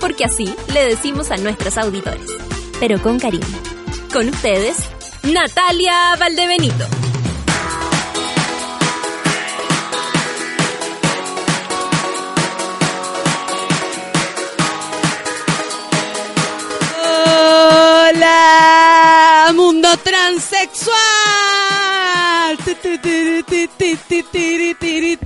Porque así le decimos a nuestros auditores. Pero con cariño. Con ustedes, Natalia Valdebenito. Hola, mundo transexual.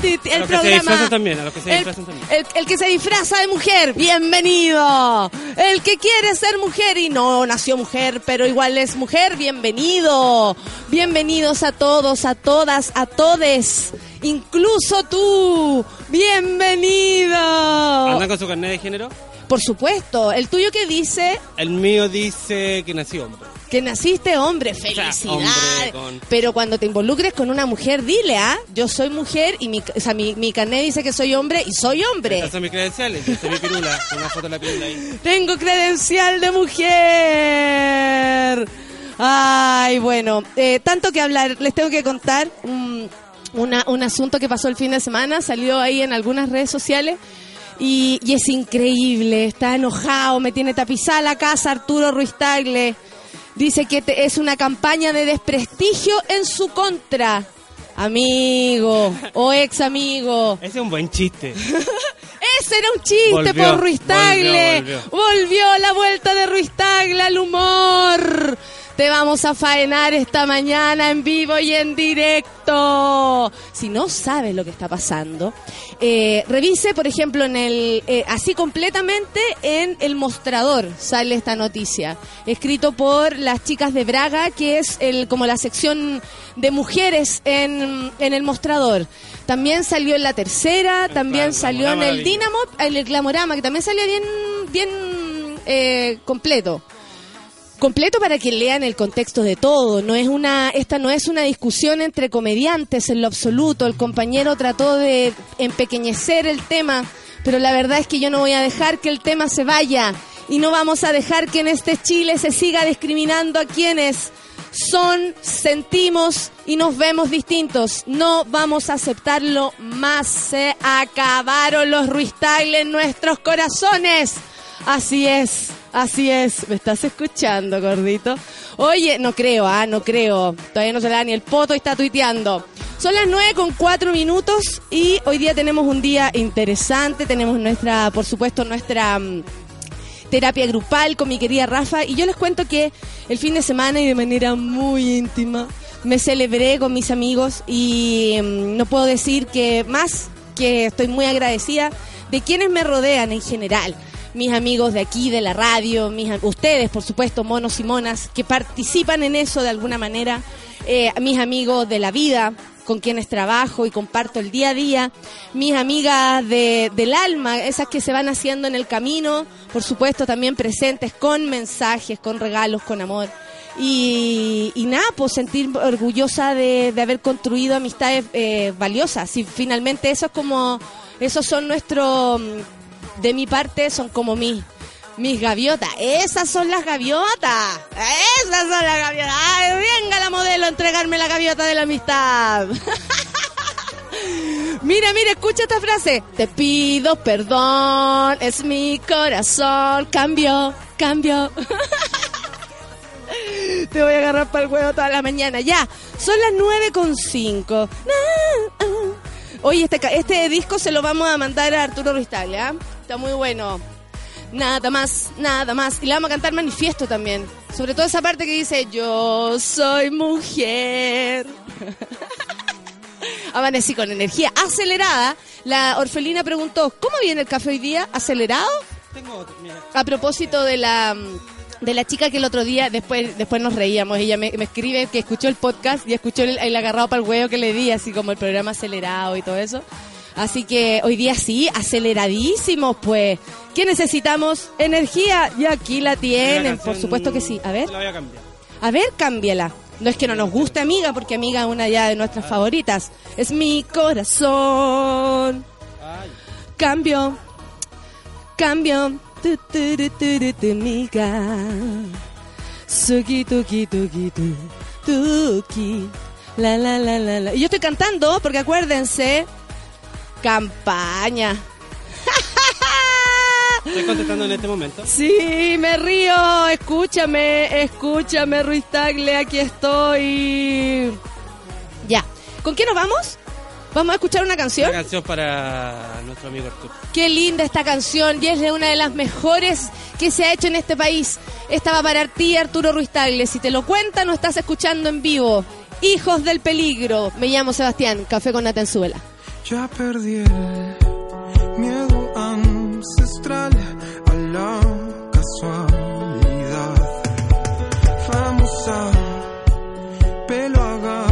A los que se también, a los que se el, también. el- el que se disfraza de mujer, bienvenido. El que quiere ser mujer y no nació mujer, pero igual es mujer, bienvenido. Bienvenidos a todos, a todas, a todes. Incluso tú, bienvenido. ¿Andan con su carnet de género? Por supuesto, el tuyo que dice El mío dice que nací hombre. Que naciste hombre, sea, felicidades. hombre con- Pero cuando te involucres con una mujer, dile, ¿ah? Yo soy mujer y mi, o sea, mi, mi carnet dice que soy hombre y soy hombre. Estas son mis credenciales. Esta es mi pirula. Una foto de la pirula ahí. Tengo credencial de mujer. Ay, bueno, eh, tanto que hablar. Les tengo que contar un, una- un asunto que pasó el fin de semana. Salió ahí en algunas redes sociales. Y, y es increíble, está enojado, me tiene tapizada la casa Arturo Ruiz Tagle. Dice que te- es una campaña de desprestigio en su contra. Amigo o ex amigo. Ese es un buen chiste. Ese era un chiste Volvió, por Ruiz Tagle. volvió, Volvió la vuelta de Ruiz Tagle al humor. Te vamos a faenar esta mañana en vivo y en directo. Si no sabes lo que está pasando, eh, revise, por ejemplo, en el eh, así completamente en el mostrador sale esta noticia, escrito por las chicas de Braga, que es el como la sección de mujeres en, en el mostrador. También salió en la tercera, también salió en el. Dynamo, en el Glamorama, que también salió bien, bien eh, completo completo para que lean el contexto de todo. No es una, esta no es una discusión entre comediantes en lo absoluto. El compañero trató de empequeñecer el tema, pero la verdad es que yo no voy a dejar que el tema se vaya y no vamos a dejar que en este Chile se siga discriminando a quienes son, sentimos y nos vemos distintos. No vamos a aceptarlo más. Se acabaron los Ruiz Tagle en nuestros corazones. Así es, así es. ¿Me estás escuchando, gordito? Oye, no creo, ah, no creo. Todavía no se le da ni el poto y está tuiteando. Son las nueve con cuatro minutos y hoy día tenemos un día interesante. Tenemos nuestra, por supuesto, nuestra mm, terapia grupal con mi querida Rafa. Y yo les cuento que el fin de semana y de manera muy íntima me celebré con mis amigos y mm, no puedo decir que más que estoy muy agradecida de quienes me rodean en general. Mis amigos de aquí, de la radio, mis, ustedes, por supuesto, monos y monas, que participan en eso de alguna manera. Eh, mis amigos de la vida, con quienes trabajo y comparto el día a día, mis amigas de, del alma, esas que se van haciendo en el camino, por supuesto también presentes con mensajes, con regalos, con amor. Y, y nada, pues sentir orgullosa de, haber construido amistades eh, valiosas. Y finalmente eso es como, esos son nuestros, mm, de mi parte, son como mis, mis gaviotas. Esas son las gaviotas. Esas son las gaviotas. Ay, venga la modelo a entregarme la gaviota de la amistad. Mira, mira, escucha esta frase. Te pido perdón, es mi corazón. Cambio, cambio. Te voy a agarrar para el huevo toda la mañana. Ya, son las nueve con cinco. Oye, este, este disco se lo vamos a mandar a Arturo Ruiz ¿ah? Está muy bueno. Nada más, nada más. Y le vamos a cantar manifiesto también. Sobre todo esa parte que dice, yo soy mujer. Amanecí con energía acelerada. La orfelina preguntó, ¿cómo viene el café hoy día? ¿Acelerado? Tengo otro, mira. A propósito de la de la chica que el otro día, después después nos reíamos, ella me, me escribe que escuchó el podcast y escuchó el, el agarrado para el huevo que le di, así como el programa acelerado y todo eso. Así que hoy día sí, aceleradísimos, pues. ¿Qué necesitamos? Energía. Y aquí la tienen, por supuesto que sí. A ver, La voy a cambiar. a ver, cámbiala. No es que no nos guste Amiga, porque Amiga es una ya de nuestras favoritas. Es mi corazón. Cambio, cambio. Tu, tu, tu, tu, tu, tu, amiga. Suki, tuki, tuki, tu, tuki. La, la, la, la, la. Y yo estoy cantando porque acuérdense, campaña. Estoy contestando en este momento. Sí, me río. Escúchame, escúchame, Ruiz Tagle, aquí estoy. Ya. ¿Con qué nos vamos? ¿Vamos a escuchar una canción? Una canción para nuestro amigo Arturo. Qué linda esta canción y es de una de las mejores que se ha hecho en este país. Esta va para ti, Arturo Ruiz Tagle. Si te lo cuenta, no estás escuchando en vivo. Hijos del peligro. Me llamo Sebastián. Café con Natenzuela. Ya perdí el miedo ancestral a la casualidad. Vamos a pelo a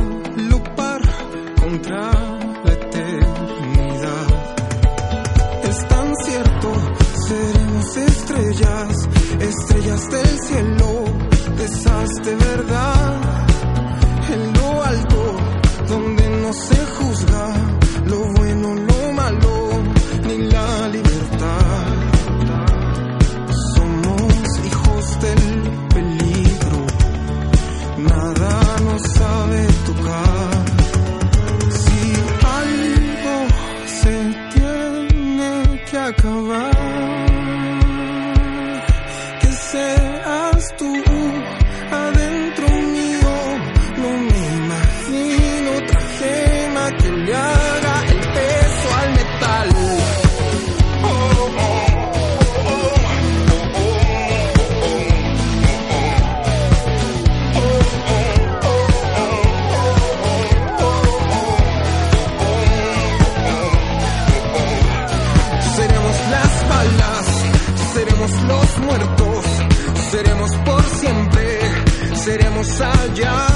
contra la eternidad. Es tan cierto, seremos estrellas, estrellas del cielo, de esas de verdad en la libertad. Somos hijos del peligro, nada nos sabe tocar. Si algo se tiene que acabar, seremos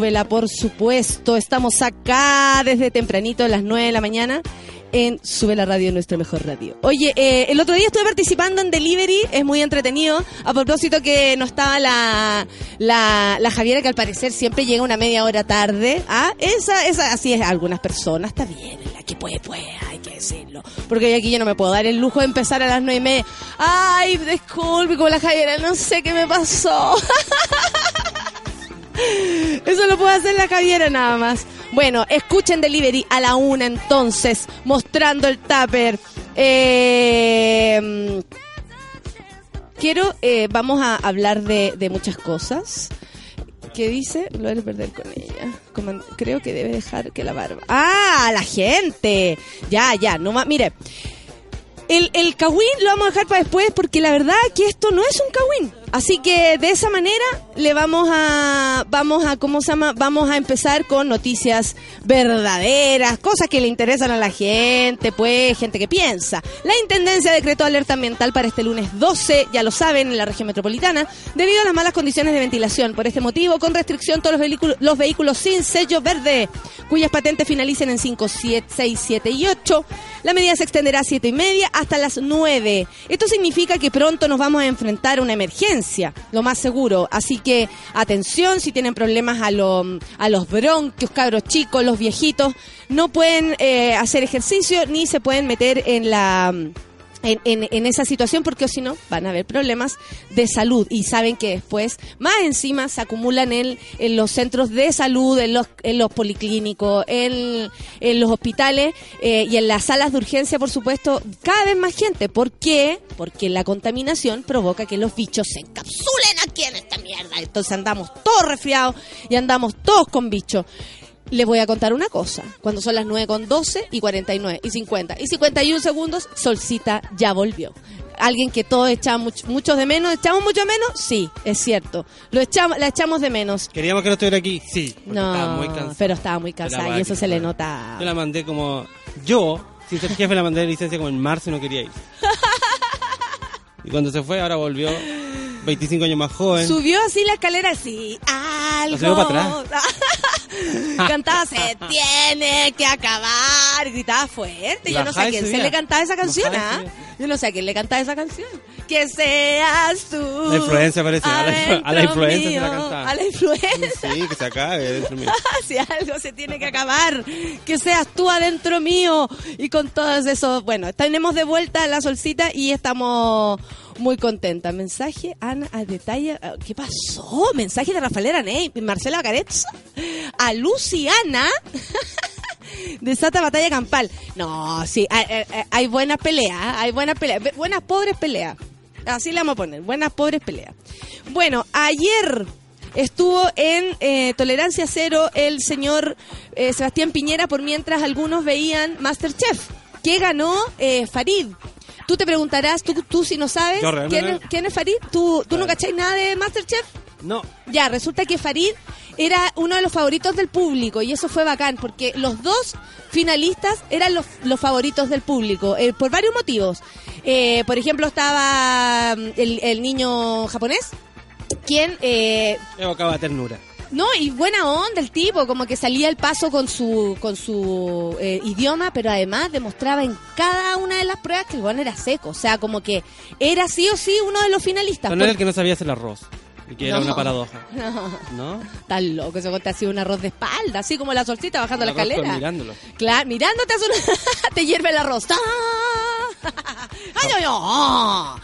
vela, por supuesto. Estamos acá desde tempranito, a las 9 de la mañana. en Sube la Radio, nuestra mejor radio. Oye, eh, el otro día estuve participando en Delivery, es muy entretenido. A propósito que no estaba la, la, la Javiera, que al parecer siempre llega una media hora tarde. Ah, esa, esa, así es, algunas personas, está bien, la puede, puede, hay que decirlo. Porque aquí yo no me puedo dar el lujo de empezar a las nueve y media. Ay, disculpe, como la Javiera, no sé qué me pasó. Eso lo puede hacer la Javiera nada más. Bueno, escuchen Delivery a la una entonces, mostrando el tupper. Eh, quiero, eh, vamos a hablar de, muchas cosas. ¿Qué dice? Lo haré perder con ella. Creo que debe dejar que la barba. ¡Ah! ¡La gente! Ya, ya, no más. Mire, el, el cagüín lo vamos a dejar para después porque la verdad que esto no es un cagüín. Así que de esa manera le vamos a, vamos a, ¿cómo se llama? Vamos a empezar con noticias verdaderas, cosas que le interesan a la gente, pues, gente que piensa. La Intendencia decretó alerta ambiental para este lunes 12, ya lo saben, en la región metropolitana, debido a las malas condiciones de ventilación. Por este motivo, con restricción todos los vehículos, los vehículos sin sello verde, cuyas patentes finalicen en 5, 7, 6, 7 y 8. La medida se extenderá a 7 y media hasta las 9. Esto significa que pronto nos vamos a enfrentar a una emergencia, lo más seguro. Así que atención si tienen problemas a, lo- a los bronquios, cabros chicos, los viejitos, no pueden eh, hacer ejercicio ni se pueden meter en la en, en- en esa situación porque si no van a haber problemas de salud y saben que después más encima se acumulan en, en los centros de salud, en los, en los policlínicos, en, en los hospitales eh, y en las salas de urgencia, por supuesto, cada vez más gente. ¿Por qué? Porque la contaminación provoca que los bichos se encapsulen aquí en esta mierda. Entonces andamos todos resfriados y andamos todos con bichos. Les voy a contar una cosa. Cuando son las 9 con 12 y 49 y 50 y 51 segundos, Solcita ya volvió. Alguien que todos echamos much- muchos de menos. ¿Echamos mucho de menos? Sí, es cierto. Lo echamos, la echamos de menos. Queríamos que no estuviera aquí, sí. No, estaba muy cansado. pero estaba muy cansada y eso se le nota. Yo la mandé como. Yo, sin ser jefe, la mandé de licencia como en marzo y no quería ir. y cuando se fue, ahora volvió 25 años más joven. Subió así la escalera así, algo. subió para Cantaba se tiene que acabar, gritaba fuerte. Yo no sé a quién se le cantaba esa canción, ¿ah? Yo no sé a quién le cantaba esa canción. Que seas tú. La influencia parece, a la a la influencia se la mío, cantaba. A la influencia. Sí, que se acabe dentro mío. si algo se tiene que acabar, que seas tú adentro mío. Y con todos esos, bueno, tenemos de vuelta la solcita y estamos muy contentas. Mensaje, Ana, a detalle, ah, ¿qué pasó? Mensaje de Rafaela Ney, Marcela Caretz, a Luciana. Desata batalla campal. No, sí, hay, hay- hay buenas peleas, ¿ah? hay buenas peleas, buenas pobres peleas. Así le vamos a poner, buenas pobres peleas. Bueno, ayer estuvo en eh, Tolerancia Cero el señor eh, Sebastián Piñera por mientras algunos veían Masterchef, que ganó eh, Farid. Tú te preguntarás, tú, tú si no sabes, Yo realmente ¿quién es, no- quién es Farid? ¿Tú, tú no cacháis nada de Masterchef? No, Ya, resulta que Farid era uno de los favoritos del público y eso fue bacán porque los dos finalistas eran los, los favoritos del público eh, por varios motivos. Eh, por ejemplo, estaba mm, el, el niño japonés, quien eh, evocaba ternura. No, y buena onda el tipo, como que salía el paso con su con su eh, idioma, pero además demostraba en cada una de las pruebas que el bueno era seco, o sea, como que era sí o sí uno de los finalistas. Pero no era el Por- que no sabía hacer el arroz. Y que era una paradoja. No. ¿No? Tan loco, ese te ha sido un arroz de espalda, así como la solcita bajando la El escalera. mirándolo. Claro, mirándote hace una- te hierve el arroz. ¡Ah! ¡Ay, no, no!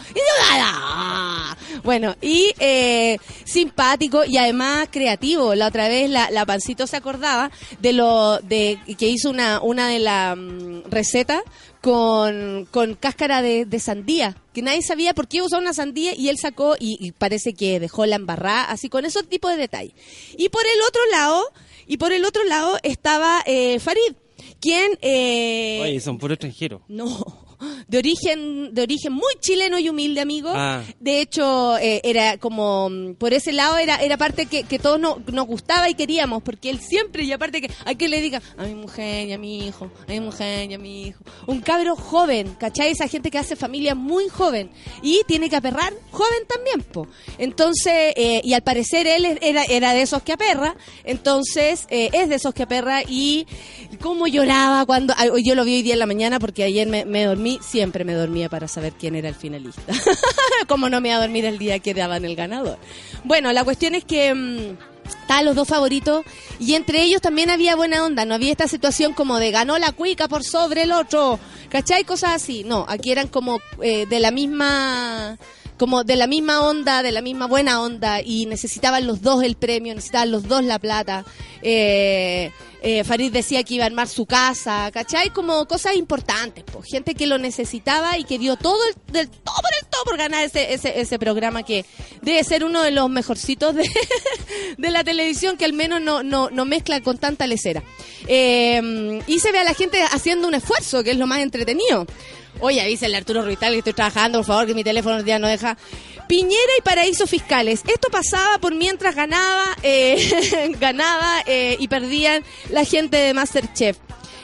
Bueno, y eh, simpático y además creativo. La otra vez la, la Pancito se acordaba de lo de que hizo una, una de las mm, recetas con, con cáscara de, de sandía, que nadie sabía por qué usaba una sandía y él sacó y, y parece que dejó la embarrada, así con esos tipos de detalles. Y por el otro lado, y por el otro lado estaba eh, Farid, quien... eh, Oye, son puro extranjero. no, de origen, de origen muy chileno y humilde, amigo. Ah. De hecho, eh, era como, mm, por ese lado, era, era parte que, que todos no- nos gustaba y queríamos, porque él siempre, y aparte que hay que le diga a mi mujer y a mi hijo, a mi mujer y a mi hijo. Un cabro joven, ¿cachai? Esa gente que hace familia muy joven y tiene que aperrar joven también, po. Entonces, eh, y al parecer él era, era de esos que aperra, entonces eh, es de esos que aperra y cómo lloraba cuando, yo lo vi hoy día en la mañana porque ayer me, me dormí, siempre me dormía para saber quién era el finalista. como no me iba a dormir el día que daban el ganador. Bueno, la cuestión es que... mm, Estaban los dos favoritos y entre ellos también había buena onda, no había esta situación como de ganó la cuica por sobre el otro, ¿cachai? Cosas así, no, aquí eran como eh, de la misma como de la misma onda, de la misma buena onda y necesitaban los dos el premio, necesitaban los dos la plata. Eh, eh, Farid decía que iba a armar su casa, ¿cachai? Como cosas importantes, po. gente que lo necesitaba y que dio todo el, del todo por el todo por ganar ese, ese, ese programa que debe ser uno de los mejorcitos de, de la televisión que al menos no, no, no mezcla con tanta lecera. Eh, y se ve a la gente haciendo un esfuerzo, que es lo más entretenido. Oye, avísenle a Arturo Ruital que estoy trabajando, por favor, que mi teléfono ya no deja. Piñera y paraísos fiscales. Esto pasaba por mientras ganaba, eh, ganaba eh, y perdían la gente de Masterchef.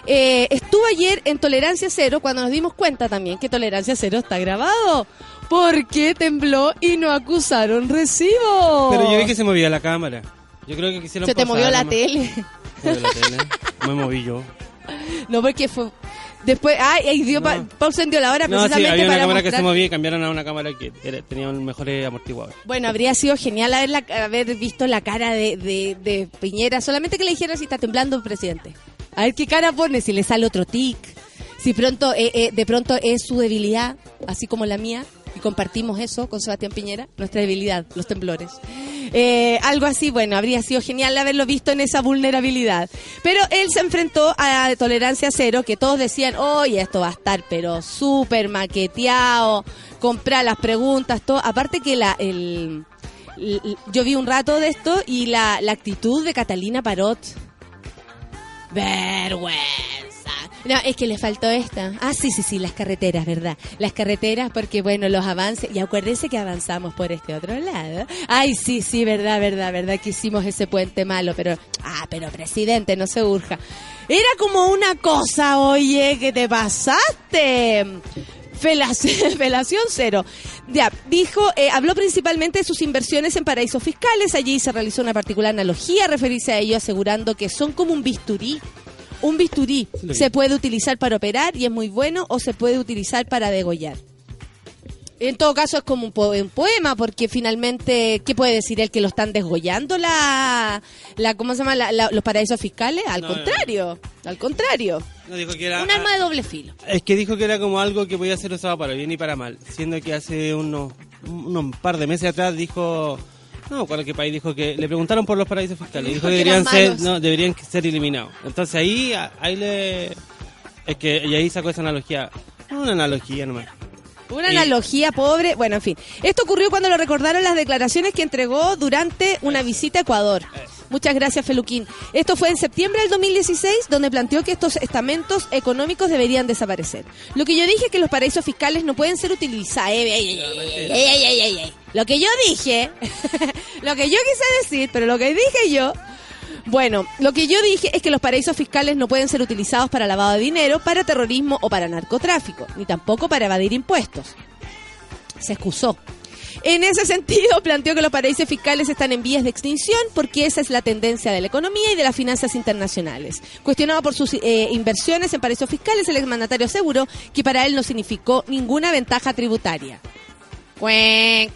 Eh, estuvo ayer en Tolerancia Cero cuando nos dimos cuenta también que Tolerancia Cero está grabado. Porque tembló y no acusaron recibo. Pero yo vi que se movía la cámara. Yo creo que quisieron Se te la nomás. movió la tele. Me moví yo. No, porque fue... Después, ay, ay, dio pa- No. pausa encendió la hora No, sí, precisamente había una para cámara que se mostrar- movía y cambiaron a una cámara que era- tenía mejores amortiguadores. Bueno, habría sido genial haberla, haber visto la cara de, de, de Piñera, solamente que le dijera si está temblando presidente. A ver qué cara pone, si le sale otro tic, si pronto eh, eh, de pronto es su debilidad, así como la mía, y compartimos eso con Sebastián Piñera, nuestra debilidad, los temblores. Eh, algo así, bueno, habría sido genial haberlo visto en esa vulnerabilidad. Pero él se enfrentó a Tolerancia Cero, que todos decían, oye, esto va a estar pero súper maqueteado, comprar las preguntas, todo. Aparte que la, el, yo vi un rato de esto y la, la actitud de Catalina Parot. Vergüenza. No, es que le faltó esta. Ah, sí, sí, sí, las carreteras, ¿verdad? Las carreteras porque, bueno, los avances. Y acuérdense que avanzamos por este otro lado. Ay, sí, sí, verdad, verdad, verdad que hicimos ese puente malo, pero... Ah, pero presidente, no se urja. Era como una cosa, oye, que te pasaste. Felación, cero. Ya, dijo, eh, habló principalmente de sus inversiones en paraísos fiscales. Allí se realizó una particular analogía referirse a ello, asegurando que son como un bisturí. Un bisturí Sí, se puede utilizar para operar y es muy bueno, o se puede utilizar para degollar. En todo caso es como un, po- un poema, porque finalmente, ¿qué puede decir él? ¿Que lo están desgollando la, la ¿cómo se llama? La- la- los paraísos fiscales? Al No, no, no. contrario, al contrario. No, dijo que era, Un arma de doble filo. Es que dijo que era como algo que podía ser usado para bien y para mal, siendo que hace unos, unos par de meses atrás dijo, no, ¿cuál es qué país dijo que le preguntaron por los paraísos fiscales, Dijo dijo que que deberían ser, no, deberían ser eliminados. Entonces ahí, ahí le, es que y ahí sacó esa analogía, una analogía nomás. Una Y- analogía pobre. Bueno, en fin. Esto ocurrió cuando lo recordaron las declaraciones que entregó durante una visita a Ecuador. Muchas gracias, Feluquín. Esto fue en septiembre del 2016, donde planteó que estos estamentos económicos deberían desaparecer. Lo que yo dije es que los paraísos fiscales no pueden ser utilizados. Ey, ey, ey, Lo que yo dije, lo que yo quise decir, pero lo que dije yo, bueno, lo que yo dije es que los paraísos fiscales no pueden ser utilizados para lavado de dinero, para terrorismo o para narcotráfico, ni tampoco para evadir impuestos. Se excusó. En ese sentido, planteó que los paraísos fiscales están en vías de extinción porque esa es la tendencia de la economía y de las finanzas internacionales. Cuestionado por sus eh, inversiones en paraísos fiscales, el exmandatario aseguró que para él no significó ninguna ventaja tributaria.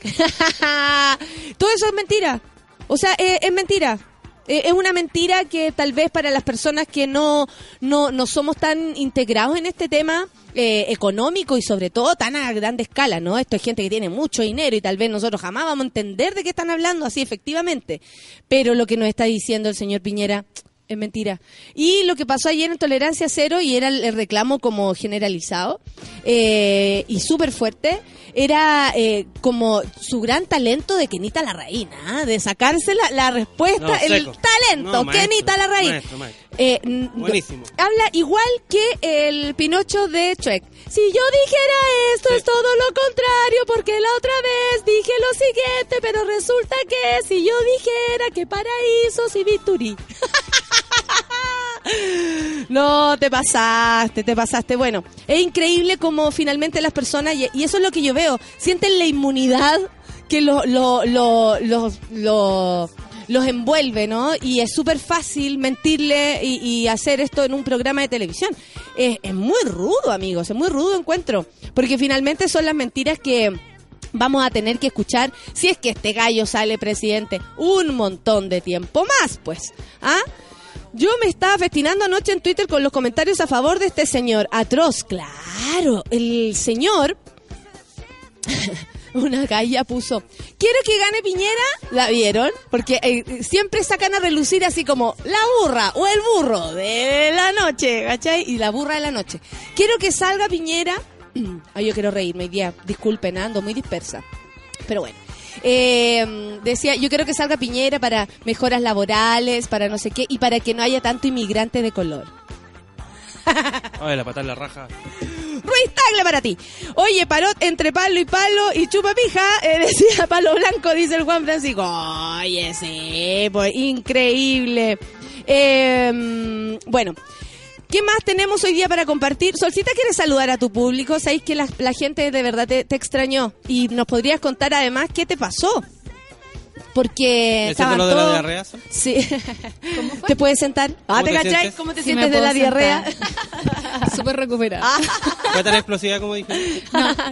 Todo eso es mentira. O sea, eh, es mentira. Eh, es una mentira que tal vez para las personas que no, no, no somos tan integrados en este tema eh, económico y sobre todo tan a grande escala, ¿no? Esto es gente que tiene mucho dinero y tal vez nosotros jamás vamos a entender de qué están hablando así efectivamente. Pero lo que nos está diciendo el señor Piñera es mentira. Y lo que pasó ayer en Tolerancia Cero, y era el, reclamo como generalizado eh, y súper fuerte, era eh, como su gran talento de Kenita la Reina, ¿ah? de sacarse la, la respuesta, No, el talento, No, maestro, Kenita la Reina. maestro, maestro. Eh, Buenísimo. Habla igual que el Pinocho de Shrek. Si yo dijera esto Sí. es todo lo contrario, porque la otra vez dije lo siguiente, pero resulta que si yo dijera que paraísos y Vituri. No, te pasaste, te pasaste. Bueno, es increíble como finalmente las personas, y, eso es lo que yo veo, sienten la inmunidad que lo, lo, lo, los- lo- los envuelve, ¿no? Y es súper fácil mentirle y, hacer esto en un programa de televisión. Es, es muy rudo, amigos, es muy rudo encuentro, porque finalmente son las mentiras que vamos a tener que escuchar si es que este gallo sale presidente un montón de tiempo más, pues. ¿Ah? Yo me estaba festinando anoche en Twitter con los comentarios a favor de este señor. Atroz, claro. El señor una galla puso, quiero que gane Piñera, ¿la vieron? Porque eh, siempre sacan a relucir así como la burra o el burro de la noche, ¿cachai? Y la burra de la noche. Quiero que salga Piñera, ay yo quiero reírme hoy día, disculpen, ando muy dispersa, pero bueno. Eh, decía, yo quiero que salga Piñera para mejoras laborales, para no sé qué, y para que no haya tanto inmigrante de color. Ay, la patada en la raja. Ruiz Tagle para ti. Oye, parot entre palo y palo y chupa pija, eh, decía palo blanco, dice el Juan Francisco. Oye, sí, pues increíble. Eh, bueno. ¿Qué más tenemos hoy día para compartir? Solcita, ¿quieres saludar a tu público? Sabéis que la, gente de verdad te, te extrañó. Y nos podrías contar además qué te pasó. Porque ¿Excepto estaban lo de la todos- diarrea? Sí. ¿Te puedes sentar? Ah, ¿Cómo ¿te cachai? sientes? ¿Cómo te Sí, sientes de la diarrea? Súper recuperada. ¿Fue tan explosiva como dije?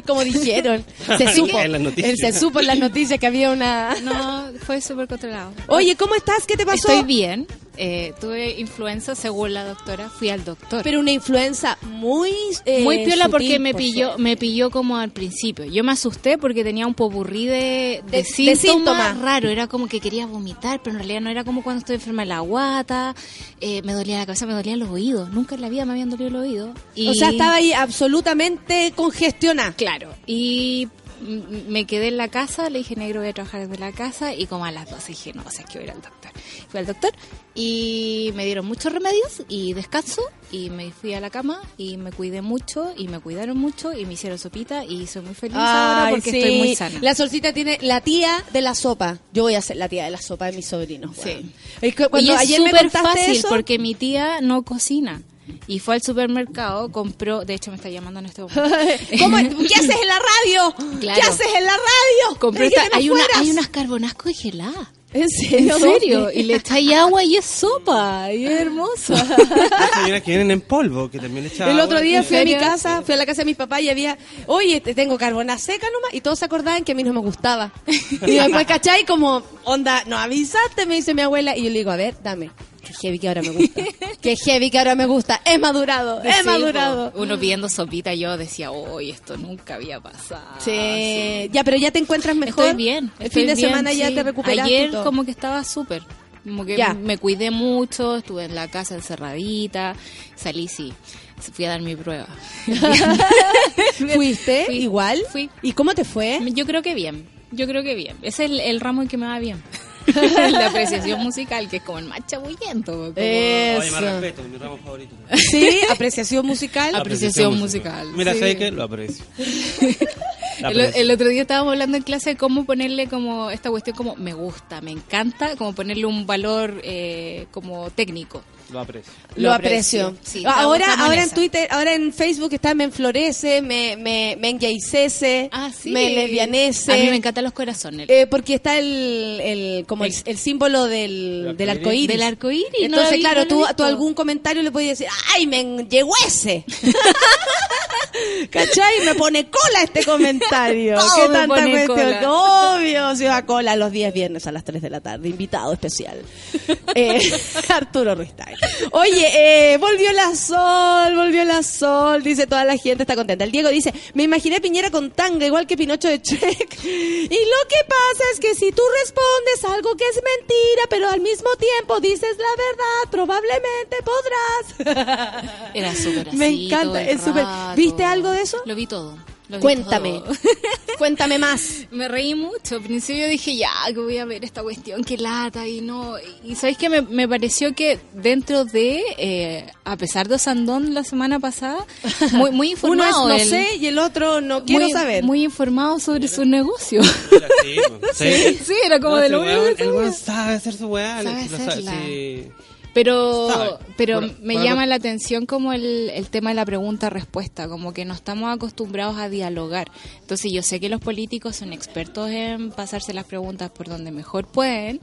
como dijeron. Se supo. en las noticias. Se supo en las noticias que había una... No, fue súper controlado. Oye, ¿cómo estás? ¿Qué te pasó? Estoy bien. Eh, tuve influenza según la doctora. Fui al doctor. Pero una influenza muy eh, Muy piola porque me por pilló, suerte. me pilló como al principio. Yo me asusté porque tenía un popurrí de, De- de de, síntomas, síntomas. Raro. Era como que quería vomitar, pero en realidad no era como cuando estoy enferma de la guata. eh, me dolía la cabeza, me dolían los oídos. Nunca en la vida me habían dolido los oídos. Y, O sea, estaba ahí absolutamente congestionada. Claro. Y me quedé en la casa, le dije, negro, voy a trabajar desde la casa. Y como a las 12 dije, no, o sea, es que voy a ir al doctor. Fui al doctor y me dieron muchos remedios y descanso. Y me fui a la cama y me cuidé mucho y me cuidaron mucho y me hicieron sopita y soy muy feliz ahora Ay, porque sí. estoy muy sana. La solcita tiene la tía de la sopa. Yo voy a ser la tía de la sopa de mis sobrinos. Sí. weón. Es que cuando y es ayer me fácil eso, porque mi tía no cocina. Y fue al supermercado, compró, de hecho me está llamando en este momento. ¿Cómo? ¿Qué haces en la radio? Claro. ¿Qué haces en la radio? Compró esta- no hay, una, hay unas carbonás congeladas. ¿En serio? ¿En serio? Y le echáis agua y es sopa. Y es hermosa. Hay unas que vienen en polvo, que también le El otro día ¿En fui a mi casa, fui a la casa de mis papás y había, oye, te tengo carbona seca nomás, y todos se acordaban que a mí no me gustaba. Y después, ¿cachai? Como, onda, no avisaste, me dice mi abuela, y yo le digo, a ver, dame. Heavy que ahora me gusta. Qué heavy que ahora me gusta. Es madurado, Sí, madurado. po. Uno pidiendo sopita, yo decía, uy, esto nunca había pasado. Sí. Ya, pero ya te encuentras mejor. Estoy bien. El estoy fin de semana ya te recuperaste. Ayer todo. como que estaba súper. Como que Ya. me cuidé mucho, estuve en la casa encerradita, salí, sí. Fui a dar mi prueba. ¿Fuiste? Fui. Igual. Fui. ¿Y cómo te fue? Yo creo que bien. Yo creo que bien. Ese es el, el ramo en que me va bien. la apreciación musical, que es como el más chabullento. como- Oye, más respeto, mi ramo favorito. Sí, apreciación musical. Apreciación musical, Mira, sí. ¿sabes qué? Lo aprecio. El, aprecio. el otro día estábamos hablando en clase de cómo ponerle como esta cuestión como me gusta, me encanta, como ponerle un valor eh, como técnico. Lo aprecio. Lo aprecio. Sí, ahora, en ahora en. Twitter, ahora en Facebook está me enflorece, me, me, me engaicese, Ah, sí. me lesbianece. A mí me encantan los corazones. Eh, porque está el, el como el, símbolo del, El del arcoíris. Del arcoíris, no Entonces, vi, claro, no tú, tú algún comentario le puedes decir, ¡ay, me llegó ese! ¿Cachai? Me pone cola este comentario. Todo ¿Qué me tanta pone cuestión? cola. Obvio, se va a cola los días viernes a las 3 de la tarde. Invitado especial. Eh, Arturo Ruiz Tagle. Oye, eh, volvió la sol, volvió la sol, dice toda la gente, está contenta. El Diego dice, me imaginé Piñera con tanga, igual que Pinocho de Trek. Y lo que pasa es que si tú respondes algo que es mentira, pero al mismo tiempo dices la verdad, probablemente podrás. Era súper así. Me encanta, es súper-. ¿Viste algo de eso? Lo vi todo. Lo Cuéntame. Cuéntame más. Me reí mucho. Al principio dije, ya, que voy a ver esta cuestión, que lata, y no. Y sabéis que me, me pareció que dentro de, eh, a pesar de Osandón la semana pasada, muy, muy Uno es informado. no él. sé y el otro no quiero muy, saber. Muy informado sobre su negocio. Era así, po. Sí. sí, era como No, de lo único El sabe hacer su weá. Sabe, hacerla. sí. Pero, Sabe. pero me llama la atención como el, el tema de la pregunta-respuesta, como que no estamos acostumbrados a dialogar. Entonces yo sé que los políticos son expertos en pasarse las preguntas por donde mejor pueden,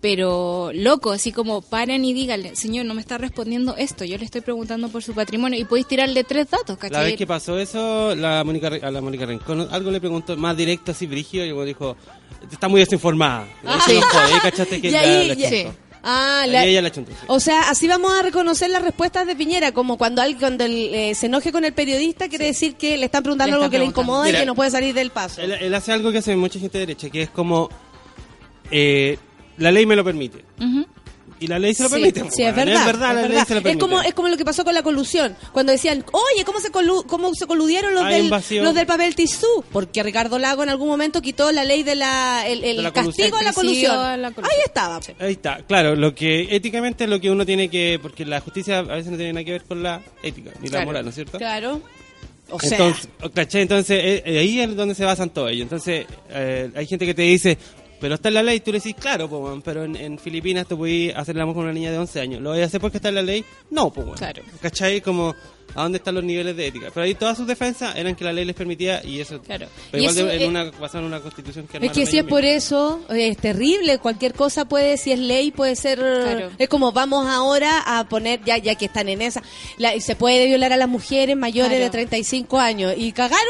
pero loco, así como paren y díganle, señor, no me está respondiendo esto, yo le estoy preguntando por su patrimonio y podéis tirarle tres datos, La ¿cachai? vez que pasó eso, la Mónica, a la Mónica Rincón algo le preguntó más directo, así, brígido, y weón dijo, está muy desinformada. Ah. Ahí se enojó, y ahí cachaste que Y la- ahí- la y- chuntó. Ah, la- ella la chuntó, sí. O sea, así vamos a reconocer las respuestas de Piñera, como cuando alguien cuando eh, se enoje con el periodista, quiere decir que le están preguntando Le algo que le incomoda y que no puede salir del paso. Él, él hace algo que hace mucha gente de derecha, que es como, eh, la ley me lo permite. Ujú. Y la ley se lo Sí, permite. sí, es weón. verdad. Es verdad, es la ley verdad. se lo Es permite. como, es como lo que pasó con la colusión. Cuando decían, oye, ¿cómo se, colu- cómo se coludieron los, Hay del, los del papel tisú? Porque Ricardo Lago en algún momento quitó la ley de la, el, el De la castigo a la colusión. colusión. A la colusión. Ahí estaba. Ahí está, claro, lo que éticamente es lo que uno tiene que, porque la justicia a veces no tiene nada que ver con la ética ni la Claro. moral, ¿no es cierto? Claro. O sea, Entonces, ¿cachai? Entonces, eh, eh, ahí es donde se basan todos ellos. Entonces, eh, hay gente que te dice, pero está en la ley, tú le decís, claro, po, pero en, en Filipinas tú puedes hacer el amor con una niña de 11 años. ¿Lo voy a hacer porque está en la ley? No, pues. Claro. ¿Cachai? Como, ¿a dónde están los niveles de ética? Pero ahí todas sus defensas eran que la ley les permitía y eso... Claro. Pero Y igual eso, de- en eh, una, basaron en una constitución que Es que si es por eso, es terrible. Cualquier cosa puede, si es ley, puede ser. Claro. Es como vamos ahora a poner, ya ya que están en esa. la- se puede violar a las mujeres mayores Claro. de 35 años. Y cagaron,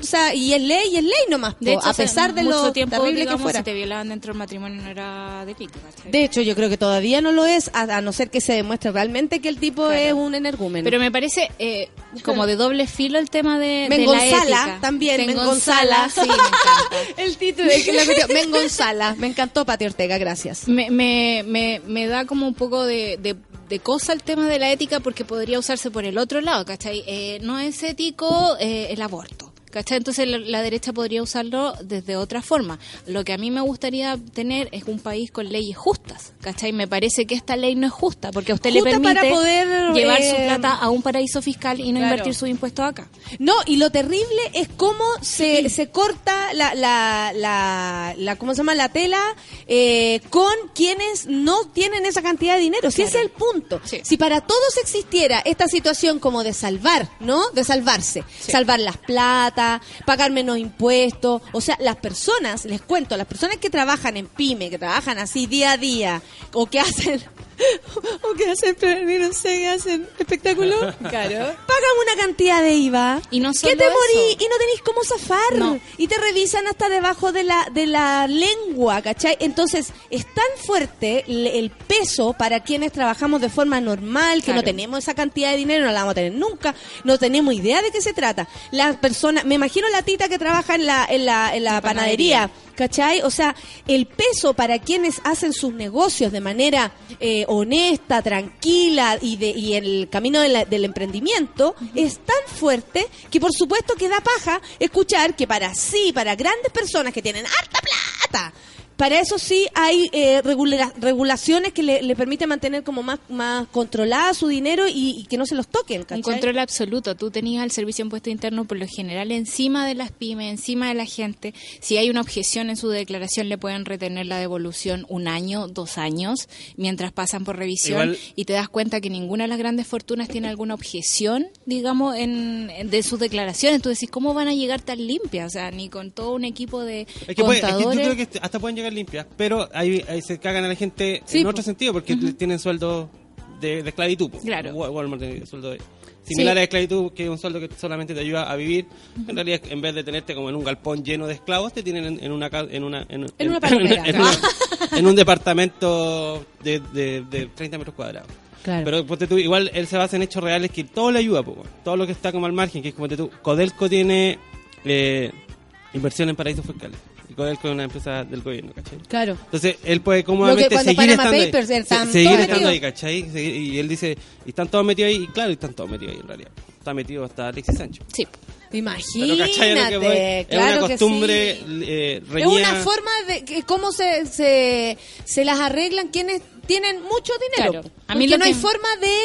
o sea, y es ley, y es ley nomás. De po, hecho, a pesar de lo tiempo, terrible digamos, que fuera. si te violaban dentro del matrimonio no era delito. De hecho, yo creo que todavía no lo es, a, a no ser que se demuestre realmente que el tipo Claro. es un energúmeno. Pero me parece eh, como de doble filo el tema de, de la Mengonzala ética. también, Mengonzala, Mengonzala. sí, me encanta. el título es que la Mengonzala. Me encantó Pati Ortega, gracias. Me, me, me, me da como un poco de, de, de cosa el tema de la ética porque podría usarse por el otro lado, ¿cachai? Eh, no es ético eh, el aborto. ¿Cachai? Entonces la, la derecha podría usarlo desde otra forma. Lo que a mí me gustaría tener es un país con leyes justas, ¿cachai? Me parece que esta ley no es justa porque a usted le permite para poder, llevar su eh, plata a un paraíso fiscal y no claro. invertir sus impuestos acá. No, y lo terrible es cómo se, se corta la, la, la, la- ¿cómo se llama? La tela eh, con quienes no tienen esa cantidad de dinero. Si ese es el punto. Sí. Si para todos existiera esta situación como de salvar, ¿no? De salvarse. Salvar las platas, pagar menos impuestos. O sea, las personas, les cuento, las personas que trabajan en pyme, que trabajan así día a día, o que hacen... O que hacen, no sé, que hacen espectáculo. Claro. Pagan una cantidad de IVA. Y no que solo te morí eso. y no tenéis cómo zafar. No. Y te revisan hasta debajo de la, de la lengua, ¿cachai? Entonces, es tan fuerte el, el peso para quienes trabajamos de forma normal, que Claro. no tenemos esa cantidad de dinero, no la vamos a tener nunca, no tenemos idea de qué se trata. Las personas, me imagino la tita que trabaja en la, en la, en la panadería. ¿Cachai? O sea, el peso para quienes hacen sus negocios de manera eh, honesta, tranquila y, de, y el camino de la- del emprendimiento es tan fuerte que por supuesto que da paja escuchar que para sí, para grandes personas que tienen harta plata, para eso sí hay eh, regula- regulaciones que le, le permiten mantener como más, más controlada su dinero y, y que no se los toquen. ¿cachai? Un control absoluto. Tú tenías el servicio de impuesto interno por lo general encima de las pymes, encima de la gente. Si hay una objeción en su declaración, le pueden retener la devolución un año, dos años, mientras pasan por revisión. Igual- Y te das cuenta que ninguna de las grandes fortunas tiene alguna objeción, digamos, en, en- de sus declaraciones. Tú decís, ¿cómo van a llegar tan limpias? O sea, ni con todo un equipo de Es que, puede- es que yo contadores. creo que hasta pueden llegar limpias, pero ahí, ahí se cagan a la gente Sí, en otro sentido, porque tienen sueldo de, de esclavitud. Claro. Wa- Walmart tiene sueldo de- similar a esclavitud, que es un sueldo que solamente te ayuda a vivir. En realidad, en vez de tenerte como en un galpón lleno de esclavos, te tienen en, en una en una en, En una en, una- en un departamento de, de, de 30 metros cuadrados. Claro. Pero tú, igual él se basa en hechos reales que todo le ayuda, todo lo que está como al margen, que es como tú, Codelco tiene eh, inversión en paraísos fiscales. Y Codelco es una empresa del gobierno, ¿cachai? Claro. Entonces, él puede cómodamente cuando seguir Panama estando, Papers, ahí, están se- seguir estando ahí, ¿cachai? Y él dice, y están todos metidos ahí, y claro, y están todos metidos ahí en realidad. Está metido hasta Alexis Sánchez. Sí. Imagínate, ¿cachai lo que voy? Es una que costumbre sí. eh, Es una forma de que cómo se, se, se las arreglan quienes tienen mucho dinero. Claro. A mí Porque lo no que- hay forma de...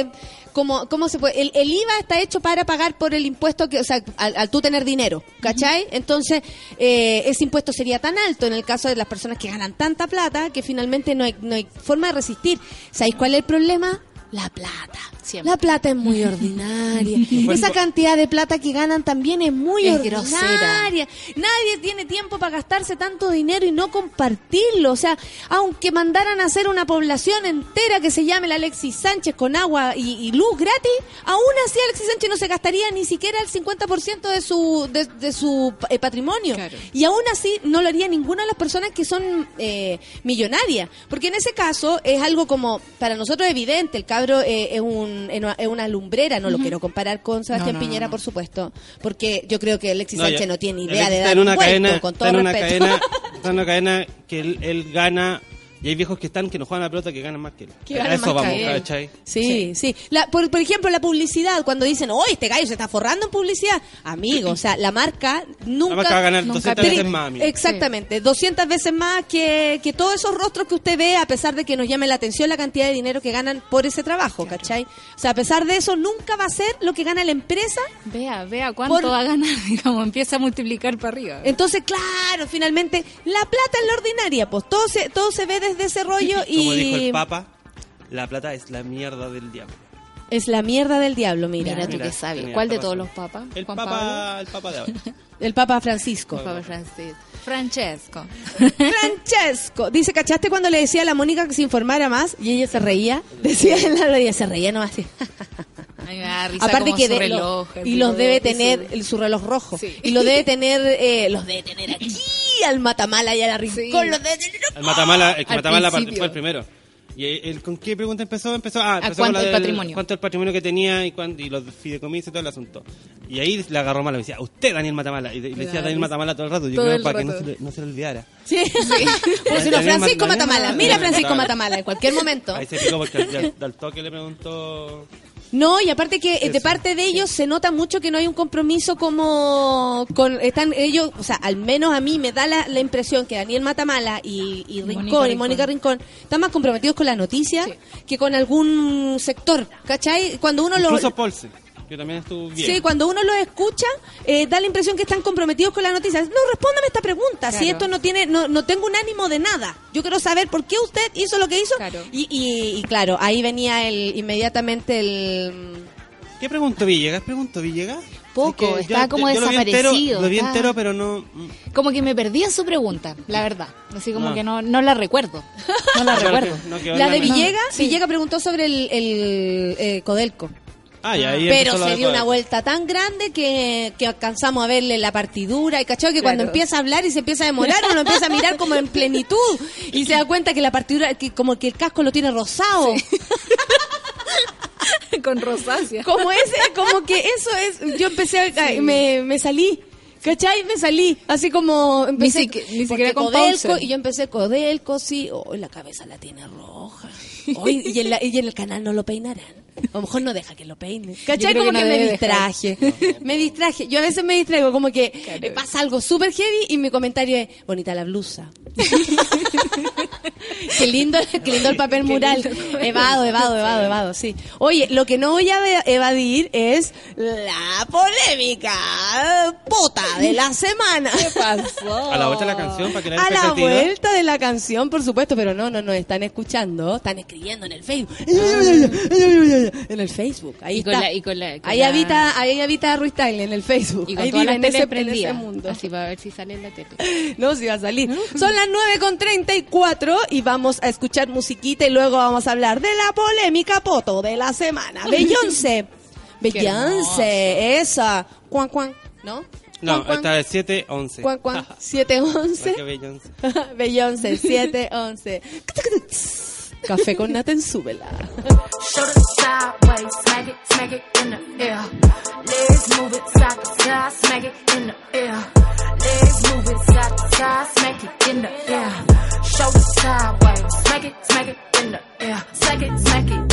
Eh, como, ¿Cómo se puede? El, el IVA está hecho para pagar por el impuesto que, o sea, al, al tú tener dinero, ¿cachai? Entonces, eh, ese impuesto sería tan alto en el caso de las personas que ganan tanta plata que finalmente no hay, no hay forma de resistir. ¿Sabéis cuál es el problema? La plata. Siempre. La plata es muy ordinaria. Esa cantidad de plata que ganan también es muy Es ordinaria. grosera. Nadie tiene tiempo para gastarse tanto dinero y no compartirlo. O sea, aunque mandaran a hacer una población entera que se llame la Alexis Sánchez con agua y, y luz gratis, aún así Alexis Sánchez no se gastaría ni siquiera el 50% de su, de, de su eh, patrimonio. Claro. Y aún así no lo haría ninguna de las personas que son eh, millonarias. Porque en ese caso es algo como, para nosotros evidente, el cabro eh, es, un, es una lumbrera, no lo quiero comparar con Sebastián No, no, no, Piñera, no. por supuesto, porque yo creo que Alexis No, Sánchez ya- no tiene idea de está dar en una un vuelto, cadena, con está todo en una respeto. cadena, está en una cadena que él, él gana y hay viejos que están que no juegan a la pelota que ganan más que él. Que a ganan eso más vamos, que él. ¿cachai? Sí, sí. La- por, por ejemplo, la publicidad, cuando dicen, oh, este gallo se está forrando en publicidad. Amigo, o sea, la marca nunca... La marca va a ganar nunca 200 veces más, amigo. Exactamente, 200 veces más que, que todos esos rostros que usted ve, a pesar de que nos llame la atención la cantidad de dinero que ganan por ese trabajo, ¿cachai? O sea, a pesar de eso, nunca va a ser lo que gana la empresa. Vea, vea cuánto Por- va a ganar, digamos, empieza a multiplicar para arriba. Entonces, claro, finalmente, la plata es la ordinaria, pues todo se, todo se ve desde ese rollo y... Como dijo el Papa, la plata es la mierda del diablo. Es la mierda del diablo, mira. Mira tú Mira, que sabes. tenía ¿Cuál de todos los papas? El Juan Papa, el Papa de ahora. El Papa Francisco. Papa Francis. Francesco. Francesco. Dice, ¿cachaste cuando le decía a la Mónica que se informara más? Y ella se reía. Decía en la ella se reía nomás así. Ay, me da risa Aparte como que su de- reloj, lo- el y los reloj debe tener su- el, su reloj rojo. Sí. Y lo debe tener, eh, los debe tener aquí al Matamala y a la Rincón. Sí. Los tener- El Matamala, el que Al Matamala principio. fue el primero. ¿Y él con qué pregunta empezó? Empezó, ah, empezó cuánto con la el del- patrimonio. cuánto el patrimonio que tenía y, cuán- y los fideicomisos y todo el asunto. Y ahí le agarró mal, me decía, usted Daniel Matamala. Y, de- le decía Daniel Matamala todo el rato, yo Todo creo el para que no rato. se, le, no se le olvidara. Sí. Como si no, Francisco Matamala. Ma- Mira Francisco. Matamala en cualquier momento. Ahí se picó porque al, al- al toque le preguntó... No, y aparte que eh, de parte de ellos se nota mucho que no hay un compromiso como con están ellos, o sea, al menos a mí me da la, la impresión que Daniel Matamala y, y Rincón y Mónica Rincón. Están más comprometidos con la noticia que con algún sector, ¿cachai? Cuando uno Incluso lo Polse, que también estuvo bien. Sí, cuando uno los escucha, eh, da la impresión que están comprometidos con la noticia. No, respóndame esta pregunta. Si esto no tiene, no, no tengo un ánimo de nada. Yo quiero saber por qué usted hizo lo que hizo. Claro. Y, y, y claro, ahí venía el inmediatamente el ¿Qué preguntó Villegas? ¿Preguntó Villegas? Poco, Es que estaba como lo vi entero- desaparecido, Lo vi entero, pero no... Como que me perdí en su pregunta, la verdad. Así como No. que no, no la recuerdo. No la Claro recuerdo. que no La de. Villegas, Sí. Villegas preguntó sobre el, el eh, Codelco. Ah, y ahí Pero se dio una vuelta tan grande que, que alcanzamos a verle la partidura. Y cachado que Claro. cuando empieza a hablar y se empieza a demorar, uno empieza a mirar como en plenitud. Y se da cuenta que la partidura, que como que el casco lo tiene rosado. Con rosácea. Como ese, como que eso es. Yo empecé a. me, me salí. ¿Cachai? Me salí. Así como. Empecé, Ni siquiera con Codelco. Y yo empecé Codelco, sí. Oh, la cabeza la tiene roja. Hoy y, en la- y en el canal no lo peinarán. A lo mejor no deja que lo peine. ¿Cachai? Como que que, no me distraje. Me distraje. Yo a veces me distraigo, como que eh, pasa algo súper heavy y mi comentario es: bonita la blusa. qué lindo, qué lindo el papel mural. Evado, evado, evado, evado, sí. Oye, lo que no voy a evadir es la polémica puta de la semana. ¿Qué pasó? A la vuelta de la canción, para que la A la vuelta de la canción, por supuesto, pero no, no, no, están escuchando, están escribiendo en el Facebook. En el Facebook, ahí Y con está. la- y con la- con ahí la- habita, ahí habita Ruiz Tagle en el Facebook. Y con ahí todas vive las en ese, teles en ese mundo. Así para ver si sale en la tele. No, si va a salir. Son las 9 con 34 y vamos a escuchar musiquita y luego vamos a hablar de la polémica poto de la semana. Beyoncé. Beyoncé, esa. Cuan, cuan, ¿no? No, cuan, esta es 7, 11. cuan, cuan, 711. Qué Beyoncé. Beyoncé, 711. Café con Nathan súbela. Show the sideways, smack it, smack it in the air. Smack Nata en Súbela.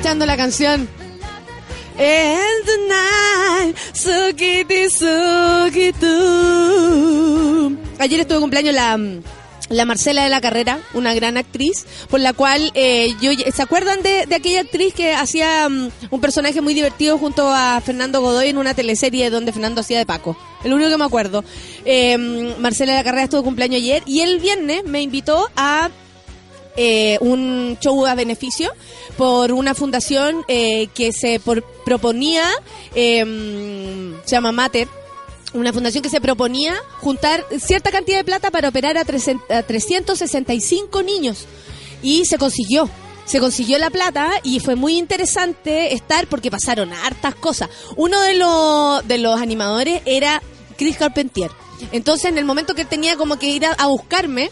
escuchando la canción. And sukiti, sukitu. Ayer estuvo cumpleaños la, la Marcela de la Carrera, una gran actriz, por la cual eh, yo, ¿se acuerdan de, de, aquella actriz que hacía mm, un personaje muy divertido junto a Fernando Godoy en una teleserie donde Fernando hacía de Paco? El único que me acuerdo. Eh, mm, Marcela de la Carrera estuvo de cumpleaños ayer y el viernes me invitó a eh, un show a beneficio por una fundación eh, que se por, proponía, eh, se llama Mater, una fundación que se proponía juntar cierta cantidad de plata para operar a, 365 niños y se consiguió. Se consiguió la plata y fue muy interesante estar porque pasaron hartas cosas. Uno de los, de los animadores era Chris Carpentier. Entonces, en el momento que él tenía como que ir a buscarme,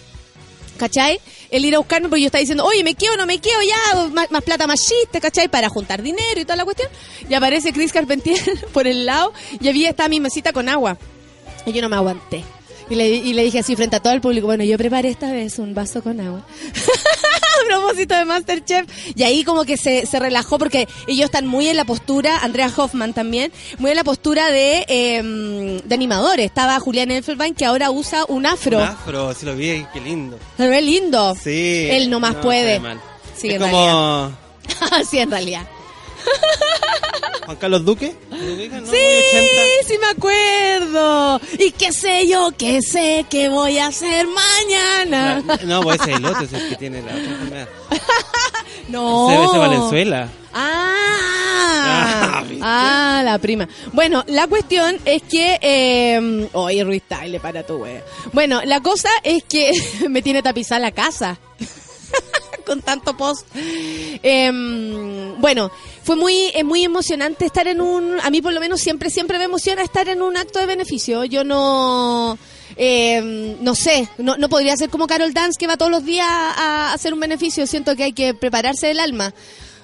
¿Cachai? el ir a buscarme porque yo estaba diciendo, oye, me quedo, no me quedo, ya, más, plata, más chiste, ¿cachai? Para juntar dinero y toda la cuestión. Y aparece Chris Carpentier por el lado y había esta mi mesita con agua. Y yo no me aguanté. Y le, y le dije así frente a todo el público, bueno, yo preparé esta vez un vaso con agua. a propósito de Masterchef. Y ahí como que se, se, relajó porque ellos están muy en la postura, Andrea Hoffman también, muy en la postura de, em, de animadores. Estaba Julián Elfelbein que ahora usa un afro. Un afro, sí lo vi, qué lindo. Se ve lindo. Sí. Él nomás no, puede. Sí, es en. Realidad. sí, en realidad. Juan Carlos Duque. ¿Lo ubican, no? Sí, Muy 80. sí me acuerdo. Y qué sé yo, qué sé que voy a hacer mañana. La- no, pues ese es el otro, es el que tiene la otra enfermedad. No. Ese Valenzuela. Ah, Ah, ah, la prima. Bueno, la cuestión es que. Eh, oye, Ruiz Taile, para tu wea. Bueno, la cosa es que me tiene tapizada la casa. Con tanto post. Em, bueno, fue muy, eh, muy emocionante estar en un. A mí, por lo menos, siempre, siempre me emociona estar en un acto de beneficio. Yo no. eh, no sé, no, no podría ser como Carol Dance que va todos los días a, a hacer un beneficio. Siento que hay que prepararse el alma.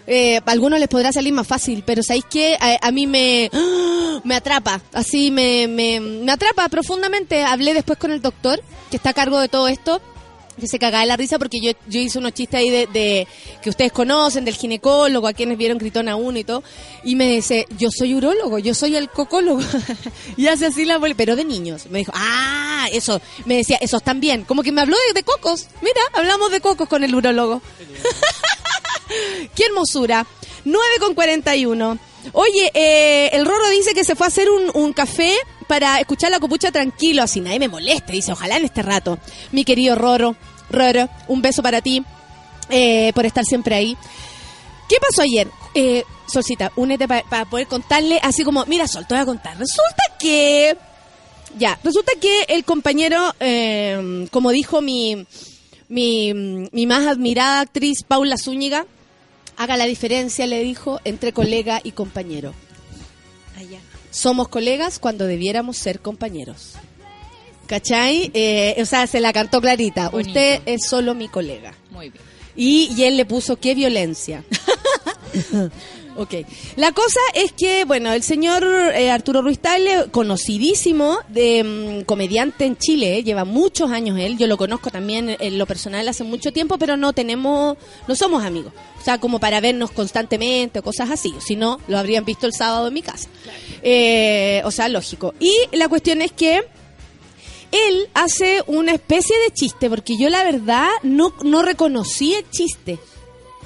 Eh, a algunos les podrá salir más fácil, pero ¿sabéis qué? A, a mí me, me atrapa, así me, me, me atrapa profundamente. Hablé después con el doctor, que está a cargo de todo esto, que se cagaba de la risa porque yo, yo hice unos chistes ahí de, de- que ustedes conocen, del ginecólogo, a quienes vieron Gritona 1 y todo, y me dice, yo soy urólogo, yo soy el cocólogo. y hace así la bol- pero de niños. Me dijo, ah, eso, me decía, esos también. Como que me habló de, de cocos. Mira, hablamos de cocos con el urólogo. ¡Qué hermosura! 9 con 41. Oye, eh, el Roro dice que se fue a hacer un, un café para escuchar la copucha tranquilo, así nadie me moleste, dice, ojalá en este rato. Mi querido Roro, Roro, un beso para ti eh, por estar siempre ahí. ¿Qué pasó ayer? Eh, Solcita, únete para poder contarle así como, mira Sol, te voy a contar. Resulta que, ya, resulta que el compañero, eh, como dijo mi, mi, mi más admirada actriz Paula Zúñiga, haga la diferencia, le dijo, entre colega y compañero. Allá. Somos colegas cuando debiéramos ser compañeros. ¿Cachai? Eh, o sea, se la cantó clarita. Bonito. Usted es solo mi colega. Muy bien. Y, y él le puso qué violencia. ok. La cosa es que, bueno, el señor eh, Arturo Ruiz Tagle, conocidísimo de mm, comediante en Chile, eh, lleva muchos años él, yo lo conozco también en lo personal hace mucho tiempo, pero no tenemos, no somos amigos. O sea, como para vernos constantemente o cosas así. Si no, lo habrían visto el sábado en mi casa. Eh, o sea, lógico. Y la cuestión es que él hace una especie de chiste, porque yo la verdad no, no reconocí el chiste.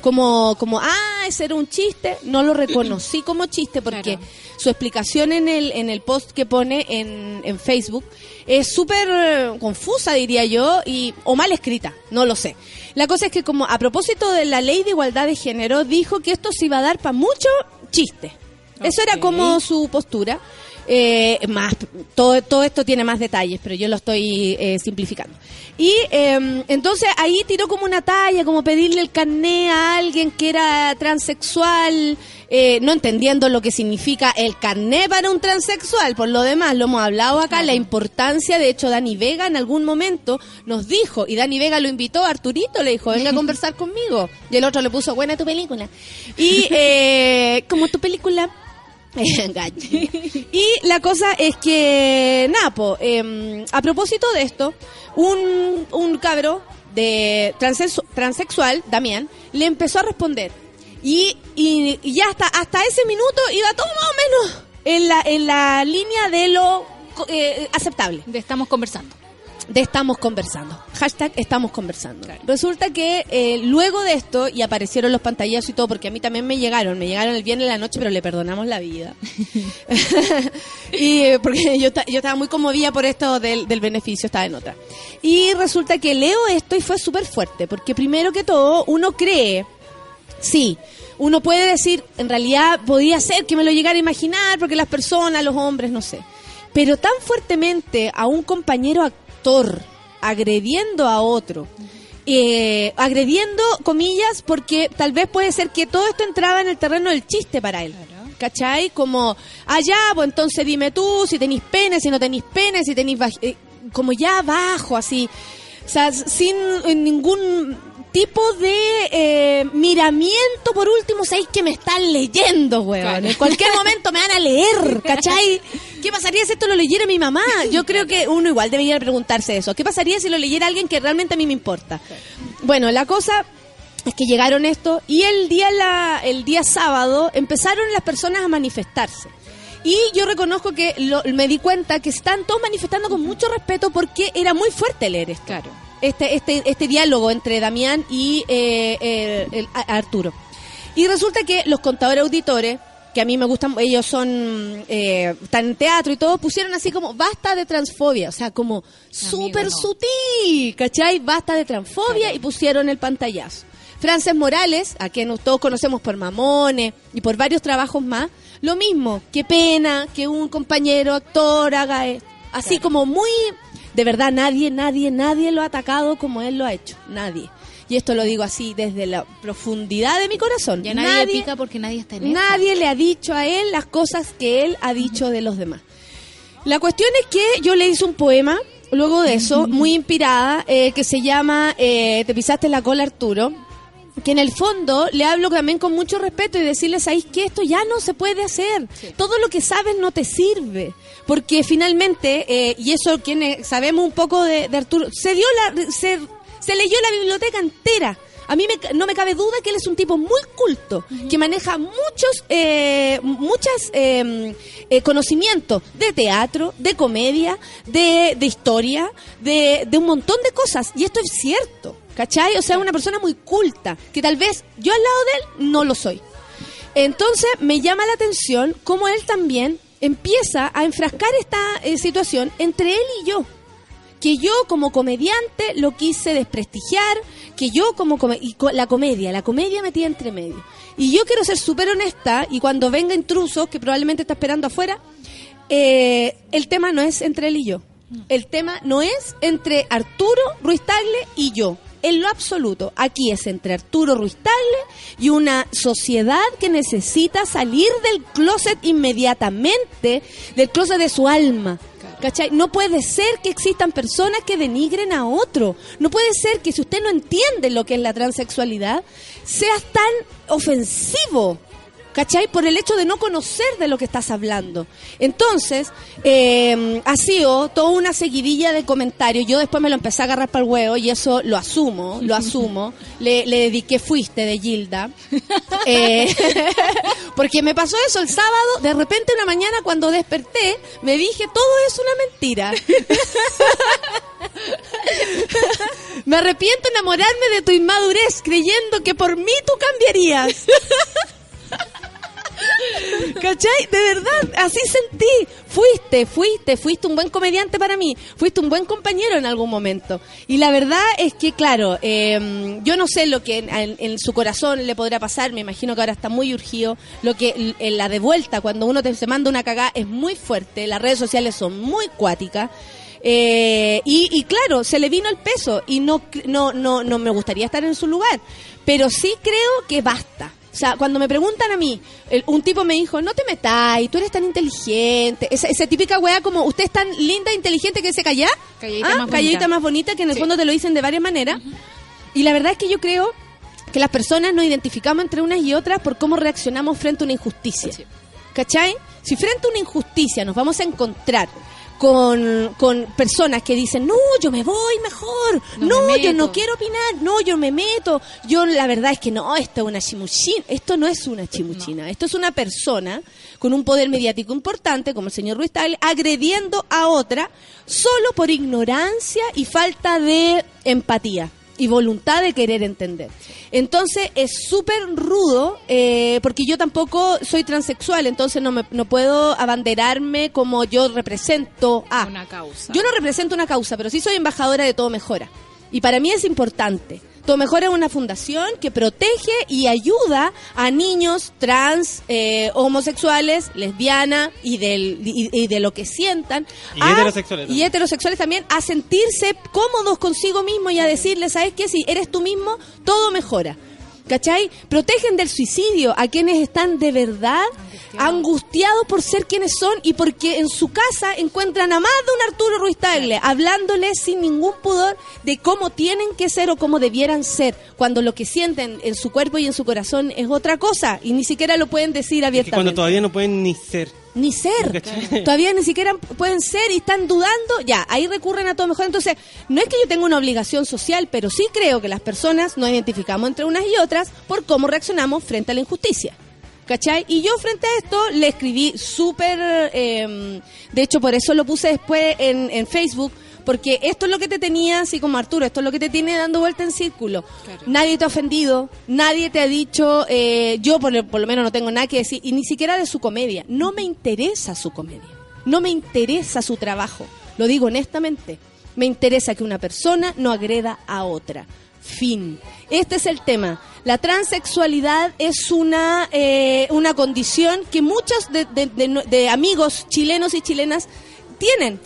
Como, como, ah, ese era un chiste, no lo reconocí como chiste porque Claro. su explicación en el, en el post que pone en, en Facebook es súper eh, confusa, diría yo, y, o mal escrita, no lo sé. La cosa es que como a propósito de la ley de igualdad de género, dijo que esto se iba a dar para mucho chiste. Eso era como su postura. Eh, más todo, todo esto tiene más detalles, pero yo lo estoy eh, simplificando. Y eh, entonces ahí tiró como una talla, como pedirle el carné a alguien que era transexual, eh, no entendiendo lo que significa el carné para un transexual. Por lo demás, lo hemos hablado acá, la importancia, de hecho, Dani Vega en algún momento nos dijo, y Dani Vega lo invitó, Arturito le dijo, venga a conversar conmigo. Y el otro le puso, buena tu película. Y eh, como tu película... Y la cosa es que, Napo, a propósito de esto, un, un cabro de transex- transexual, Damián, le empezó a responder. Y, y, y ya hasta, hasta ese minuto iba todo más o menos en la, en la línea de lo eh, aceptable De estamos conversando. De estamos conversando. Hashtag estamos conversando. Resulta que eh, luego de esto, y aparecieron los pantallazos y todo, porque a mí también me llegaron, me llegaron el viernes en la noche, pero le perdonamos la vida. y eh, porque yo, yo estaba muy conmovida por esto del, del beneficio, estaba en otra. Y resulta que leo esto y fue súper fuerte, porque primero que todo, uno cree, sí, uno puede decir, en realidad podía ser que me lo llegara a imaginar, porque las personas, los hombres, no sé. Pero tan fuertemente a un compañero actor agrediendo a otro, eh, agrediendo, comillas, porque tal vez puede ser que todo esto entraba en el terreno del chiste para él. ¿Cachai? Como, allá, pues entonces dime tú si tenéis pene, si no tenéis pene, si tenéis... eh, como ya abajo, así. O sea, sin ningún tipo de eh, miramiento, por último, sabéis que me están leyendo, weón. Claro. En cualquier momento me van a leer, ¿cachai? ¿Qué pasaría si esto lo leyera mi mamá? Yo creo que uno igual debería preguntarse eso. ¿Qué pasaría si lo leyera alguien que realmente a mí me importa? Bueno, la cosa es que llegaron esto y el día la, el día sábado empezaron las personas a manifestarse. Y yo reconozco que lo- me di cuenta que están todos manifestando con mucho respeto porque era muy fuerte leer esto. Claro. Este, este, este diálogo entre Damián y eh, el- Arturo. Y resulta que los contadores auditores, que a mí me gustan, ellos son, eh, están en teatro y todo, pusieron así como, basta de transfobia, o sea, como súper no. sutil, ¿cachai? Basta de transfobia y pusieron el pantallazo. Frances Morales, a quien todos conocemos por Mamones y por varios trabajos más, lo mismo, qué pena que un compañero actor haga esto. Así como muy, de verdad, nadie, nadie, nadie lo ha atacado como él lo ha hecho, nadie. Y esto lo digo así desde la profundidad de mi corazón. Ya nadie, pica porque nadie está en. Nadie le ha dicho a él las cosas que él ha dicho de los demás. La cuestión es que yo le hice un poema, luego de eso, muy inspirada, eh, que se llama eh, Te pisaste la cola, Arturo. Que en el fondo le hablo también con mucho respeto y decirles ahí que esto ya no se puede hacer. Todo lo que sabes no te sirve. Porque finalmente, eh, y eso quienes sabemos un poco de, de Arturo, se dio la, se, se leyó la biblioteca entera. A mí me no me cabe duda que él es un tipo muy culto, que maneja muchos, eh, muchas eh, eh, conocimientos de teatro, de comedia, de, de historia, de, de un montón de cosas. Y esto es cierto, ¿cachai? O sea, es una persona muy culta, que tal vez yo al lado de él no lo soy. Entonces me llama la atención cómo él también empieza a enfrascar esta eh, situación entre él y yo que yo como comediante lo quise desprestigiar, que yo como come- y la comedia, la comedia metida entre medio. Y yo quiero ser súper honesta y cuando venga intruso, que probablemente está esperando afuera, eh, el tema no es entre él y yo. El tema no es entre Arturo Ruiz Tagle y yo. En lo absoluto, aquí es entre Arturo Ruiz Tagle y una sociedad que necesita salir del closet inmediatamente, del closet de su alma. ¿Cachai? No puede ser que existan personas que denigren a otro. No puede ser que si usted no entiende lo que es la transexualidad, seas tan ofensivo. ¿Cachai? Por el hecho de no conocer de lo que estás hablando. Entonces, eh, ha sido toda una seguidilla de comentarios. Yo después me lo empecé a agarrar para el huevo y eso lo asumo, lo asumo. Le, le dediqué Fuiste de Gilda. Eh, porque me pasó eso el sábado, de repente una mañana cuando desperté, me dije, todo es una mentira. me arrepiento enamorarme de tu inmadurez, creyendo que por mí tú cambiarías. ¿Cachai? De verdad, así sentí. Fuiste, fuiste, fuiste un buen comediante para mí. Fuiste un buen compañero en algún momento. Y la verdad es que, claro, eh, yo no sé lo que en, su corazón le podrá pasar. Me imagino que ahora está muy urgido. Lo que la de vuelta, cuando uno te, se manda una cagada, es muy fuerte. Las redes sociales son muy cuáticas. Eh, y, y claro, se le vino el peso y no, no, no, no me gustaría estar en su lugar. Pero sí creo que basta. O sea, cuando me preguntan a mí, el- un tipo me dijo, no te metáis, tú eres tan inteligente. Esa, esa típica weá como, usted es tan linda e inteligente que se calla. Calladita Ah, más bonita. calladita más bonita, que en el fondo te lo dicen de varias maneras. Y la verdad es que yo creo que las personas nos identificamos entre unas y otras por cómo reaccionamos frente a una injusticia. ¿Cachai? Si frente a una injusticia nos vamos a encontrar con, con personas que dicen, no, yo me voy mejor, No no, me yo no meto". quiero opinar, no, yo me meto, yo la verdad es que no, esto es una chimuchina, esto no es una chimuchina, esto es una persona con un poder mediático importante, como el señor Ruiz Tagle, agrediendo a otra solo por ignorancia y falta de empatía y voluntad de querer entender. Entonces es súper rudo, eh, porque yo tampoco soy transexual, entonces no, me, no puedo abanderarme como yo represento a... Una causa. Yo no represento una causa, pero sí soy embajadora de Todo Mejora. Y para mí es importante. Todo Mejora es una fundación que protege y ayuda a niños trans, eh, homosexuales, lesbianas y, del, y, y de lo que sientan. Y a- heterosexuales Y también. heterosexuales también a sentirse cómodos consigo mismo y a decirles, ¿sabes qué? Si eres tú mismo, todo mejora. ¿Cachai? Protegen del suicidio a quienes están de verdad angustiados por ser quienes son y porque en su casa encuentran a más de un Arturo Ruiz Tagle hablándoles sin ningún pudor de cómo tienen que ser o cómo debieran ser, cuando lo que sienten en su cuerpo y en su corazón es otra cosa y ni siquiera lo pueden decir Es que cuando abiertamente. todavía no pueden ni ser. Ni ser. Todavía ni siquiera pueden ser y están dudando. Ya, ahí recurren a todo mejor. Entonces, no es que yo tenga una obligación social, pero sí creo que las personas nos identificamos entre unas y otras por cómo reaccionamos frente a la injusticia. ¿Cachai? Y yo frente a esto le escribí súper... eh, de hecho, por eso lo puse después en, en Facebook, porque esto es lo que te tenía, así como Arturo, esto es lo que te tiene dando vuelta en círculo. Nadie te ha ofendido, nadie te ha dicho, eh, yo por, por lo menos no tengo nada que decir, y ni siquiera de su comedia. No me interesa su comedia, no me interesa su trabajo, lo digo honestamente. Me interesa que una persona no agreda a otra. Fin. Este es el tema. La transexualidad es una, eh, una condición que muchos de, de- de- de amigos chilenos y chilenas tienen.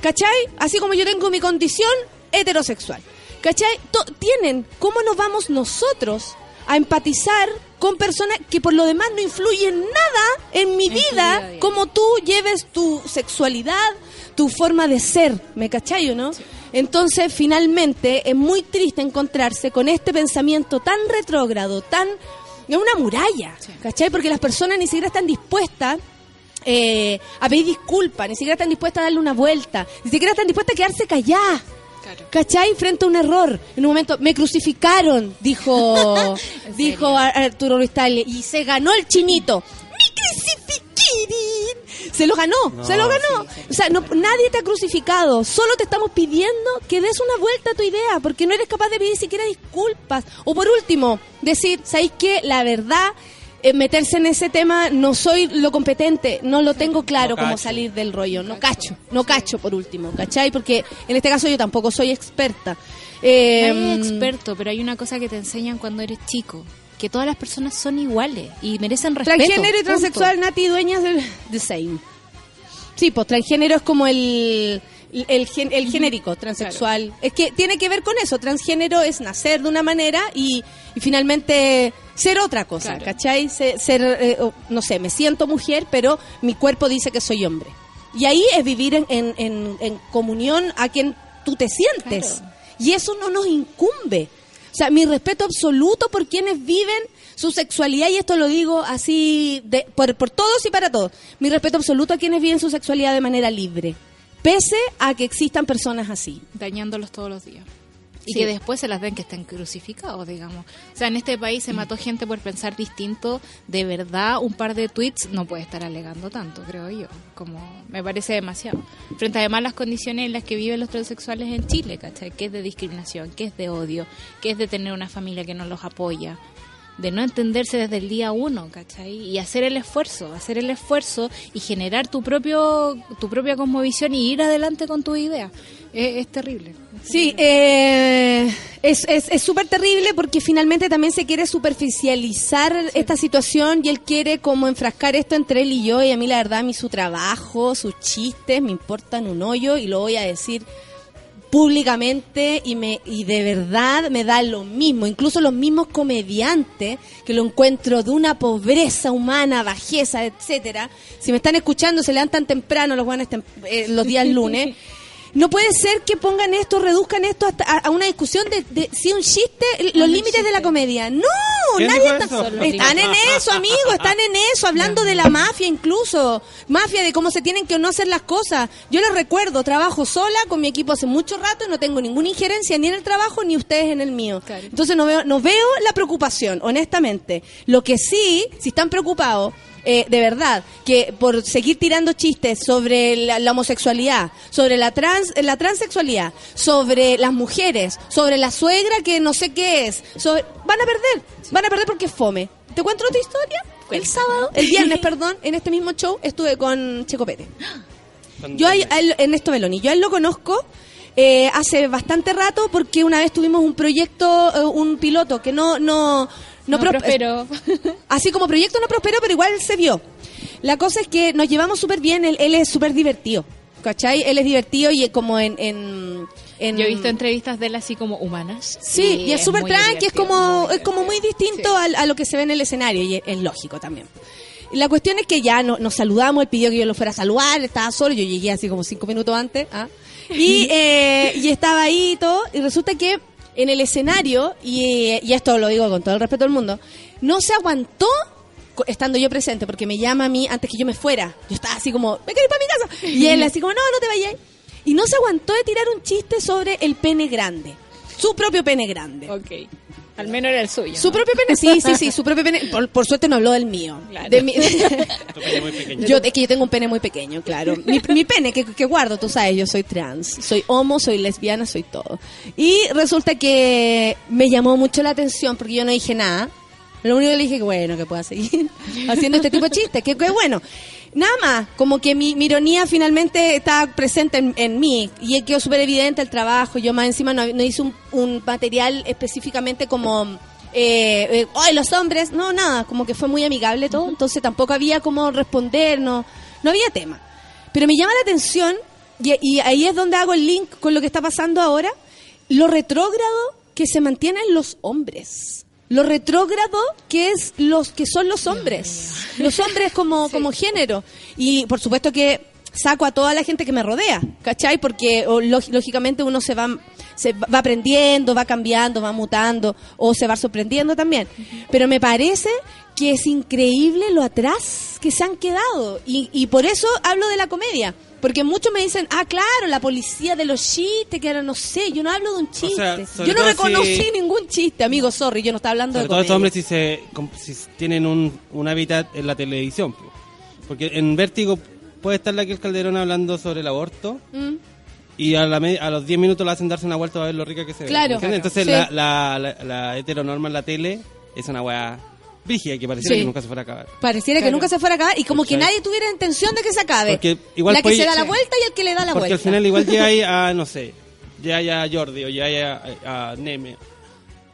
¿Cachai? Así como yo tengo mi condición heterosexual. ¿Cachai? Tienen. ¿Cómo nos vamos nosotros a empatizar con personas que por lo demás no influyen nada en mi En vida, como tú lleves tu sexualidad, tu forma de ser, ¿me cachai o no? Entonces, finalmente, es muy triste encontrarse con este pensamiento tan retrógrado, tan... Es una muralla, ¿cachai? Porque las personas ni siquiera están dispuestas eh, a pedir disculpas, ni siquiera están dispuestas a darle una vuelta, ni siquiera están dispuestas a quedarse calladas. Claro. ¿Cachai? Frente a un error. En un momento, me crucificaron, dijo, ¿En dijo Arturo Tagle, y se ganó el chinito. ¡Mi crucifiquirín! Se lo ganó, No, se lo ganó. O sea, no, nadie te ha crucificado, solo te estamos pidiendo que des una vuelta a tu idea, porque no eres capaz de pedir siquiera disculpas. O por último, decir, ¿sabéis qué? La verdad, eh, meterse en ese tema, no soy lo competente, no lo tengo claro No cómo salir del rollo, no cacho, no cacho por último, ¿cachai? Porque en este caso yo tampoco soy experta. Eh, Nadie es experto, pero hay una cosa que te enseñan cuando eres chico, que todas las personas son iguales y merecen respeto. Transgénero y punto. transexual, Nati, dueñas del the same. Sí, pues transgénero es como el, el, gen- el genérico, transexual. Es que tiene que ver con eso. Transgénero es nacer de una manera y, y finalmente ser otra cosa, Claro. ¿cachai? Se- Ser, eh, no sé, me siento mujer, pero mi cuerpo dice que soy hombre. Y ahí es vivir en, en- en- en comunión a quien tú te sientes. Claro. Y eso no nos incumbe. O sea, mi respeto absoluto por quienes viven su sexualidad, y esto lo digo así de- por, por todos y para todos. Mi respeto absoluto a quienes viven su sexualidad de manera libre, pese a que existan personas así. dañándolos todos los días. Y Sí. que después se las den que estén crucificados, digamos. O sea, en este país se mató gente por pensar distinto. De verdad, un par de tweets no puede estar alegando tanto, creo yo. Como me parece demasiado. Frente además a las condiciones en las que viven los transexuales en Chile, ¿cachai? Que es de discriminación, que es de odio, que es de tener una familia que no los apoya. De no entenderse desde el día uno, ¿cachai? Y hacer el esfuerzo, hacer el esfuerzo y generar tu propio tu propia cosmovisión y ir adelante con tu idea. Es, es terrible. Sí, eh, es es es súper terrible porque finalmente también se quiere superficializar esta situación y él quiere como enfrascar esto entre él y yo y a mí la verdad a mí su trabajo, sus chistes me importan un hoyo y lo voy a decir públicamente y me y de verdad me da lo mismo, incluso los mismos comediantes que lo encuentro de una pobreza humana, bajeza, etcétera. Si me están escuchando, se levantan temprano los buenos los días lunes. No puede ser que pongan esto, reduzcan esto hasta a, a una discusión de, de si un chiste, los límites de la comedia. No, ¿Quién nadie está. Están en eso, amigo, están en eso, hablando de la mafia incluso. Mafia de cómo se tienen que o no hacer las cosas. Yo les recuerdo, trabajo sola con mi equipo hace mucho rato y no tengo ninguna injerencia ni en el trabajo ni ustedes en el mío. Claro. Entonces no veo, no veo la preocupación, honestamente. Lo que sí, si están preocupados, eh, de verdad, que por seguir tirando chistes sobre la, la homosexualidad, sobre la trans, la transexualidad, sobre las mujeres, sobre la suegra que no sé qué es, sobre- van a perder, van a perder porque es fome. ¿Te cuento otra historia? El sábado, el viernes, perdón, en este mismo show estuve con Checo Pérez. Cuando- Yo a él- a él- Ernesto Meloni, yo a él lo conozco eh, hace bastante rato porque una vez tuvimos un proyecto, eh, un piloto que no no no, No pro- prosperó. Así como proyecto no prosperó, pero igual se vio. La cosa es que nos llevamos súper bien, él, él es súper divertido. ¿Cachai? Él es divertido y como en... en, en- Yo he visto entrevistas de él así como humanas. Sí, y, es súper tranqui, es como, muy es como muy distinto al- a, lo que se ve en el escenario y es, es lógico también. La cuestión es que ya no- nos saludamos, él pidió que yo lo fuera a saludar, estaba solo, yo llegué así como cinco minutos antes, ¿ah? y, eh, y estaba ahí y todo, y resulta que en el escenario, y, esto lo digo con todo el respeto del mundo, no se aguantó estando yo presente, porque me llama a mí antes que yo me fuera. Yo estaba así como, me quiero ir para mi casa. Y él así como, no, no te vayas. Y no se aguantó de tirar un chiste sobre el pene grande. Su propio pene grande. Ok. Al menos era el suyo. Su propio pene, sí, sí, sí, su propio pene. Por, por suerte no habló del mío. Claro. De mi- Tu pene muy pequeño. yo, es que yo tengo un pene muy pequeño, claro. Mi, mi pene que, que guardo, tú sabes, yo soy trans, soy homo, soy lesbiana, soy todo. Y resulta que me llamó mucho la atención porque yo no dije nada. Lo único que le dije que bueno, que pueda seguir haciendo este tipo de chistes, que, que bueno. Nada más, como que mi, mi ironía finalmente está presente en, en mí y quedó súper evidente el trabajo. Yo más encima no, no hice un, un material específicamente como eh, eh, ¡ay, los hombres! No, nada, como que fue muy amigable todo, entonces tampoco había como responder, no, no había tema. Pero me llama la atención, y, y ahí es donde hago el link con lo que está pasando ahora, lo retrógrado que se mantienen los hombres. Lo retrógrado que es los que son los hombres. Los hombres como, como género. Y por supuesto que saco a toda la gente que me rodea, ¿cachai? Porque o, lóg- lógicamente uno se va, se va aprendiendo, va cambiando, va mutando, o se va sorprendiendo también. Pero me parece que es increíble lo atrás que se han quedado. Y, y por eso hablo de la comedia. Porque muchos me dicen, ah, claro, la policía de los chistes, que ahora no sé, yo no hablo de un chiste. sea, yo no reconocí si- ningún chiste, amigo, sorry, yo no estaba hablando Sobre de todo estos hombres si, se, si tienen un, un hábitat en la televisión. po. Porque en Vértigo puede estar la que el Calderón hablando sobre el aborto Mm. y a, la a los 10 minutos la hacen darse una vuelta a ver lo rica que se ve. Claro. Entonces Sí. la, la, la, la heteronorma en la tele es una weá brígida que pareciera Sí. que nunca se fuera a acabar. Pareciera que nunca se fuera a acabar y como que nadie tuviera intención de que se acabe. Porque igual la que se da la vuelta y el que le da la Porque vuelta. al final igual llega ahí a, no sé, llega ahí a Jordi o llega ahí a, a Neme.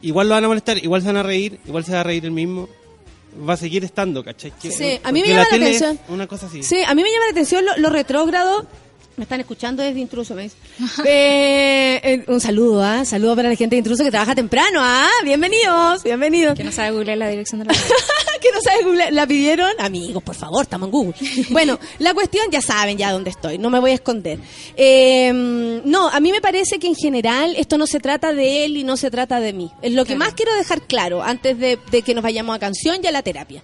Igual lo van a molestar, igual se van a reír, igual se va a reír el mismo. Va a seguir estando, ¿cachai? Que- Sí, a mí me porque llama la atención. Una cosa así. Sí, a mí me llama la atención lo, lo retrógrado. Me están escuchando desde Intruso, me dice. Eh, eh, un saludo, ¿ah? Saludo para la gente de Intruso que trabaja temprano, ¿ah? Bienvenidos, bienvenidos. Que no sabe googlear la dirección de la que no sabe Google, la pidieron. Amigos, por favor, estamos en Google. Bueno, la cuestión ya saben ya dónde estoy, no me voy a esconder. Eh, no, a mí me parece que en general esto no se trata de él y no se trata de mí. Es lo que más quiero dejar claro antes de, de que nos vayamos a canción y a la terapia.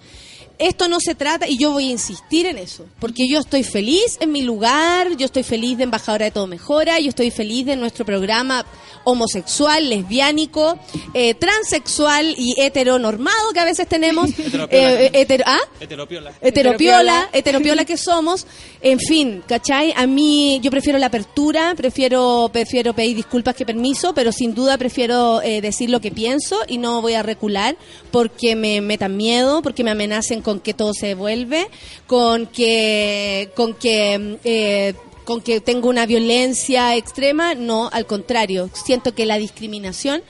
Esto no se trata, y yo voy a insistir en eso, porque yo estoy feliz en mi lugar, yo estoy feliz de Embajadora de Todo Mejora, yo estoy feliz de nuestro programa homosexual, lesbiánico, eh, transexual y heteronormado que a veces tenemos. Heteropiola. Eh, eh, hetero- ¿ah? Heteropiola. Heteropiola, heteropiola que somos, en fin, ¿cachai? A mí yo prefiero la apertura, prefiero prefiero pedir disculpas que permiso, pero sin duda prefiero eh, decir lo que pienso y no voy a recular porque me metan miedo, porque me amenacen con que todo se devuelve, con que con que eh, con que tengo una violencia extrema, no, al contrario, siento que la discriminación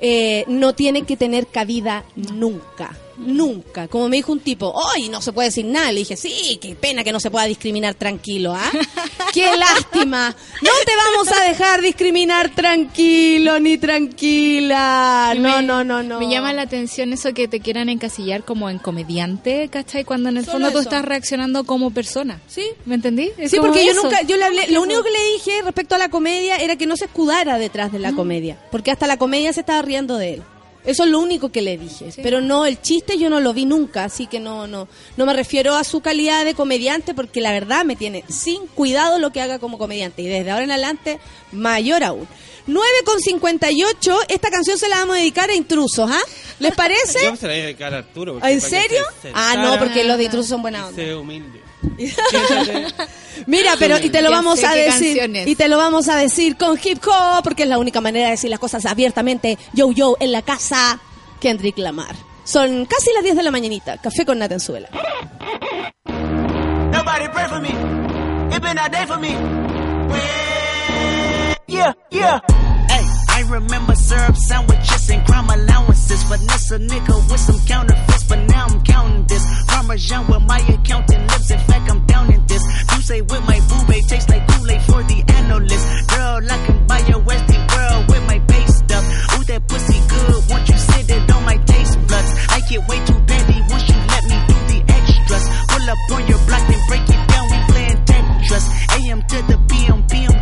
eh, no tiene que tener cabida nunca. Nunca. Como me dijo un tipo, ¡ay, no se puede decir nada! Le dije, sí, qué pena que no se pueda discriminar tranquilo, ¿ah? ¡Qué lástima! No te vamos a dejar discriminar tranquilo ni tranquila. No, Me- no, no, no. Me llama la atención eso que te quieran encasillar como en comediante, ¿cachai? Cuando en el Solo fondo tú eso. estás reaccionando como persona. Sí. ¿Me entendí? Es Sí, porque yo nunca, yo le hablé, lo único que le dije respecto a la comedia era que no se escudara detrás de la comedia, porque hasta la comedia se estaba riendo de él. Eso es lo único que le dije, pero no el chiste yo no lo vi nunca, así que no no no me refiero a su calidad de comediante porque la verdad me tiene sin cuidado lo que haga como comediante y desde ahora en adelante mayor aún. 9 con 58, esta canción se la vamos a dedicar a intrusos, ¿ah? ¿Les parece? Yo se la voy a dedicar a Arturo. ¿En serio? se Ah, no, porque los de intrusos son buena y onda. Se humilde. Mira, pero y te lo Ya vamos a decir canciones. y te lo vamos a decir con hip hop porque es la única manera de decir las cosas abiertamente. Yo yo en la casa Kendrick Lamar. Son casi las 10 de la mañanita. Café con Natenzuela. Nobody pray for me. It been a day for me. Yeah, yeah. I remember syrup sandwiches and crime allowances. Finesse a nigga with some counterfeits, but now I'm counting this. Parmesan with my accountant lips. In fact, I'm down in this. You say with my boobay tastes like Kool-Aid for the analyst. Girl, I can buy your Westie world with my base stuff. Ooh, that pussy good. Won't you sit it on my taste buds? I get way too petty once you let me do the extras. Pull up on your block and break it down. We playing Tetris. AM to the PM, PM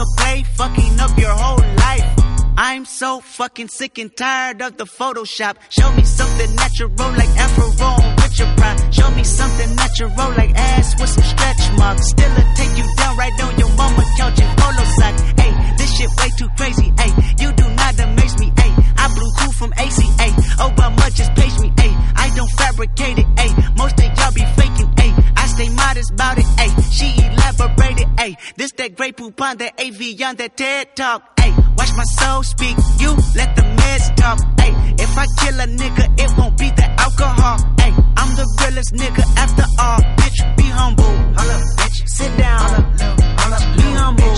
A play, fucking up your whole life. I'm so fucking sick and tired of the Photoshop. Show me something natural like Afro with your pride. Show me something natural like ass with some stretch marks. Still a take you down right on your mama couch in polo. Hey, this shit way too crazy. Hey, you do not amaze me. Hey, I blew cool from ACA. Obama just page me. Hey, I don't fabricate it. Hey, most of y'all be modest about it. Hey, she elaborated. Hey, this that great poop on that AV on that TED talk. Hey, watch my soul speak. You let the meds talk. Hey, if I kill a nigga, it won't be the alcohol. Hey, I'm the realest nigga after all. Bitch, be humble. Holla, bitch, sit down. Be humble.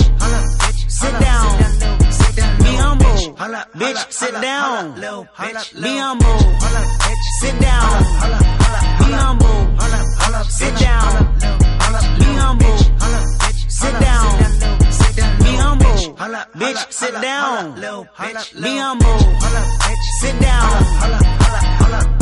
Bitch, sit down. Be humble. Sit down. Be humble. Sit down. Be humble. Sit down. Be humble. Bitch, sit down. Be humble. Sit down.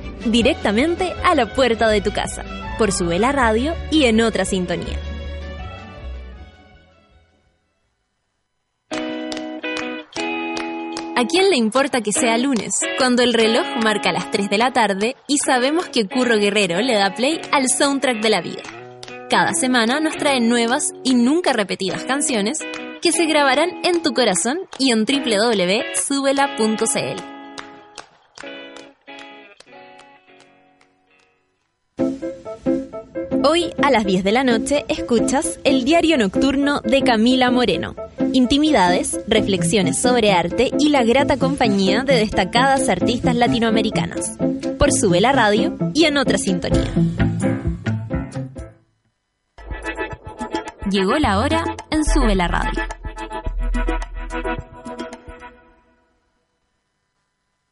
Directamente a la puerta de tu casa. Por Sube la Radio y en otra sintonía. ¿A quién le importa que sea lunes, cuando el reloj marca las 3 de la tarde y sabemos que Curro Guerrero le da play al soundtrack de la vida? Cada semana nos traen nuevas y nunca repetidas canciones que se grabarán en tu corazón y en www.subela.cl. Hoy a las 10 de la noche escuchas el diario nocturno de Camila Moreno. Intimidades, reflexiones sobre arte y la grata compañía de destacadas artistas latinoamericanas. Por Sube la Radio y en otra sintonía. Llegó la hora en Sube la Radio.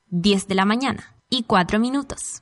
10 de la mañana y 4 minutos.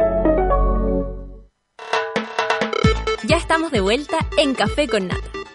Estamos de vuelta en Café con Nata.